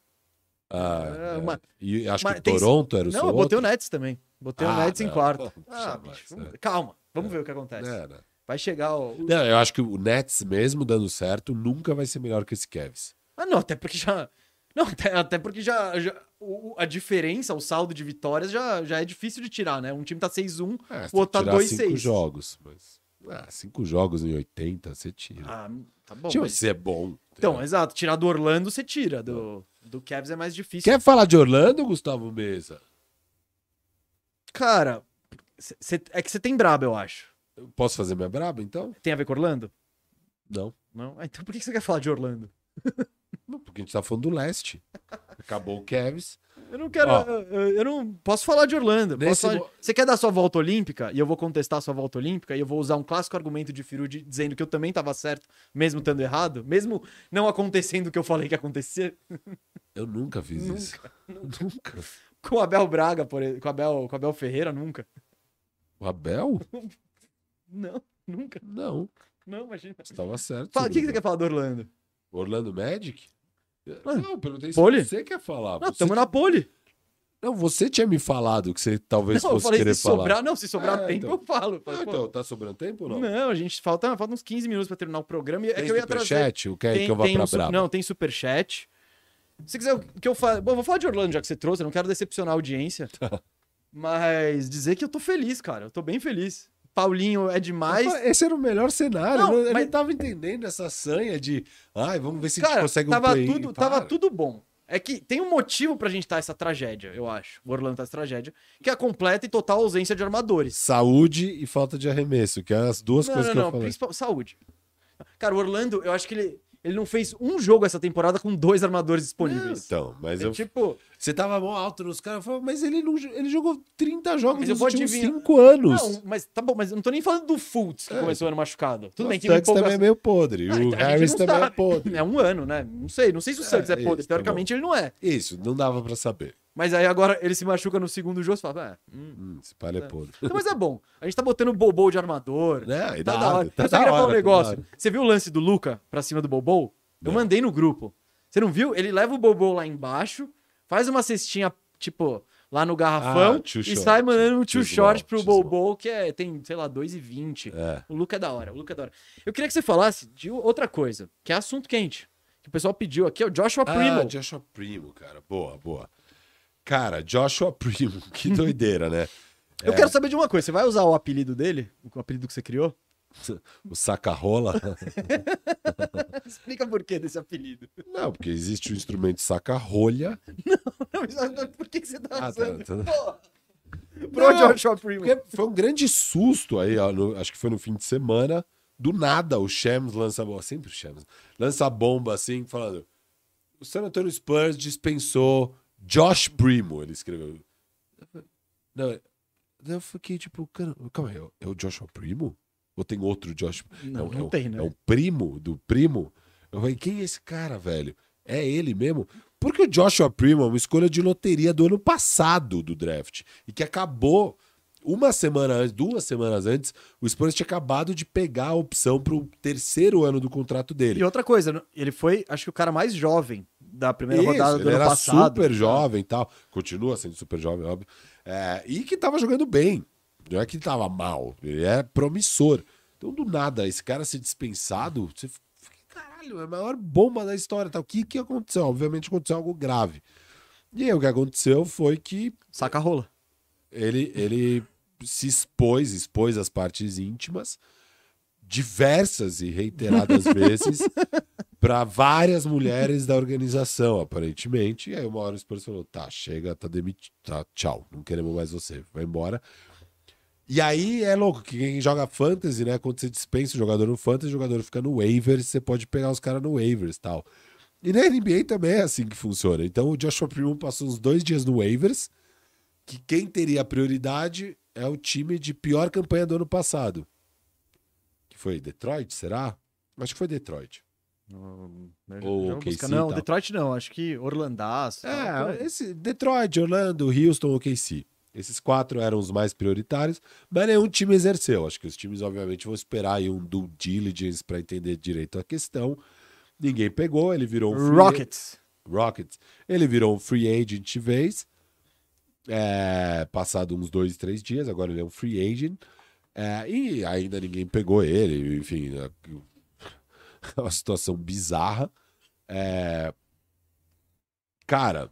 Ah, É, é. uma- E acho mas que tem- Toronto era o Não, eu botei outro. o Nets também. Botei o Ah, Nets em não. quarto. Pô, Ah, bicho, vamos- é. calma. Vamos ver o que acontece. É, né? Vai chegar o. o- Não, eu acho que o Nets, mesmo dando certo, nunca vai ser melhor que esse Cavs. Ah, não, até porque já. Não, até, até porque já. já- o- o- a diferença, o saldo de vitórias já, já é difícil de tirar, né? Um time tá 6-1, É, o outro tá tirar 2-6. cinco jogos. Mas, ah, cinco jogos em 80, você tira. Ah, tá bom. Tinha mas- que ser bom. Então, entendeu? exato. Tirar do Orlando, você tira. Do, do Cavs é mais difícil. Quer falar de Orlando, Gustavo Mesa? Cara, cê- cê- é que você tem brabo, eu acho. Eu Posso fazer minha braba, então? Tem a ver com Orlando? Não. Não? Ah, então por que você quer falar de Orlando? Porque a gente tá falando do leste. Acabou o Cavs. Eu não quero. Eu, eu não posso falar de Orlando. posso mo- Você quer dar sua volta olímpica? E eu vou contestar a sua volta olímpica. E eu vou usar um clássico argumento de Firu de- dizendo que eu também tava certo, mesmo estando errado, mesmo não acontecendo o que eu falei que ia acontecer. Eu nunca fiz isso. Nunca. Com o Abel Braga, por exemplo, com o Abel, com Abel Ferreira, nunca. O Abel? Não, nunca. Não. Não, imagina. Você tava certo. Fala, o que, que você quer falar do Orlando? Orlando Magic? Ah, Não, eu perguntei se pole? você quer falar. Não, tamo na pole. Não, você tinha me falado que você talvez Não, eu fosse falei querer se falar. sobrar. Não, se sobrar É, tempo, então. eu falo. Ah, então, tá sobrando tempo ou não? Não, a gente falta, falta uns 15 minutos pra terminar o programa. E é Tem que eu ia trazer. superchat? O que, é que eu vou pra um braba? Não, tem superchat. Se quiser que eu fale. Bom, eu vou falar de Orlando já que você trouxe, eu não quero decepcionar a audiência. mas dizer que eu tô feliz, cara. Eu tô bem feliz. Paulinho é demais. Esse era o melhor cenário. Não, eu não, eu mas- não tava entendendo essa sanha de. Ai, vamos ver se a gente Cara, consegue um tava, play-in. tudo, Para. tava tudo bom. É que tem um motivo pra gente estar essa tragédia, eu acho. O Orlando tá essa tragédia. Que é a completa e total ausência de armadores. Saúde e falta de arremesso, que é as duas Não, coisas não, que eu não. falei. Principal, saúde. Cara, o Orlando, eu acho que ele, ele não fez um jogo essa temporada com dois armadores disponíveis. Então, mas É eu. tipo, Você tava mó alto nos caras, falei, mas ele, não, ele jogou 30 jogos Mas nos últimos adivinhar. 5 anos. Não, mas tá bom, mas eu não tô nem falando do Fultz que É. começou ano machucado. Tudo o bem que Suggs também é meio podre. Ah, o então a gente Harris não também é podre. É um ano, né? Não sei, não sei se o Suggs é, É, podre. isso, tá Teoricamente ele não é. Isso, não dava pra saber. Mas aí agora ele se machuca no segundo jogo, você fala, ah, hum. Hum, esse palha é podre. Então, mas é bom. A gente tá botando o Bobo de armador. E Tá da da hora. hora, tá eu só falar um hora, tá negócio. hora. Você viu o lance do Luca pra cima do Bobo? Eu Não. mandei no grupo. Você não viu? Ele leva o Bobo lá embaixo, faz uma cestinha, tipo, lá no garrafão Ah, e short. sai mandando um tio short pro too small. Bobo, que é, tem, sei lá, 2,20. É. O Luca é da hora, o Luca é da hora. Eu queria que você falasse de outra coisa, que é assunto quente. Que o pessoal pediu aqui, é o Joshua Primo. Ah, Joshua Primo, cara. Boa, boa. Cara, Joshua Primo, que doideira, né? Eu É. quero saber de uma coisa, você vai usar o apelido dele? O apelido que você criou? O saca-rola. Explica por que desse apelido. Não, porque existe o instrumento saca-rolha. Não, mas por que você tá Ah, tá, usando? tá. Porra. Pro Não, Joshua Primo. Foi um grande susto aí, ó, no- acho que foi no fim de semana. Do nada, o Shams lança a bomba. Sempre o Shams. Lança a bomba assim, falando. O San Antonio Spurs dispensou Josh Primo, ele escreveu. Não, eu fiquei tipo, calma aí, é o Joshua Primo? Ou tem outro Josh? Não, é, um- não é um- tem, né? É um primo do primo? Eu falei, quem é esse cara, velho? É ele mesmo? Porque o Joshua Primo é uma escolha de loteria do ano passado do draft. E que acabou uma semana antes, duas semanas antes, o Spurs tinha acabado de pegar a opção pro terceiro ano do contrato dele. E outra coisa, ele foi, acho que o cara mais jovem da primeira Isso, rodada do ele ano era passado. super jovem e tal. Continua sendo super jovem, óbvio. É, e que tava jogando bem. Não é que tava mal. Ele é promissor. Então, do nada, esse cara ser dispensado, você fica, caralho, é a maior bomba da história. Tá? O que, que aconteceu? Obviamente aconteceu algo grave. E aí o que aconteceu foi que Saca rola. ele, ele se expôs, expôs as partes íntimas diversas e reiteradas vezes para várias mulheres da organização, aparentemente. E aí uma hora o Spurs falou: tá, chega, tá demitido, tá, tchau, não queremos mais você, vai embora. E aí é louco que quem joga fantasy, né? Quando você dispensa o jogador no fantasy, o jogador fica no waivers, você pode pegar os caras no waivers e tal. E na NBA também é assim que funciona. Então o Joshua Primo passou uns dois dias no waivers, que quem teria prioridade é o time de pior campanha do ano passado. Que foi Detroit, será? Acho que foi Detroit. Hum, Ou não, OKC busca- e não, tal. Detroit não, acho que Orlandaço. É, esse Detroit, Orlando, Houston, OKC. Esses quatro eram os mais prioritários, mas nenhum time exerceu. Acho que os times, obviamente, vão esperar aí um due diligence para entender direito a questão. Ninguém pegou, ele virou um free Rockets. Rockets. Ele virou um free agent de vez. É, passado uns dois, três dias, agora ele é um free agent. É, e ainda ninguém pegou ele. Enfim, é uma situação bizarra. É, cara,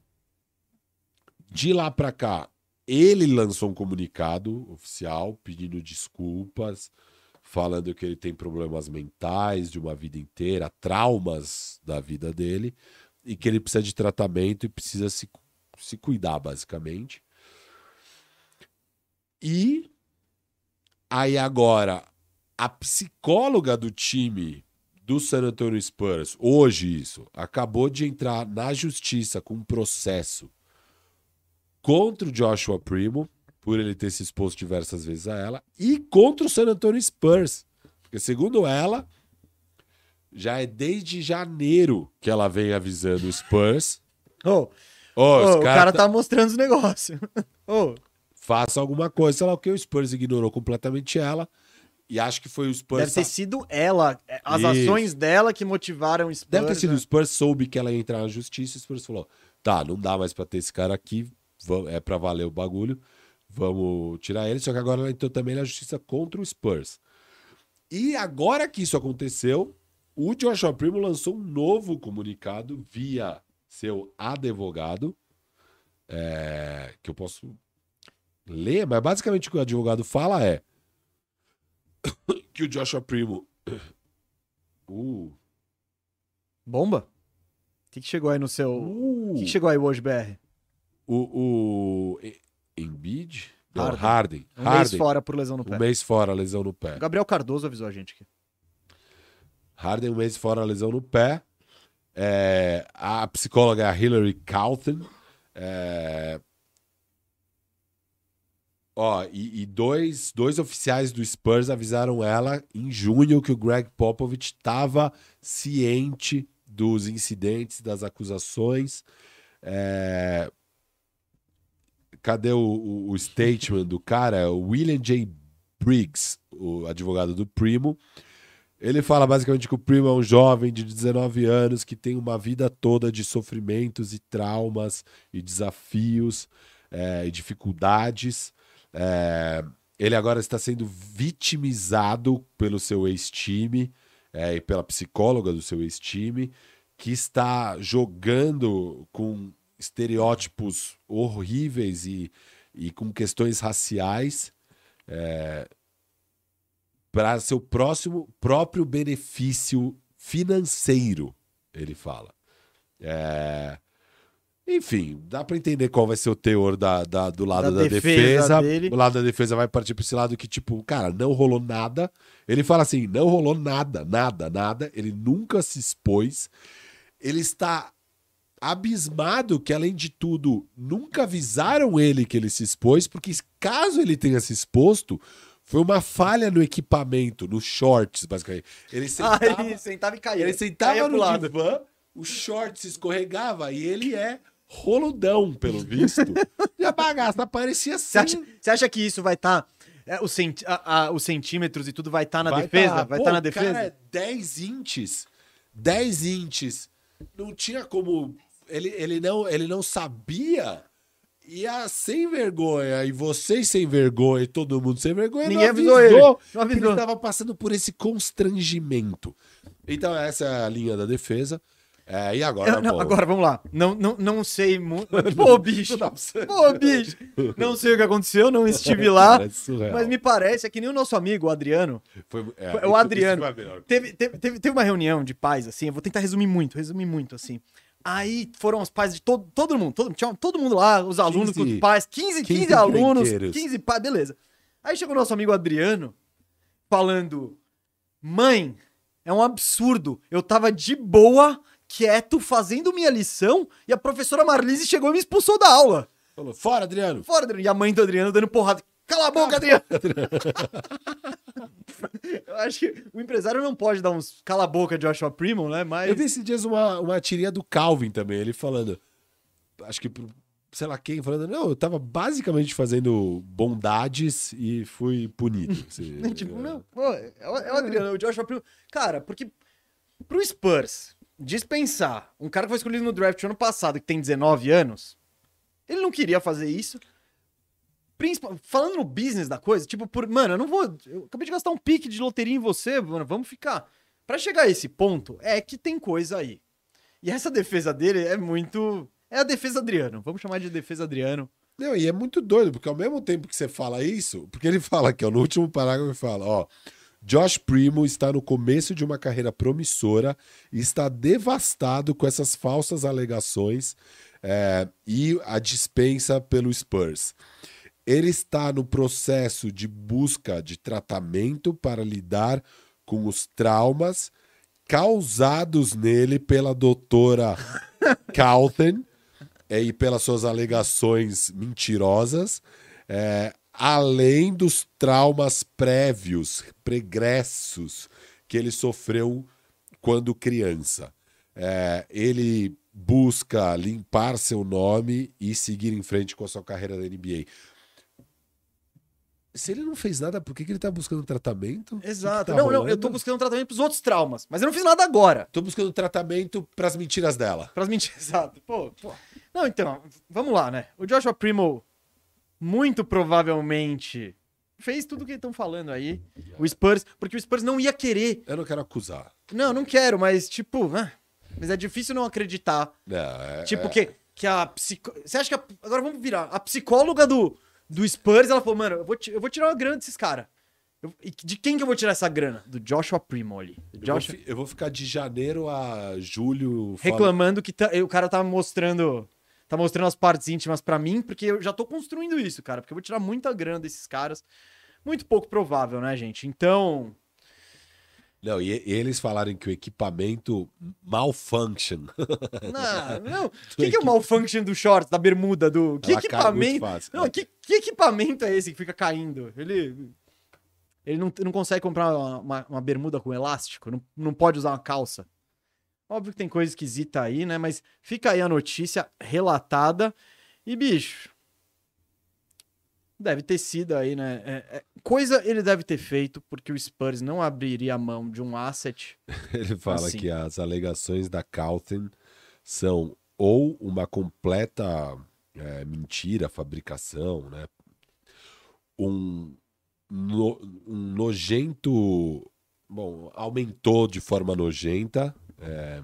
de lá pra cá, ele lançou um comunicado oficial pedindo desculpas, falando que ele tem problemas mentais de uma vida inteira, traumas da vida dele, e que ele precisa de tratamento e precisa se, se cuidar, basicamente. E aí agora, a psicóloga do time do San Antonio Spurs, hoje isso, acabou de entrar na justiça com um processo contra o Joshua Primo, por ele ter se exposto diversas vezes a ela, e contra o San Antonio Spurs. Porque, segundo ela, já é desde janeiro que ela vem avisando o Spurs. Ô, ô, os o cara cara tá- tá mostrando os negócios. Ô, faça alguma coisa, sei lá o que. O Spurs ignorou completamente ela. E acho que foi o Spurs. deve ter sido ela, é, as Isso. ações dela que motivaram o Spurs. Deve ter sido né? o Spurs, soube que ela ia entrar na justiça. E o Spurs falou: tá, não dá mais pra ter esse cara aqui, é pra valer o bagulho, vamos tirar ele. Só que agora ela entrou também na justiça contra o Spurs. E agora que isso aconteceu, o Joshua Primo lançou um novo comunicado via seu advogado, é, que eu posso ler, mas basicamente o que o advogado fala é que o Joshua Primo. Uh, Bomba? O que, que chegou aí no seu. O uh, que, que chegou aí hoje, BR? o, o Embiid? Não, Harden. Harden. Um mês Harden. fora por lesão no pé. Um mês fora, lesão no pé. O Gabriel Cardoso avisou a gente aqui. Harden, um mês fora, lesão no pé. É, a psicóloga é a Hillary Calton. É, ó, e, e dois, dois oficiais do Spurs avisaram ela em junho que o Greg Popovich estava ciente dos incidentes, das acusações. É, cadê o, o, o statement do cara? O William J. Briggs, o advogado do Primo. Ele fala basicamente que o Primo é um jovem de 19 anos que tem uma vida toda de sofrimentos e traumas e desafios é, e dificuldades. É, ele agora está sendo vitimizado pelo seu ex-time é, e pela psicóloga do seu ex-time, que está jogando com estereótipos horríveis e, e com questões raciais para seu próximo próprio benefício financeiro, ele fala. É, Enfim, dá para entender qual vai ser o teor da, da- do lado Da da, defesa defesa. O lado da defesa vai partir para esse lado que, tipo, cara, não rolou nada. Ele fala assim: não rolou nada, nada, nada. Ele nunca se expôs. Ele está abismado que, além de tudo, nunca avisaram ele que ele se expôs, porque caso ele tenha se exposto, foi uma falha no equipamento, nos shorts, basicamente. Ele sentava, Ah, ele sentava e caía. ele Caía sentava pro no lado. divã, o short se escorregava e ele é roludão, pelo visto. e a bagaça parecia Você assim. acha, você acha que isso vai estar. os, centi- a- a- os centímetros e tudo vai estar na Vai defesa? tá- vai estar na o defesa? Cara, é 10 inches. 10 inches. Não tinha como. Ele, ele, não, ele não sabia. E a sem vergonha, e vocês sem vergonha, e todo mundo sem vergonha, Ninguém não avisou ele, não que avisou. Ele estava passando por esse constrangimento. Então, essa é a linha da defesa. É, e agora? não, pô? agora, vamos lá. Não, não, não sei muito. Pô, bicho. Não Pô, bicho. Não sei o que aconteceu, não estive lá. É. Mas me parece, é que nem o nosso amigo, o Adriano. Foi, é, Foi- o Adriano. Teve, teve, teve, teve uma reunião de pais, assim, eu vou tentar resumir muito, resumir muito, assim. Aí foram os pais de todo, todo mundo, todo, tinha todo mundo lá, os alunos com 15 os pais, 15, 15, 15 alunos, encrenqueiros. 15 pais, beleza. Aí chegou o nosso amigo Adriano falando: Mãe, é um absurdo. Eu tava de boa, quieto, fazendo minha lição, e a professora Marlise chegou e me expulsou da aula. Falou, fora, Adriano. Fora, Adriano. E a mãe do Adriano dando porrada. Cala a boca, Adriano! Eu acho que o empresário não pode dar uns cala a boca de Joshua Primo, né? Mas. Eu vi esses dias uma, uma tirinha do Calvin também, ele falando, acho que, pro- sei lá quem, falando, não, eu tava basicamente fazendo bondades e fui punido. assim. tipo, não, pô, é o, é o Adriano, o Joshua Primo. Cara, porque pro Spurs dispensar um cara que foi escolhido no draft ano passado, que tem 19 anos, ele não queria fazer isso. Principal- falando no business da coisa, tipo, por, mano, eu não vou. Eu acabei de gastar um pique de loteria em você, mano, vamos ficar. Pra chegar a esse ponto, é que tem coisa aí. E essa defesa dele é muito. É a defesa Adriano. Vamos chamar de defesa Adriano. Não, e é muito doido, porque ao mesmo tempo que você fala isso, porque ele fala aqui, ó, no último parágrafo ele fala, ó, Josh Primo está no começo de uma carreira promissora e está devastado com essas falsas alegações é, e a dispensa pelo Spurs. Ele está no processo de busca de tratamento para lidar com os traumas causados nele pela doutora Calthen é, e pelas suas alegações mentirosas, é, além dos traumas prévios, pregressos que ele sofreu quando criança. É, ele busca limpar seu nome e seguir em frente com a sua carreira da NBA. Se ele não fez nada, por que, que ele tá buscando tratamento? O que Exato. que tá não, não, eu tô buscando tratamento pros outros traumas, mas eu não fiz nada agora. Tô buscando tratamento pras mentiras dela. Pras mentiras, exato. Pô, pô. Não, então, vamos lá, né? O Joshua Primo, muito provavelmente, fez tudo o que estão falando aí. O Spurs, porque o Spurs não ia querer. Eu não quero acusar. Não, não quero, mas tipo, ah, mas é difícil não acreditar. Não, é- Tipo, é- que, que a psico... Você acha que. a- Agora vamos virar. A psicóloga do, do Spurs, ela falou, mano, eu vou, eu vou tirar uma grana desses caras. De quem que eu vou tirar essa grana? Do Joshua Primo ali. Do Eu vou, Joshua... eu vou ficar de janeiro a julho reclamando que tá- o cara tá mostrando tá mostrando as partes íntimas pra mim, porque eu já tô construindo isso, cara, porque eu vou tirar muita grana desses caras. Muito pouco provável, né, gente? Então, Não, e, e eles falarem que o equipamento malfunction. não, não. O que, que é o malfunction do shorts, da bermuda, do que Ela equipamento? fácil. Não, que, que equipamento é esse que fica caindo? Ele ele não, não consegue comprar uma, uma- uma bermuda com elástico, não, não pode usar uma calça. Óbvio que tem coisa esquisita aí, né? Mas fica aí a notícia relatada. E, bicho. Deve ter sido aí, né? É- é- coisa ele deve ter feito, porque o Spurs não abriria a mão de um asset. Ele fala Assim. que as alegações da Calton são ou uma completa é, mentira, fabricação, né? Um, no- um nojento. Bom, aumentou de forma nojenta. É,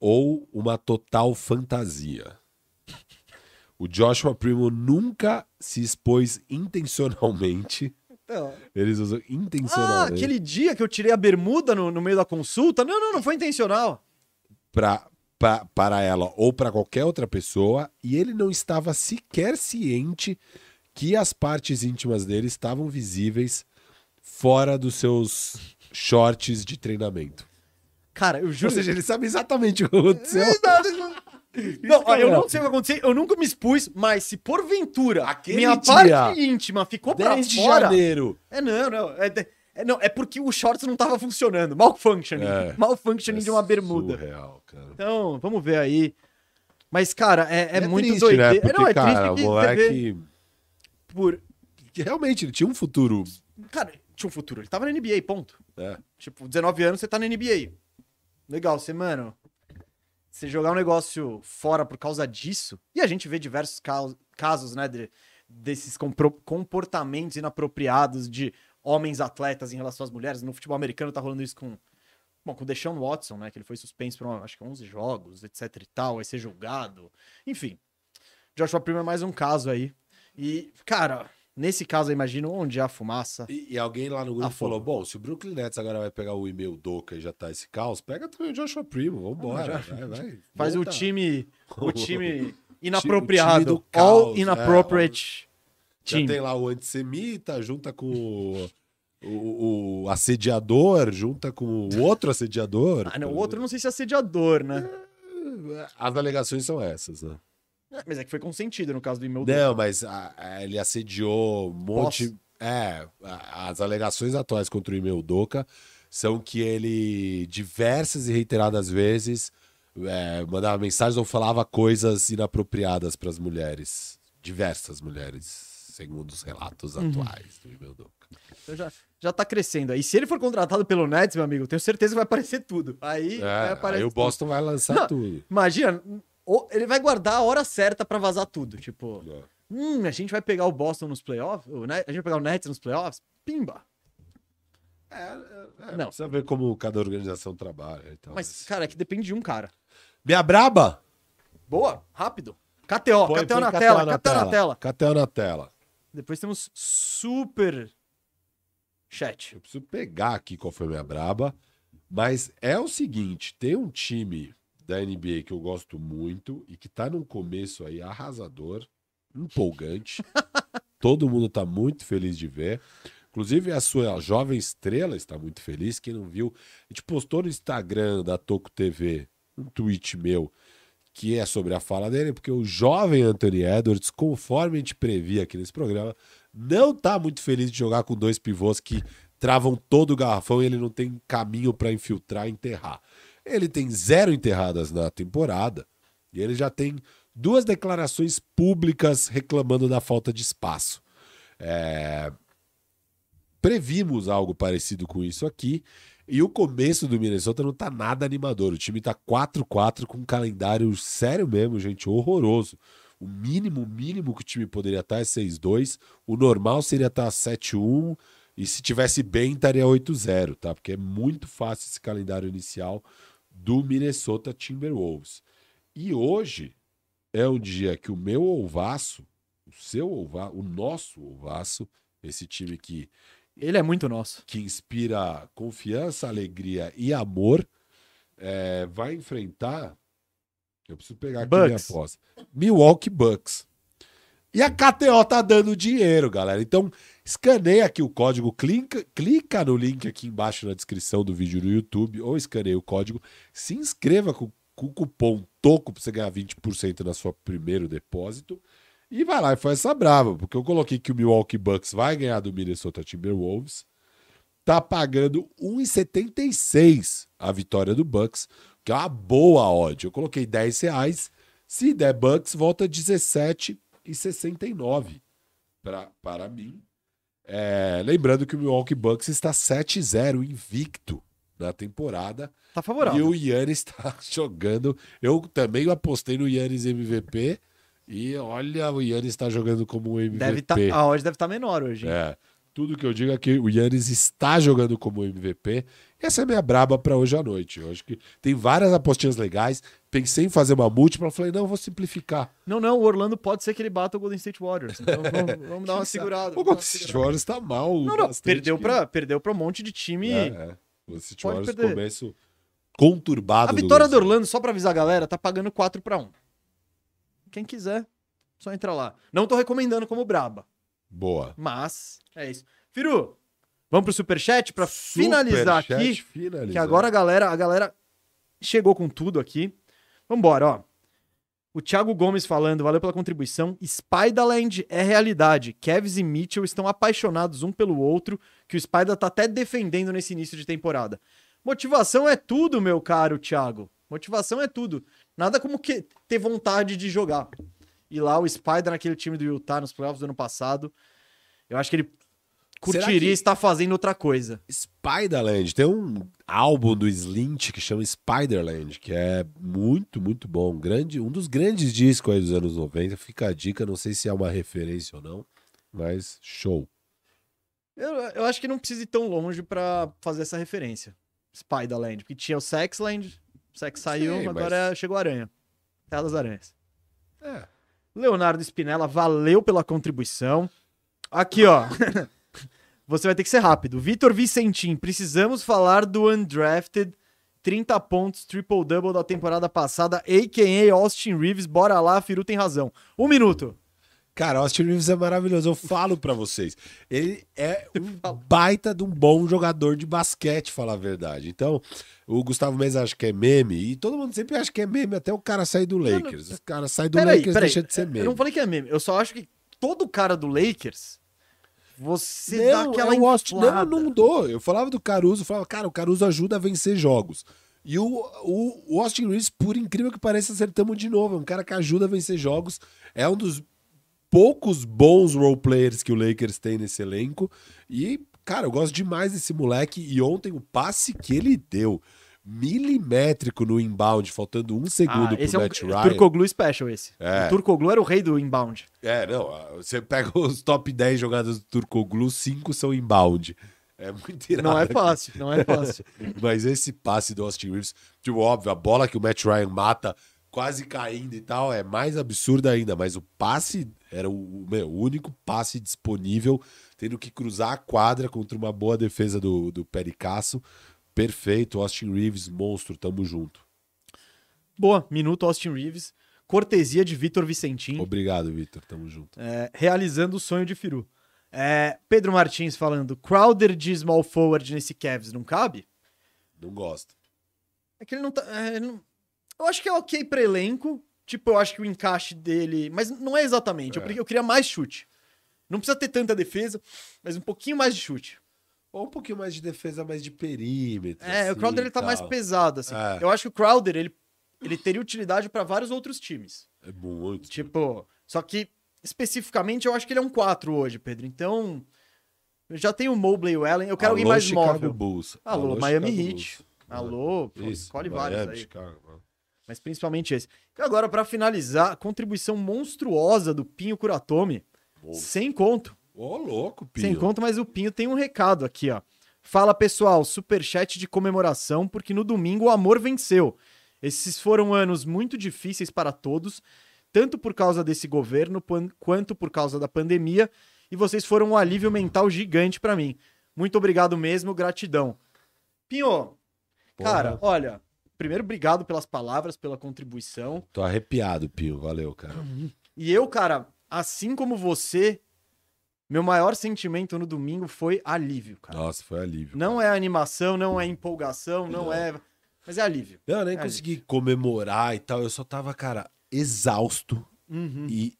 ou uma total fantasia. O Joshua Primo nunca se expôs intencionalmente. Eles usam Ah, intencionalmente. aquele dia que eu tirei a bermuda no, no meio da consulta? Não, não, não foi intencional. pra, pra, para ela ou para qualquer outra pessoa, e ele não estava sequer ciente que as partes íntimas dele estavam visíveis fora dos seus shorts de treinamento. Cara, eu Ou juro. seja, ele sabe exatamente o que aconteceu. Não, ó, eu não sei o que aconteceu, eu nunca me expus, mas se porventura Aquele minha dia, parte íntima ficou pra 10 de fora. janeiro. É não, não. É, de- é, não, é porque o shorts não tava funcionando. Malfunctioning. É. Malfunctioning de uma bermuda. Surreal, cara. Então, vamos ver aí. Mas, cara, é, é, muito triste, doideira. né? Porque, não, é cara, triste o que você vê moleque... por... que realmente, ele tinha um futuro. Cara, tinha um futuro. Ele tava na NBA, ponto. né? Tipo, 19 anos, você tá na NBA. Legal, você, mano. Você jogar um negócio fora por causa disso. E a gente vê diversos casos, né, de- desses comportamentos inapropriados de homens atletas em relação às mulheres. No futebol americano tá rolando isso com Bom, com o Deshaun Watson, né? Que ele foi suspenso por, acho que 11 jogos, etc e tal, vai ser julgado. Enfim, Joshua Primo é mais um caso aí. E, cara, nesse caso, eu imagino onde há fumaça. E, e alguém lá no grupo falou: bom, se o Brooklyn Nets agora vai pegar o e-mail Doca e já tá esse caos, pega também o Joshua Primo, vambora. Ah, já- vai, vai. Faz Volta. o time, o time O time inapropriado. do caos, all inappropriate Já team. tem lá o antissemita, junta com o, o- o assediador, junta com o outro assediador. Ah, não, o outro não sei se é assediador, né? As alegações são essas, né? Mas é que foi consentido no caso do e-mail Não, mas a- a- ele assediou um monte. Posse. É, a- as alegações atuais contra o e-mail Doca são que ele diversas e reiteradas vezes é, mandava mensagens ou falava coisas inapropriadas para as mulheres. Diversas mulheres, segundo os relatos Uhum. atuais do e-mail Doca. Então já, já tá crescendo aí. Se ele for contratado pelo Nets, meu amigo, tenho certeza que vai aparecer tudo. Aí vai É, aí o tudo. Boston vai lançar Não. tudo. Imagina, ele vai guardar a hora certa pra vazar tudo. Tipo, É. hum, a gente vai pegar o Boston nos playoffs, o Net- a gente vai pegar o Nets nos playoffs, pimba. É, Não. Precisa ver como cada organização trabalha. Então, Mas, cara, é que depende de um cara. Minha braba! Boa, rápido. KTO, Põe- KTO põe na KTO tela, KTO na tela. KTO na tela. Depois temos super chat. Eu preciso pegar aqui qual foi a minha braba. Mas é o seguinte: tem um time da NBA que eu gosto muito e que tá num começo aí arrasador, empolgante. Todo mundo tá muito feliz de ver. Inclusive, a sua jovem estrela está muito feliz. Quem não viu, a gente postou no Instagram da Toco TV um tweet meu que é sobre a fala dele, porque o jovem Anthony Edwards, conforme a gente previa aqui nesse programa, não tá muito feliz de jogar com dois pivôs que travam todo o garrafão e ele não tem caminho para infiltrar e enterrar. Ele tem zero enterradas na temporada e ele já tem duas declarações públicas reclamando da falta de espaço. É, Previmos algo parecido com isso aqui. E o começo do Minnesota não tá nada animador. O time tá 4-4 com um calendário sério mesmo, gente, horroroso. O mínimo, mínimo que o time poderia estar é 6-2. O normal seria estar 7-1. E se tivesse bem, estaria 8-0, tá? Porque é muito fácil esse calendário inicial do Minnesota Timberwolves. E hoje é um dia que o meu Olvaço, o seu Olvaço, o nosso Olvaço, esse time que Ele é muito nosso. que inspira confiança, alegria e amor, é, vai enfrentar. Eu preciso pegar aqui minha Bucks. aposta. Milwaukee Bucks. E a KTO tá dando dinheiro, galera. Então, escaneia aqui o código, clica, clica no link aqui embaixo na descrição do vídeo no YouTube, ou escaneia o código, se inscreva com, com o cupom TOCO para você ganhar 20% na sua primeiro depósito. E vai lá e faz essa brava, porque eu coloquei que o Milwaukee Bucks vai ganhar do Minnesota Timberwolves. Tá pagando 1,76 a vitória do Bucks, que é uma boa odd. Eu coloquei 10 reais. Se der Bucks, volta 17,69 pra, para mim. É, lembrando que o Milwaukee Bucks está 7-0 invicto na temporada. Tá E favorável. o Yannis está jogando. Eu também apostei no Yannis MVP. E olha, o Yannis está jogando como um MVP. Deve tá, a odd deve estar menor hoje. É. Tudo que eu digo é que o Yannis está jogando como MVP. Essa é a minha braba para hoje à noite. Eu acho que tem várias apostinhas legais. Pensei em fazer uma múltipla, falei, não, vou simplificar. Não, não, o Orlando pode ser que ele bata o Golden State Warriors. Então vamos, vamos dar uma segurada. O Golden State. Warriors está mal. Não, não, perdeu que- pra, perdeu pra um monte de time. É, é. O Golden State Warriors perder. começo conturbado. A do vitória do Golden Orlando, só pra avisar a galera, tá pagando 4 pra 1 Quem quiser, só entra lá. Não tô recomendando como braba. Boa. mas é isso. Firu, vamos pro superchat pra finalizar Superchat aqui. finalizar. Que agora a galera, a galera chegou com tudo aqui. Vambora, ó. O Thiago Gomes falando, valeu pela contribuição. Spiderland é realidade. Kevs e Mitchell estão apaixonados um pelo outro, que o Spider tá até defendendo nesse início de temporada. Motivação é tudo, meu caro Thiago. Motivação é tudo. Nada como que ter vontade de jogar. E lá o Spider naquele time do Utah nos playoffs do ano passado, eu acho que ele curtiria estar fazendo outra coisa. Spiderland. Tem um álbum do Slint que chama Spiderland, que é muito, muito bom. Um Grande, um dos grandes discos aí dos anos 90. Fica a dica, não sei se é uma referência ou não, mas show. Eu, eu acho que não precisa ir tão longe pra fazer essa referência. Spider-Land. Porque tinha o Sexland, o Sex saiu, Sim, mas- agora chegou a Aranha. Terra das Aranhas. É. Leonardo Spinella, valeu pela contribuição. Aqui, ó. Você vai ter que ser rápido. Vitor Vicentim, precisamos falar do Undrafted 30 pontos, triple-double da temporada passada, a.k.a. Austin Reeves. Bora lá, Firu tem razão. Um minuto. Cara, Austin Reeves é maravilhoso. Eu falo pra vocês. Ele é um baita de um bom jogador de basquete, falar a verdade. Então, o Gustavo Mendes acha que é meme. E todo mundo sempre acha que é meme até o cara sair do Lakers. O cara sai do Lakers deixa de ser Eu meme. não falei que é meme. Eu só acho que todo cara do Lakers, você dá Não, aquela é o Austin- não, não dou. Eu falava do Caruso, eu falava, cara, o Caruso ajuda a vencer jogos. E o, o, o Austin Reeves, por incrível que pareça, acertamos de novo. É um cara que ajuda a vencer jogos. É um dos poucos bons role players que o Lakers tem nesse elenco. E, cara, eu gosto demais desse moleque. E ontem o passe que ele deu, milimétrico no inbound, faltando um segundo Ah, esse pro é um Matt Ryan. Turcoglu Special, esse. É. O Turcoglu era o rei do inbound. É, não. Você pega os top 10 jogadas do Turcoglu, 5 são inbound. É muito irado. Não é fácil, não é fácil. Mas esse passe do Austin Reeves, tipo, óbvio, a bola que o Matt Ryan mata quase caindo e tal, é mais absurda ainda. Mas o passe era o, meu, o único passe disponível, tendo que cruzar a quadra contra uma boa defesa do, do Pericasso. Perfeito, Austin Reeves, monstro, tamo junto. Boa, minuto Austin Reeves. Cortesia de Vitor Vicentim. Obrigado, Vitor, tamo junto. é, realizando o sonho de Firu. É, Pedro Martins falando, Crowder de small forward nesse Cavs não cabe? Não gosto. É que ele não tá. é, ele não- Eu acho que é ok pra elenco. Tipo, eu acho que o encaixe dele. Mas não é exatamente. Eu, É. eu queria mais chute. Não precisa ter tanta defesa, mas um pouquinho mais de chute. Ou um pouquinho mais de defesa, mais de perímetro. É, o assim, Crowder ele tá tal. mais pesado, assim. É. Eu acho que o Crowder, ele, ele teria utilidade pra vários outros times. É muito. Tipo, só que especificamente eu acho que ele é um 4 hoje, Pedro. Então, eu já tenho o Mobley e o Allen, eu quero alguém Alô, mais Chicago móvel. Bulls. Alô, Miami Chicago Heat. Bulls. Alô, pô, Isso, escolhe Miami, vários aí. Chicago. Mas principalmente esse. E agora, pra finalizar, contribuição monstruosa do Pinho Kuratomi. Bom. Sem conto. Ô, louco, Pinho. Sem conto, mas o Pinho tem um recado aqui, ó. Fala pessoal, superchat de comemoração, porque no domingo o amor venceu. Esses foram anos muito difíceis para todos, tanto por causa desse governo quanto por causa da pandemia, e vocês foram um alívio mental gigante para mim. Muito obrigado mesmo, gratidão. Pinho, Porra. cara, olha, primeiro obrigado pelas palavras, pela contribuição. Tô arrepiado, Pinho. Valeu, cara. E eu, cara, assim como você, meu maior sentimento no domingo foi alívio, cara. Nossa, foi alívio. Não é animação, não é empolgação, não, Não. é. Mas é alívio. Não, eu nem É consegui comemorar e tal. Eu só tava, cara, exausto Uhum. e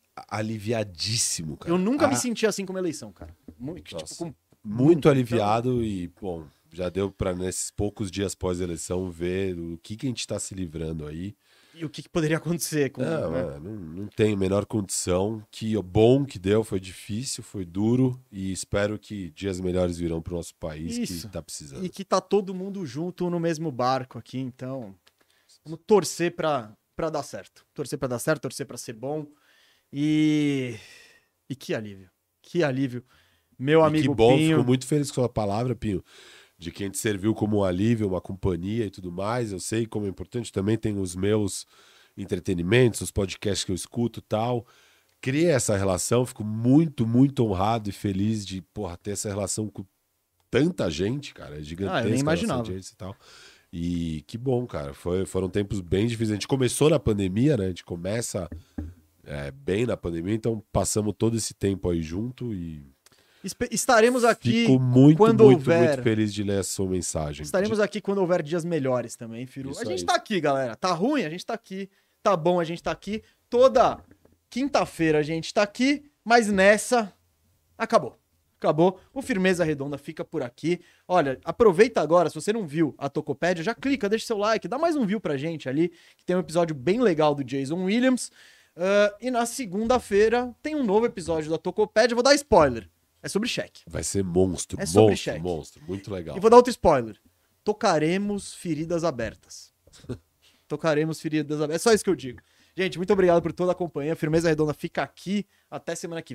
aliviadíssimo, cara. Eu nunca me Ah, senti assim com uma eleição, cara. Muito, tipo, com- Muito aliviado e, bom, já deu pra nesses poucos dias pós-eleição ver o que, que a gente tá se livrando aí. E o que, que poderia acontecer com. Não, né? é, não, não tem a menor condição. Que o bom que deu foi difícil, foi duro e espero que dias melhores virão pro nosso país Isso. que tá precisando. E que tá todo mundo junto no mesmo barco aqui, então. Vamos torcer pra, pra dar certo. Torcer pra dar certo, torcer pra ser bom. E. E que alívio. Que alívio. Meu E amigo que bom, Pinho. fico muito feliz com a sua palavra, Pinho, de que a gente serviu como um alívio, uma companhia e tudo mais. Eu sei como é importante, também tem os meus entretenimentos, os podcasts que eu escuto e tal. Criei essa relação, fico muito, muito honrado e feliz de porra, ter essa relação com tanta gente, cara. É gigantesca. Ah, eu nem imaginava. gente e tal. E que bom, cara. Foi, foram tempos bem difíceis. A gente começou na pandemia, né? A gente começa é, bem na pandemia, então passamos todo esse tempo aí junto e Estaremos aqui. Fico muito, quando muito, houver- muito feliz de ler a sua mensagem. Estaremos aqui quando houver dias melhores também, Firu. Isso a gente aí. tá aqui, galera. Tá ruim? A gente tá aqui. Tá bom, a gente tá aqui. Toda quinta-feira a gente tá aqui, mas nessa acabou. Acabou. O Firmeza Redonda fica por aqui. Olha, aproveita agora, se você não viu a Tocopédia, já clica, deixa seu like, dá mais um view pra gente ali, que tem um episódio bem legal do Jason Williams. Ah, e na segunda-feira tem um novo episódio da Tocopédia. Vou dar spoiler. É sobre cheque. Vai ser monstro, É sobre monstro, cheque. monstro. Muito legal. E vou dar outro spoiler. Tocaremos feridas abertas. Tocaremos feridas abertas. É só isso que eu digo. Gente, muito obrigado por toda a companhia. Firmeza Redonda fica aqui. Até semana que vem.